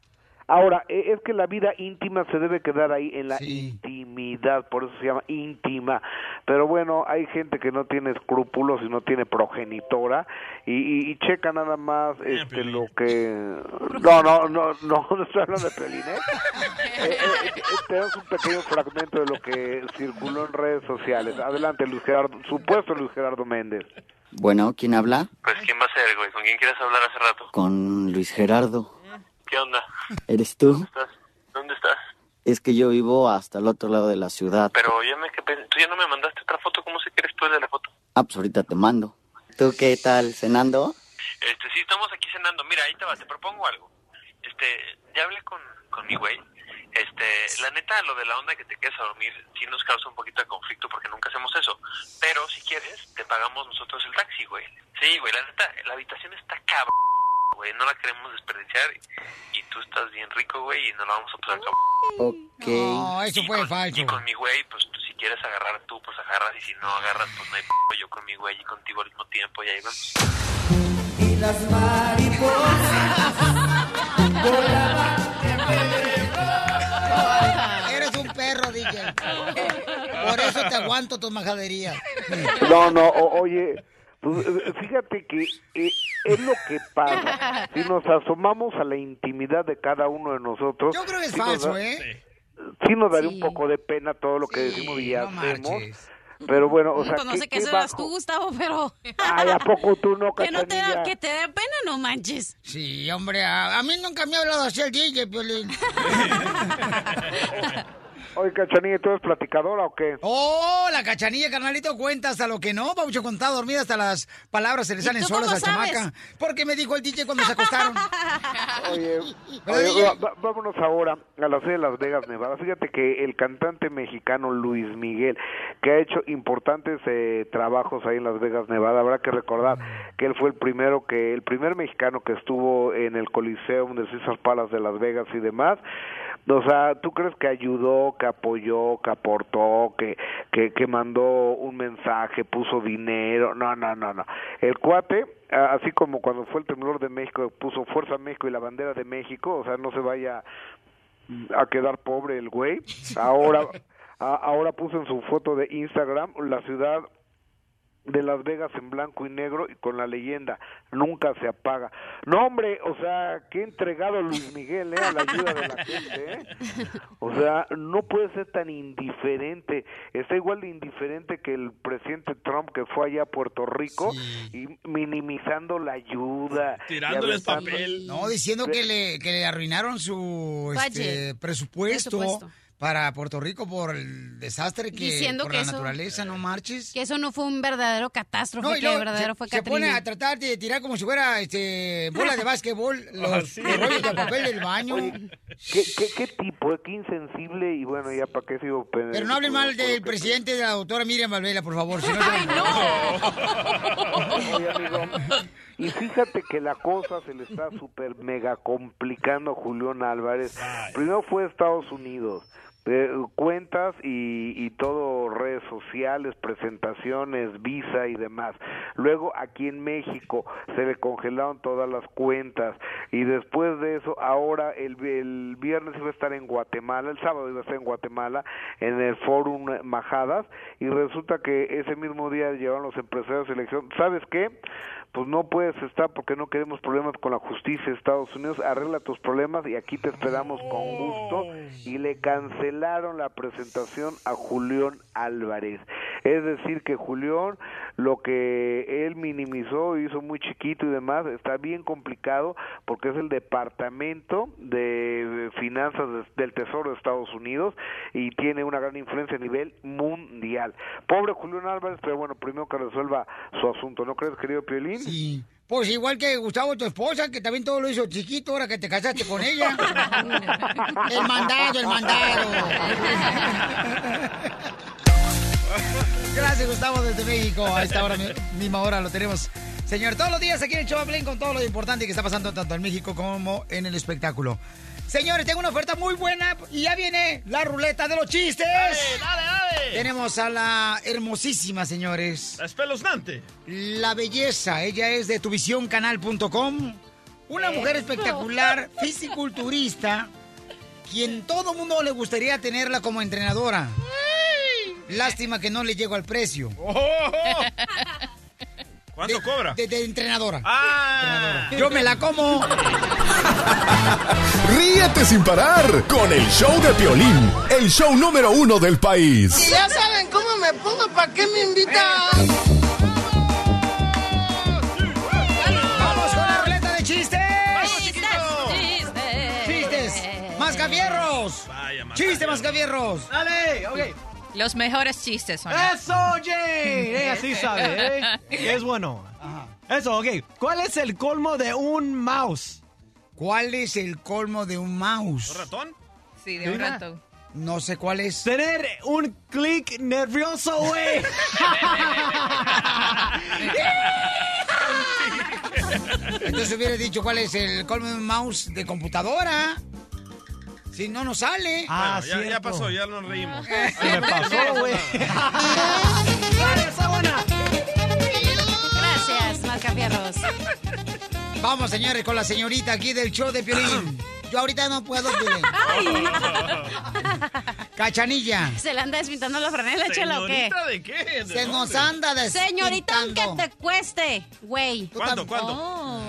Ahora, e- es que la vida íntima se debe quedar ahí en la intimidad, por eso se llama íntima. Pero bueno, hay gente que no tiene escrúpulos y no tiene progenitora y, y- y checa nada más este lo que... No, no, no, no, no estoy hablando de Pelín, ¿eh? Eh, eh, eh, Tenemos un pequeño fragmento de lo que circuló en redes sociales. Adelante, Luis Gerardo, supuesto Luis Gerardo Méndez. Bueno, ¿quién habla? Pues, ¿quién va a ser, güey? ¿Con quién quieres hablar hace rato? Con Luis Gerardo. ¿Qué onda? ¿Eres tú? ¿Estás? ¿Dónde estás? Es que yo vivo hasta el otro lado de la ciudad. Pero ya me quedé... Tú ya no me mandaste otra foto. ¿Cómo sé que eres tú el de la foto? Ah, pues ahorita te mando. ¿Tú qué tal, cenando? Este, sí, estamos aquí cenando. Mira, ahí te va. Te propongo algo. Este, ya hablé con, con mi güey. Este, la neta, lo de la onda que te quedes a dormir sí nos causa un poquito de conflicto porque nunca hacemos eso. Pero si quieres, te pagamos nosotros el taxi, güey. Sí, güey, la neta, la habitación está cabrón, güey. No la queremos desperdiciar. Y, y tú estás bien rico, güey, y nos la vamos a pasar cabrón. Ok. No, eso fue falso. Y con mi güey, pues tú, si quieres agarrar tú, pues agarras. Y si no agarras, pues no hay p yo con mi güey y contigo al mismo tiempo. Y ahí vamos. Y las Eres un perro, DJ. Por eso te aguanto tus majaderías. No, no, o- oye, pues, eh, fíjate que eh, es lo que pasa. Si nos asomamos a la intimidad de cada uno de nosotros. Yo creo que es sí nos falso, da- ¿eh? Sí nos daría un poco de pena todo lo que decimos y hacemos. Pero bueno, o sea, pues no ¿qué- sé qué qué serás tú, Gustavo, pero... Ay, ¿a poco tú no, que no te da, que te dé pena, no manches. Sí, hombre, a, a mí nunca me ha hablado así el DJ, Piolín. Oye, Cachanilla, ¿tú eres platicadora o qué? Oh, la cachanilla, carnalito, cuenta hasta lo que no. Paucho contaba dormida hasta las palabras se le ¿Y salen solas a sabes? chamaca. Porque me dijo el DJ cuando se acostaron. Oye, ¿Verdad, oye, DJ? va- va- vámonos ahora a la sede de Las Vegas, Nevada. Fíjate que el cantante mexicano Luis Miguel, que ha hecho importantes eh, trabajos ahí en Las Vegas, Nevada, habrá que recordar que él fue el primero que, el primer mexicano que estuvo en el Coliseum de Caesar Palace de Las Vegas y demás. O sea, ¿tú crees que ayudó, que apoyó, que aportó, que, que, que mandó un mensaje, puso dinero? No, no, no, no. El cuate, así como cuando fue el temblor de México, puso Fuerza México y la bandera de México, o sea, no se vaya a quedar pobre el güey. Ahora, a- ahora puso en su foto de Instagram la ciudad de Las Vegas en blanco y negro y con la leyenda nunca se apaga. No hombre, o sea, qué entregado Luis Miguel eh, a la ayuda de la gente, ¿eh? O sea, no puede ser tan indiferente. Está igual de indiferente que el presidente Trump que fue allá a Puerto Rico y minimizando la ayuda. Tirándoles papel. No, diciendo que le, que le arruinaron su este, Presupuesto. Para Puerto Rico por el desastre que Diciendo por que la eso- naturaleza, no marches. Que eso no fue un verdadero catástrofe, No, y que luego verdadero se, fue se pone a tratar de tirar como si fuera este, bola de básquetbol los, sí. los rollos de papel del baño. ¿Qué, qué, qué tipo? Qué insensible y bueno, ya para qué sigo Pero no hablen mal del presidente de la doctora Miriam Valvela, por favor. Si no, Oye, amigo, y fíjate que la cosa se le está súper mega complicando a Julián Álvarez. Primero fue a Estados Unidos. eh, cuentas y, y todo redes sociales, presentaciones, visa y demás. Luego aquí en México se le congelaron todas las cuentas y después de eso ahora el, el viernes iba a estar en Guatemala, el sábado iba a estar en Guatemala en el Fórum Majadas y resulta que ese mismo día llevaron los empresarios de elección. ¿Sabes qué? Pues no puedes estar porque no queremos problemas con la justicia de Estados Unidos. Arregla tus problemas y aquí te esperamos con gusto. Y le cancelaron la presentación a Julián Álvarez. Es decir, que Julián lo que él minimizó, hizo muy chiquito y demás, está bien complicado porque es el departamento de finanzas de- del Tesoro de Estados Unidos y tiene una gran influencia a nivel mundial. Pobre Julián Álvarez, pero bueno, primero que resuelva su asunto, ¿no crees, querido Piolín? Sí. Pues igual que Gustavo, tu esposa, que también todo lo hizo chiquito ahora que te casaste con ella. el mandado, el mandado. Gracias, Gustavo, desde México. A esta hora, mi- misma hora, lo tenemos. Señor, todos los días aquí en el Choplin con todo lo importante que está pasando tanto en México como en el espectáculo. Señores, tengo una oferta muy buena y ya viene la ruleta de los chistes. Dale, dale, dale. Tenemos a la hermosísima, señores. La espeluznante. La belleza, ella es de tuvisioncanal.com. Una mujer espectacular, fisiculturista, quien todo mundo le gustaría tenerla como entrenadora. Lástima que no le llego al precio. ¿Cuánto cobra? De, de entrenadora. Ah. Yo me la como. Ríete sin parar con el show de Piolín, el show número uno del país. Si ya saben cómo me pongo, ¿para qué me invitan? ¡Vamos con la ruleta de chistes! Chistes, ¡Chistes! ¡Mascafierros! ¡Chiste, mascafierros! Dale, ok. Los mejores chistes son. Eso, Jay. Ella sí sabe, ¿eh? Es bueno. Eso, ok. ¿Cuál es el colmo de un mouse? ¿Cuál es el colmo de un mouse? ¿Un ratón? Sí, de un Mira. ratón. No sé cuál es. Tener un clic nervioso, güey. Entonces hubiera dicho cuál es el colmo de un mouse de computadora. Si no nos sale. Ah, Bueno, ya, ya pasó, ya nos reímos. Se me pasó, güey. Gracias, Mascafierros. Vamos, señores, con la señorita aquí del show de Piolín. Yo ahorita no puedo, Piolín. Cachanilla. ¿Se le anda despintando la franela, chela, o qué? ¿Señorita de qué? ¿De Se nos anda despintando. Señorita, aunque te cueste, güey. ¿Cuánto, cuánto? Oh.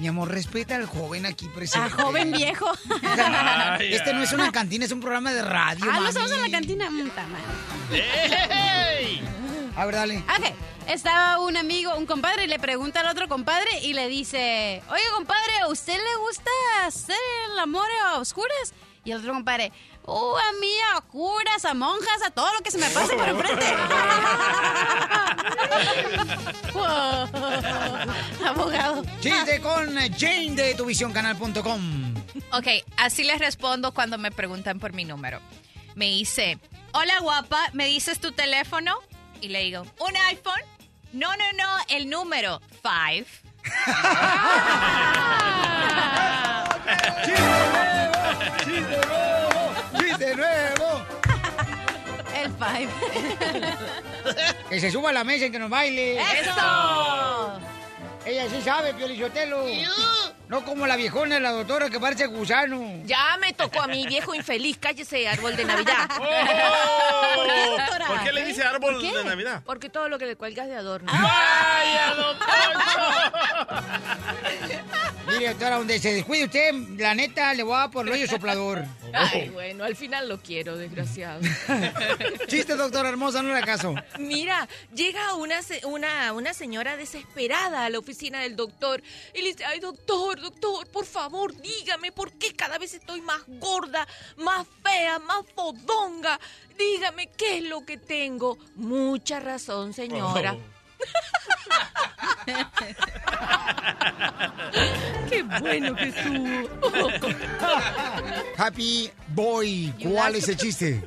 Mi amor, respeta al joven aquí presente. A joven viejo. Ay, Este no es una cantina, es un programa de radio, Ah, no mami. estamos en la cantina. Puta madre. ¡Ey! A ver, dale. Ok, estaba un amigo, un compadre, y le pregunta al otro compadre y le dice, oye compadre, ¿a usted le gusta hacer el amor a oscuras? Y el otro compadre, oh, a mí, a curas, a monjas, a todo lo que se me pase por enfrente. Abogado. Chiste con Jane de tuvisioncanal.com. Ok, así les respondo cuando me preguntan por mi número. Me dice, hola guapa, ¿me dices tu teléfono? Y le digo, ¿un iPhone? No, no, no, el número, five. ¡Chiste nuevo! El five. Que se suba a la mesa y que nos baile. ¡Eso! Ella sí sabe, Piolichotelo. No como la viejona de la doctora que parece gusano. Ya me tocó a mi viejo infeliz. Cállese, árbol de Navidad. Oh, ¿Por qué, doctora? ¿Por qué le dice árbol de Navidad? Porque todo lo que le cuelgas de adorno. ¡Vaya, don Doctora, donde se descuide usted, la neta, le voy a dar por el hoyo soplador. Ay, bueno, al final lo quiero, desgraciado. Chiste, doctora hermosa, no le caso. Mira, llega una, una, una señora desesperada a la oficina del doctor y le dice, ay doctor, doctor, por favor, dígame por qué cada vez estoy más gorda, más fea, más fodonga. Dígame qué es lo que tengo. Mucha razón, señora. Qué bueno que estuvo. Happy Boy, ¿cuál es el chiste?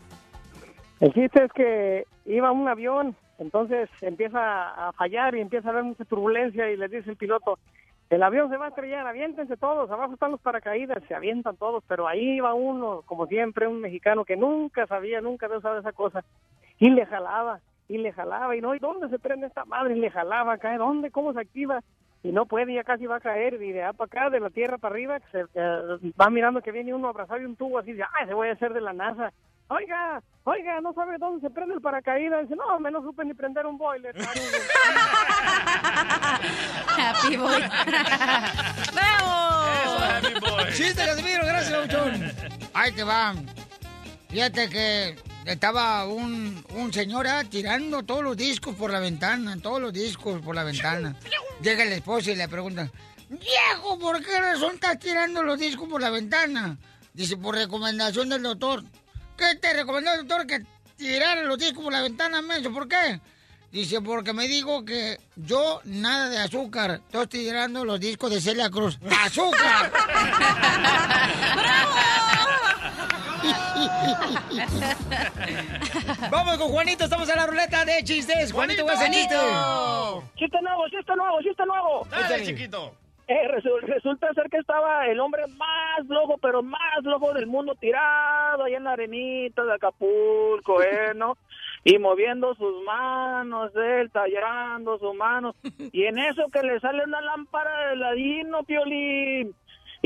El chiste es que iba un avión, entonces empieza a fallar y empieza a haber mucha turbulencia y le dice el piloto, el avión se va a estrellar, aviéntense todos, abajo están los paracaídas, se avientan todos, pero ahí iba uno, como siempre, un mexicano que nunca sabía, nunca había usado esa cosa, y le jalaba, y le jalaba, y no, ¿y dónde se prende esta madre? Y le jalaba acá, ¿dónde? ¿Cómo se activa? Y no puede, ya casi va a caer, y de allá para acá, de la tierra para arriba, se, eh, va mirando que viene uno abrazado y un tubo así, de, ay, se voy a hacer de la NASA. Oiga, oiga, no sabe dónde se prende el paracaídas. Dice, no, me no supe ni prender un boiler. Happy Boy. ¡Bravo! Eso, Happy Boy. Chiste, Casimiro, gracias, Bauchón. Ahí te va. Fíjate que estaba un, un señor ah, tirando todos los discos por la ventana, todos los discos por la ventana. Llega el esposo y le pregunta, viejo, ¿por qué razón estás tirando los discos por la ventana? Dice, por recomendación del doctor. ¿Qué te recomendó el doctor que tirara los discos por la ventana, menso? ¿Por qué? Dice, porque me dijo que yo nada de azúcar. Estoy tirando los discos de Celia Cruz. ¡Azúcar! Vamos con Juanito, estamos en la ruleta de chistes. Juanito, ¿cuál es el chiste? Chiste nuevo, chiste nuevo, chiste nuevo. Dale, chiquito. Eh, resu- resulta ser que estaba el hombre más loco, pero más loco del mundo, tirado allá en la arenita de Acapulco, ¿eh, no? Y moviendo sus manos, él tallando sus manos. Y en eso que le sale una lámpara de ladino, Piolín.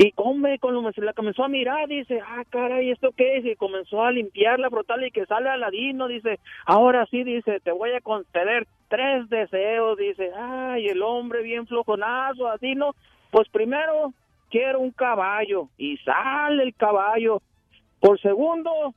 Y hombre, cuando la comenzó a mirar, dice, ah, caray, ¿esto qué es? Y comenzó a limpiarla, frotarla y que sale aladino, dice, ahora sí, dice, te voy a conceder tres deseos, dice, ay, el hombre bien flojonazo, así, ¿no? Pues primero, quiero un caballo, y sale el caballo. Por segundo,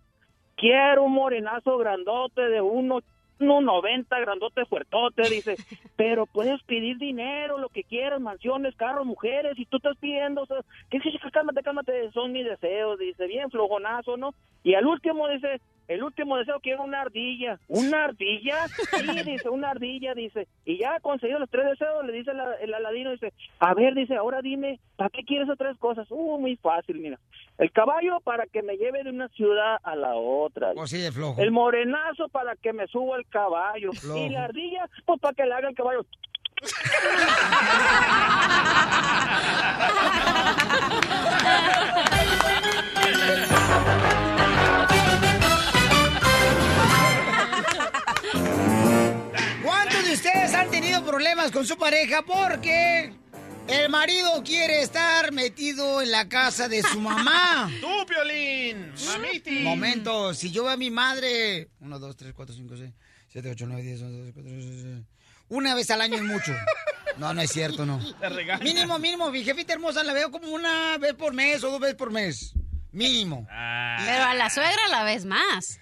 quiero un morenazo grandote de uno, uno 90, grandote fuertote, dice, pero puedes pedir dinero, lo que quieras, mansiones, carros, mujeres, y tú estás pidiendo, o sea, que- cálmate, cálmate, son mis deseos, dice, bien flojonazo, ¿no? Y al último dice, el último deseo quiero una ardilla, ¿una ardilla? Sí, dice, una ardilla, dice, y ya ha conseguido los tres deseos, le dice la- el aladino, dice, a ver, dice, ahora dime, ¿para qué quieres esas tres cosas? Uh, muy fácil, mira, el caballo para que me lleve de una ciudad a la otra. Pues sí, flojo. El morenazo para que me suba el caballo. Y la ardilla, pues para que le haga el caballo. han tenido problemas con su pareja porque el marido quiere estar metido en la casa de su mamá? ¡Tú, Piolín! ¡Mamiti! Momento, si yo veo a mi madre... 1, 2, 3, 4, 5, 6, 7, 8, 9, 10, 11, 12, 14, 15, 16. Una vez al año es mucho. No, no es cierto, no. Te. Mínimo, mínimo, mi jefita hermosa la veo como una vez por mes o dos veces por mes. Mínimo. Pero a la suegra la ves más.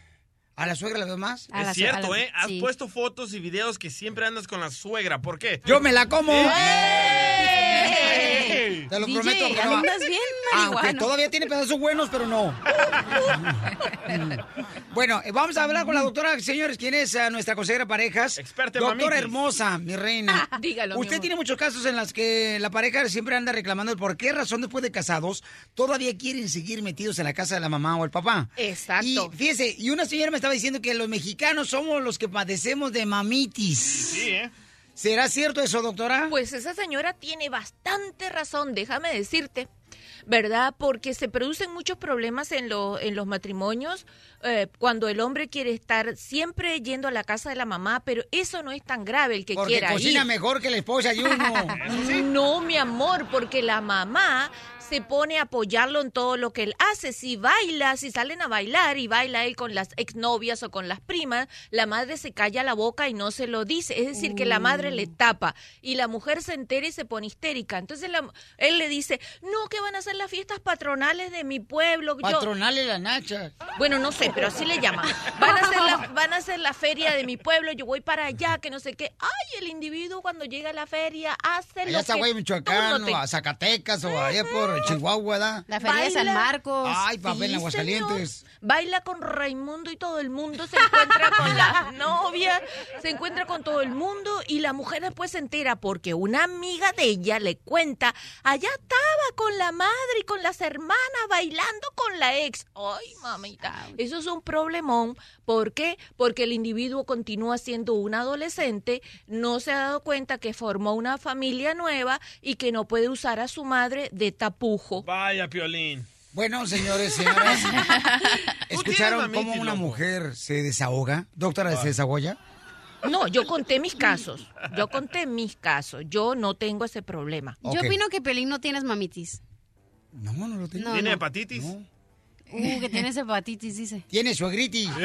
¿A la suegra la veo más? A Es cierto, ¿eh? Has sí. puesto fotos y videos que siempre andas con la suegra. ¿Por qué? ¡Yo me la como! ¡Ey! Te lo DJ, prometo. que no. bien Aunque marihuano. todavía tiene pedazos buenos, pero no. bueno, eh, vamos a hablar con la doctora, señores, ¿quién es eh, nuestra consejera de parejas? Experta en Doctora mamitis. hermosa, mi reina. Dígalo, Usted tiene muchos casos en los que la pareja siempre anda reclamando por qué razón después de casados todavía quieren seguir metidos en la casa de la mamá o el papá. Exacto. Y fíjese, y una señora me estaba diciendo que los mexicanos somos los que padecemos de mamitis. Sí, ¿eh? ¿Será cierto eso, doctora? Pues esa señora tiene bastante razón, déjame decirte. ¿Verdad? Porque se producen muchos problemas en, lo- en los matrimonios eh, cuando el hombre quiere estar siempre yendo a la casa de la mamá, pero eso no es tan grave el que Porque quiera cocina ir. mejor que la esposa de uno. No, mi amor, porque la mamá se pone a apoyarlo en todo lo que él hace. Si baila, si salen a bailar y baila él con las exnovias o con las primas, la madre se calla la boca y no se lo dice. Es decir, que la madre le tapa y la mujer se entera y se pone histérica. Entonces la- él le dice, no, que van a ser las fiestas patronales de mi pueblo. Yo- Patronales la nacha. bueno, no sé, pero así le llaman. Van a, hacer la, van a hacer la feria de mi pueblo, yo voy para allá, que no sé qué. Ay, el individuo cuando llega a la feria hace Allá lo está que Michoacán, no te- o a Zacatecas, o allá por Chihuahua, ¿verdad? La feria de San. Marcos. Ay, papel en Sí, Aguascalientes. señor. Baila con Raimundo y todo el mundo se encuentra con la novia, se encuentra con todo el mundo y la mujer después se entera porque una amiga de ella le cuenta, allá estaba con la madre y con las hermanas bailando con la ex. Ay, mamita, eso es un problemón. ¿Por qué? Porque el individuo continúa siendo un adolescente, no se ha dado cuenta que formó una familia nueva y que no puede usar a su madre de tapujo. Vaya, Piolín. Bueno, señores, señoras, ¿escucharon cómo una mujer se desahoga? Doctora, ¿se desahoga? No, yo conté mis casos. Yo conté mis casos. Yo no tengo ese problema. Yo opino que Pelín no tienes mamitis. No, no lo tengo. No, ¿Tiene no. hepatitis? Uh, que tienes hepatitis, dice. Tiene suegritis. Sí,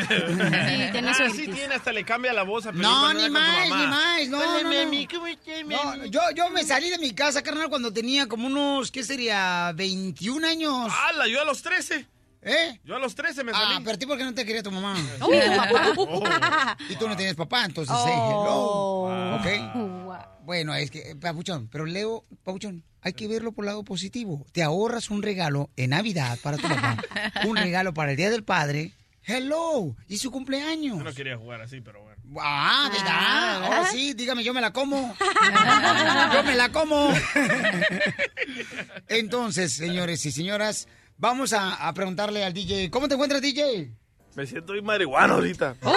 tiene ah, sí suegritis. tiene, hasta le cambia la voz a No, ni más, ni más. No, no, no. mami, ¿cómo estás, No, yo, yo me salí de mi casa, carnal, cuando tenía como unos, ¿qué sería? 21 años. ¡Hala! Yo a los 13. ¿Eh? Yo a los 13 me Ah, salí. pero a ti por qué no te quería tu mamá. Oh. Y tú no tienes papá, entonces, Oh. say Wow. hello. ¿Ok? Bueno, es que, eh, Papuchón, pero Leo, Papuchón, hay que verlo por el lado positivo. Te ahorras un regalo en Navidad para tu papá, un regalo para el Día del Padre Hello. Y su cumpleaños. Yo no quería jugar así, pero bueno. Ah, ¿verdad? Ah. Ahora sí, dígame, yo me la como. yo me la como. Entonces, señores y señoras, vamos a, a preguntarle al DJ. ¿Cómo te encuentras, DJ? Me siento muy marihuano ahorita. Ok,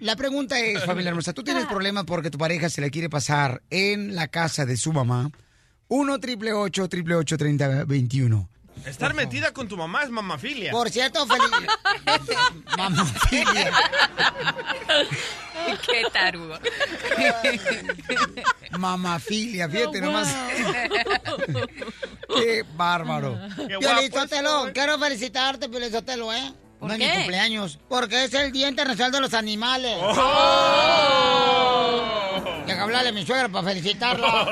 La, pregunta es, familia hermosa, ¿tú tienes problema porque tu pareja se la quiere pasar en la casa de su mamá? 1 triple 8 triple 8 30 21. Estar metida con tu mamá es mamafilia. Por cierto, feliz. Mamafilia. Qué tarugo. Mamafilia, fíjate nomás. Qué bárbaro. Sotelo, quiero felicitarte, Piolín Sotelo, ¿eh? ¿Por no es qué? mi cumpleaños, porque es el Día Internacional de los Animales. Deja hablarle a mi suegra para felicitarla.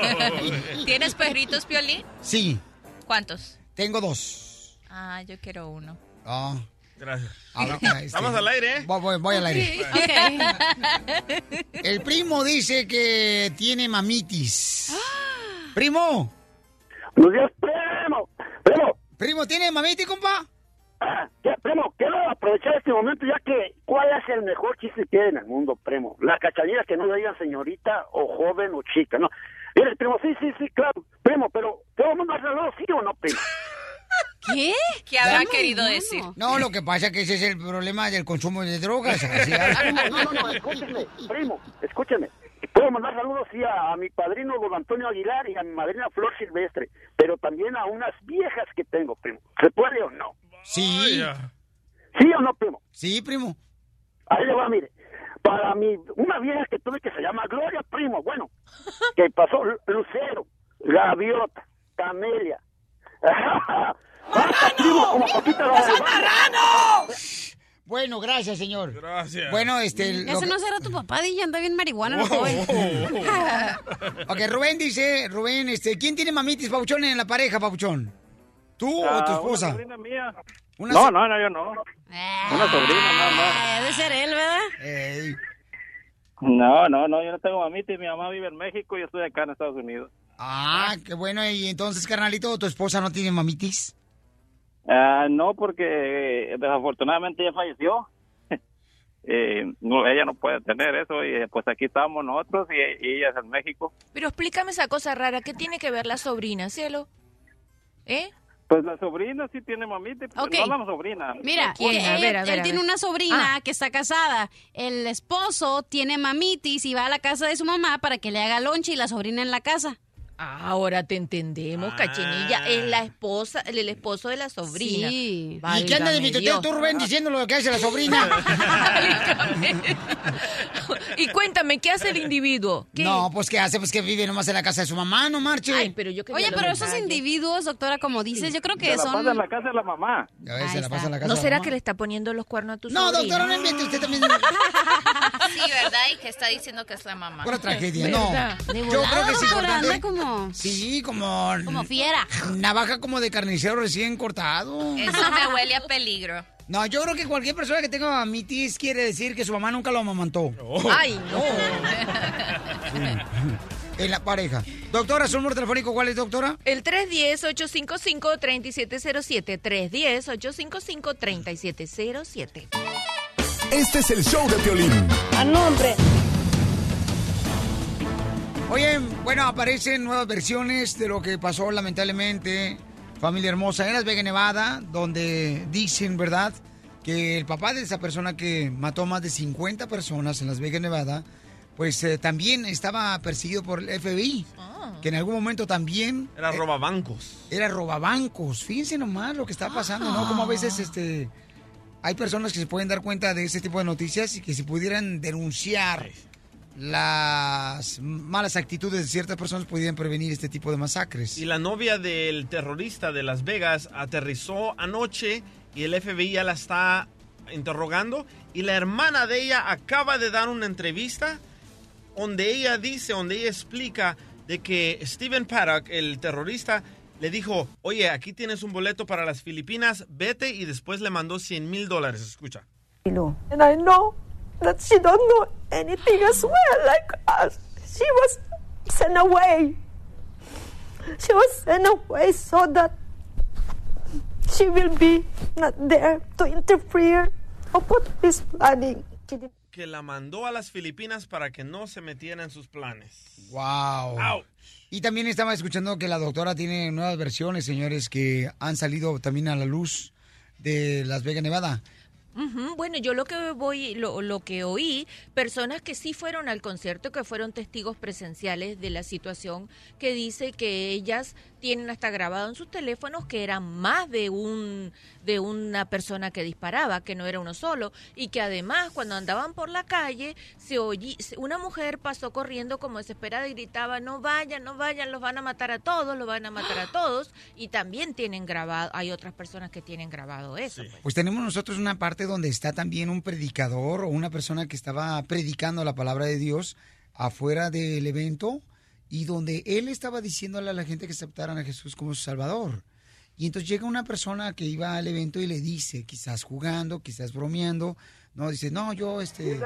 ¿Tienes perritos, Piolín? Sí, ¿Cuántos? tengo dos. Ah, yo quiero uno. Ah. Gracias. Ahora, este, Vamos al aire, ¿eh? Voy, voy- voy al aire. El primo dice que tiene mamitis. Primo. Buenos días, primo. Primo. Primo, ¿tiene mamitis, compa? Ya, primo, quiero aprovechar este momento ya que ¿cuál es el mejor chiste que hay en el mundo, primo? La cachanilla que no le digan señorita o joven o chica, ¿no? Mire, primo, sí, sí, sí, claro, primo, pero ¿todo el mundo hace sí o no, primo? ¿Qué? ¿Qué habrá querido decir? No, lo que pasa es que ese es el problema del consumo de drogas. así- no, no, no, escúcheme, primo, escúcheme. Puedo mandar saludos sí a, a mi padrino don Antonio Aguilar y a mi madrina Flor Silvestre, pero también a unas viejas que tengo, primo. ¿Se puede o no? Sí. ¿Sí o no, primo? Sí, primo. Ahí le va, mire. Para mi, una vieja que tuve que se llama Gloria Primo, bueno, que pasó Lu- Lucero, Gaviota, Camelia. ¡Marrano! Primo, como Paquita barrio. Bueno, gracias, señor. Gracias. Bueno, este... Ese no será tu papá, DJ, anda bien marihuana joven. Ok, Rubén dice, Rubén, este, ¿quién tiene mamitis, Pabuchón, en la pareja, Pabuchón? ¿Tú o tu Ah, esposa? Una sobrina mía. Una no, so- no, no, yo no. Una sobrina, nada más. Debe ser él, ¿verdad? No, no, no, yo no tengo mamita y mi mamá vive en México y yo estoy acá en Estados Unidos. Ah, qué bueno. Y entonces, carnalito, ¿tu esposa no tiene mamitis? Ah, no, porque eh, desafortunadamente ella falleció. Eh, no, ella no puede tener eso y eh, pues aquí estamos nosotros y, y ella es en México. Pero explícame esa cosa rara. ¿Qué tiene que ver la sobrina, cielo? ¿Eh? Pues la sobrina sí tiene mamita, pero Ok. no la sobrina. Mira, ¿Quién? él, A ver, a él ver, a tiene ver. una sobrina Ah. que está casada. El esposo tiene mamitis y va a la casa de su mamá para que le haga lonche y la sobrina en la casa. Ahora te entendemos, cachenilla. Es la esposa, el, el esposo de la sobrina. Sí. ¿Y qué anda de mi Válgame tú. Rubén, diciendo lo que hace la sobrina? Y cuéntame, ¿qué hace el individuo? ¿Qué? No, pues ¿qué hace? Pues que vive nomás en la casa de su mamá, no marche. Ay, pero yo Oye, pero esos individuos, doctora, como dices, yo creo que Se la son... pasa en la casa de la mamá. Ya ves, se la pasa en la casa ¿No de la será mamá. que le está poniendo los cuernos a tu No, sobrina? doctora, no invente usted también. Sí, ¿verdad? Y que está diciendo que es la mamá. Pura tragedia, no. De Yo creo que importante. anda como... Sí, como... Como fiera. Navaja como de carnicero recién cortado. Eso me huele a peligro. No, yo creo que cualquier persona que tenga mamitis quiere decir que su mamá nunca lo amamantó. Ay, no. En la pareja. Doctora, su número telefónico, ¿cuál es, doctora? El 310-855-3707. 310-855-3707. Este es el show de Piolín. A nombre. Oye, bueno, aparecen nuevas versiones de lo que pasó lamentablemente, familia hermosa, en Las Vegas, Nevada, donde dicen, ¿verdad?, que el papá de esa persona que mató a más de 50 personas en Las Vegas, Nevada, pues eh, también estaba perseguido por el FBI, que en algún momento también Era eh, robabancos. era robabancos. Fíjense nomás lo que está pasando, ¿no? Como a veces este hay personas que se pueden dar cuenta de ese tipo de noticias y que si pudieran denunciar las malas actitudes de ciertas personas pudieran prevenir este tipo de masacres. Y la novia del terrorista de Las Vegas aterrizó anoche y el FBI ya la está interrogando. Y la hermana de ella acaba de dar una entrevista donde ella dice, donde ella explica de que Steven Paddock, el terrorista, le dijo, oye, aquí tienes un boleto para las Filipinas, vete y después le mandó 100 mil dólares. Escucha. And I know that she don't know anything as well like us. She was sent away. She was sent away so that she will be not there to interfere or put this planning. Que la mandó a las Filipinas para que no se metiera en sus planes. Wow. Y también estaba escuchando que la doctora tiene nuevas versiones, señores, que han salido también a la luz de Las Vegas, Nevada. Bueno, yo lo que voy, lo, lo que oí, personas que sí fueron al concierto, que fueron testigos presenciales de la situación, que dice que ellas tienen hasta grabado en sus teléfonos que era más de un de una persona que disparaba, que no era uno solo, y que además cuando andaban por la calle se oí, se- una mujer pasó corriendo como desesperada y gritaba no vayan, no vayan, los van a matar a todos, los van a matar a todos, y también tienen grabado, hay otras personas que tienen grabado eso. pues. Pues tenemos nosotros una parte donde está también un predicador o una persona que estaba predicando la palabra de Dios afuera del evento y donde él estaba diciéndole a la gente que aceptaran a Jesús como su Salvador. Y entonces llega una persona que iba al evento y le dice, quizás jugando, quizás bromeando, no, dice, no, yo este...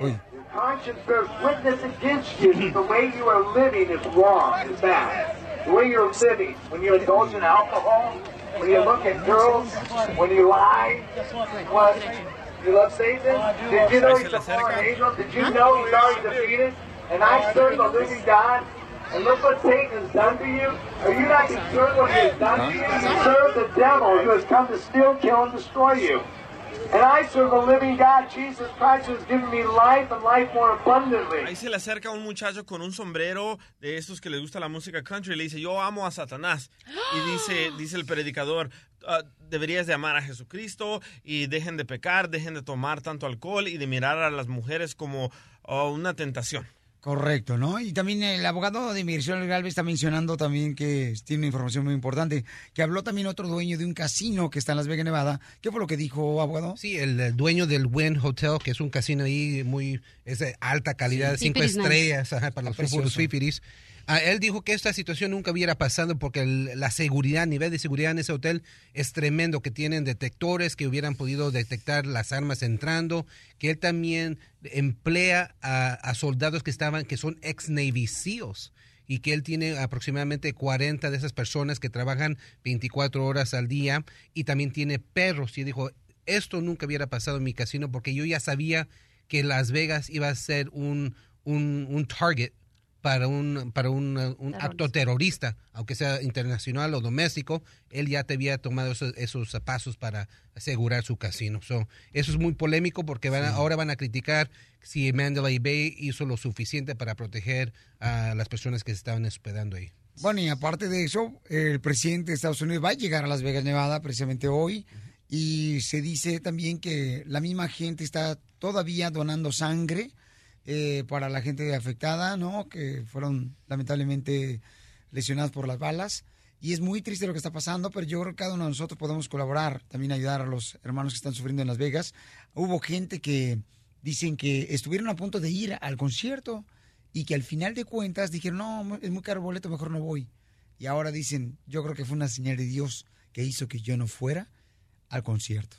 Oye, Your conscience bears witness against you that the way you are living is wrong, is bad. The way you're living, when you indulge in alcohol, when you look at girls, when you lie, what? You love Satan? Did you know he's a fallen angel? Did you know he's already defeated? And I serve the living God. And look what Satan has done to you. Are you not concerned what he has done to you? You serve the devil who has come to steal, kill, and destroy you. And I serve the living God, Jesus Christ, has given me life and life more abundantly. Ahí se le acerca un muchacho con un sombrero de esos que le gusta la música country y le dice, yo amo a Satanás. Y dice, dice el predicador, "Ah, deberías de amar a Jesucristo y dejen de pecar, dejen de tomar tanto alcohol y de mirar a las mujeres como oh, una tentación. Correcto, ¿no? Y también el abogado de inmigración legal está mencionando también que tiene una información muy importante, que habló también otro dueño de un casino que está en Las Vegas, Nevada. ¿Qué fue lo que dijo, abogado? Sí, el, dueño del Wynn Hotel, que es un casino ahí muy, es de alta calidad, Sí. cinco nice. estrellas ajá, para los, fifiris. Ah, él dijo que esta situación nunca hubiera pasado porque la seguridad, el nivel de seguridad en ese hotel es tremendo, que tienen detectores que hubieran podido detectar las armas entrando, que él también emplea a, soldados que estaban, que son ex Navy SEALs y que él tiene aproximadamente 40 de esas personas que trabajan 24 horas al día y también tiene perros. Y dijo, esto nunca hubiera pasado en mi casino porque yo ya sabía que Las Vegas iba a ser un, un target para un, para un, uh, un acto terrorista, aunque sea internacional o doméstico, él ya te había tomado esos, esos pasos para asegurar su casino. So, eso es muy polémico porque van a- ahora van a criticar si Mandalay Bay hizo lo suficiente para proteger a las personas que se estaban hospedando ahí. Bueno, y aparte de eso, el presidente de Estados Unidos va a llegar a Las Vegas, Nevada, precisamente hoy. Y se dice también que la misma gente está todavía donando sangre eh, para la gente afectada, ¿no? Que fueron lamentablemente lesionados por las balas. Y es muy triste lo que está pasando, pero yo creo que cada uno de nosotros podemos colaborar, también ayudar a los hermanos que están sufriendo en Las Vegas. Hubo gente que dicen que estuvieron a punto de ir al concierto y que al final de cuentas dijeron, no, es muy caro el boleto, mejor no voy. Y ahora dicen, yo creo que fue una señal de Dios que hizo que yo no fuera al concierto.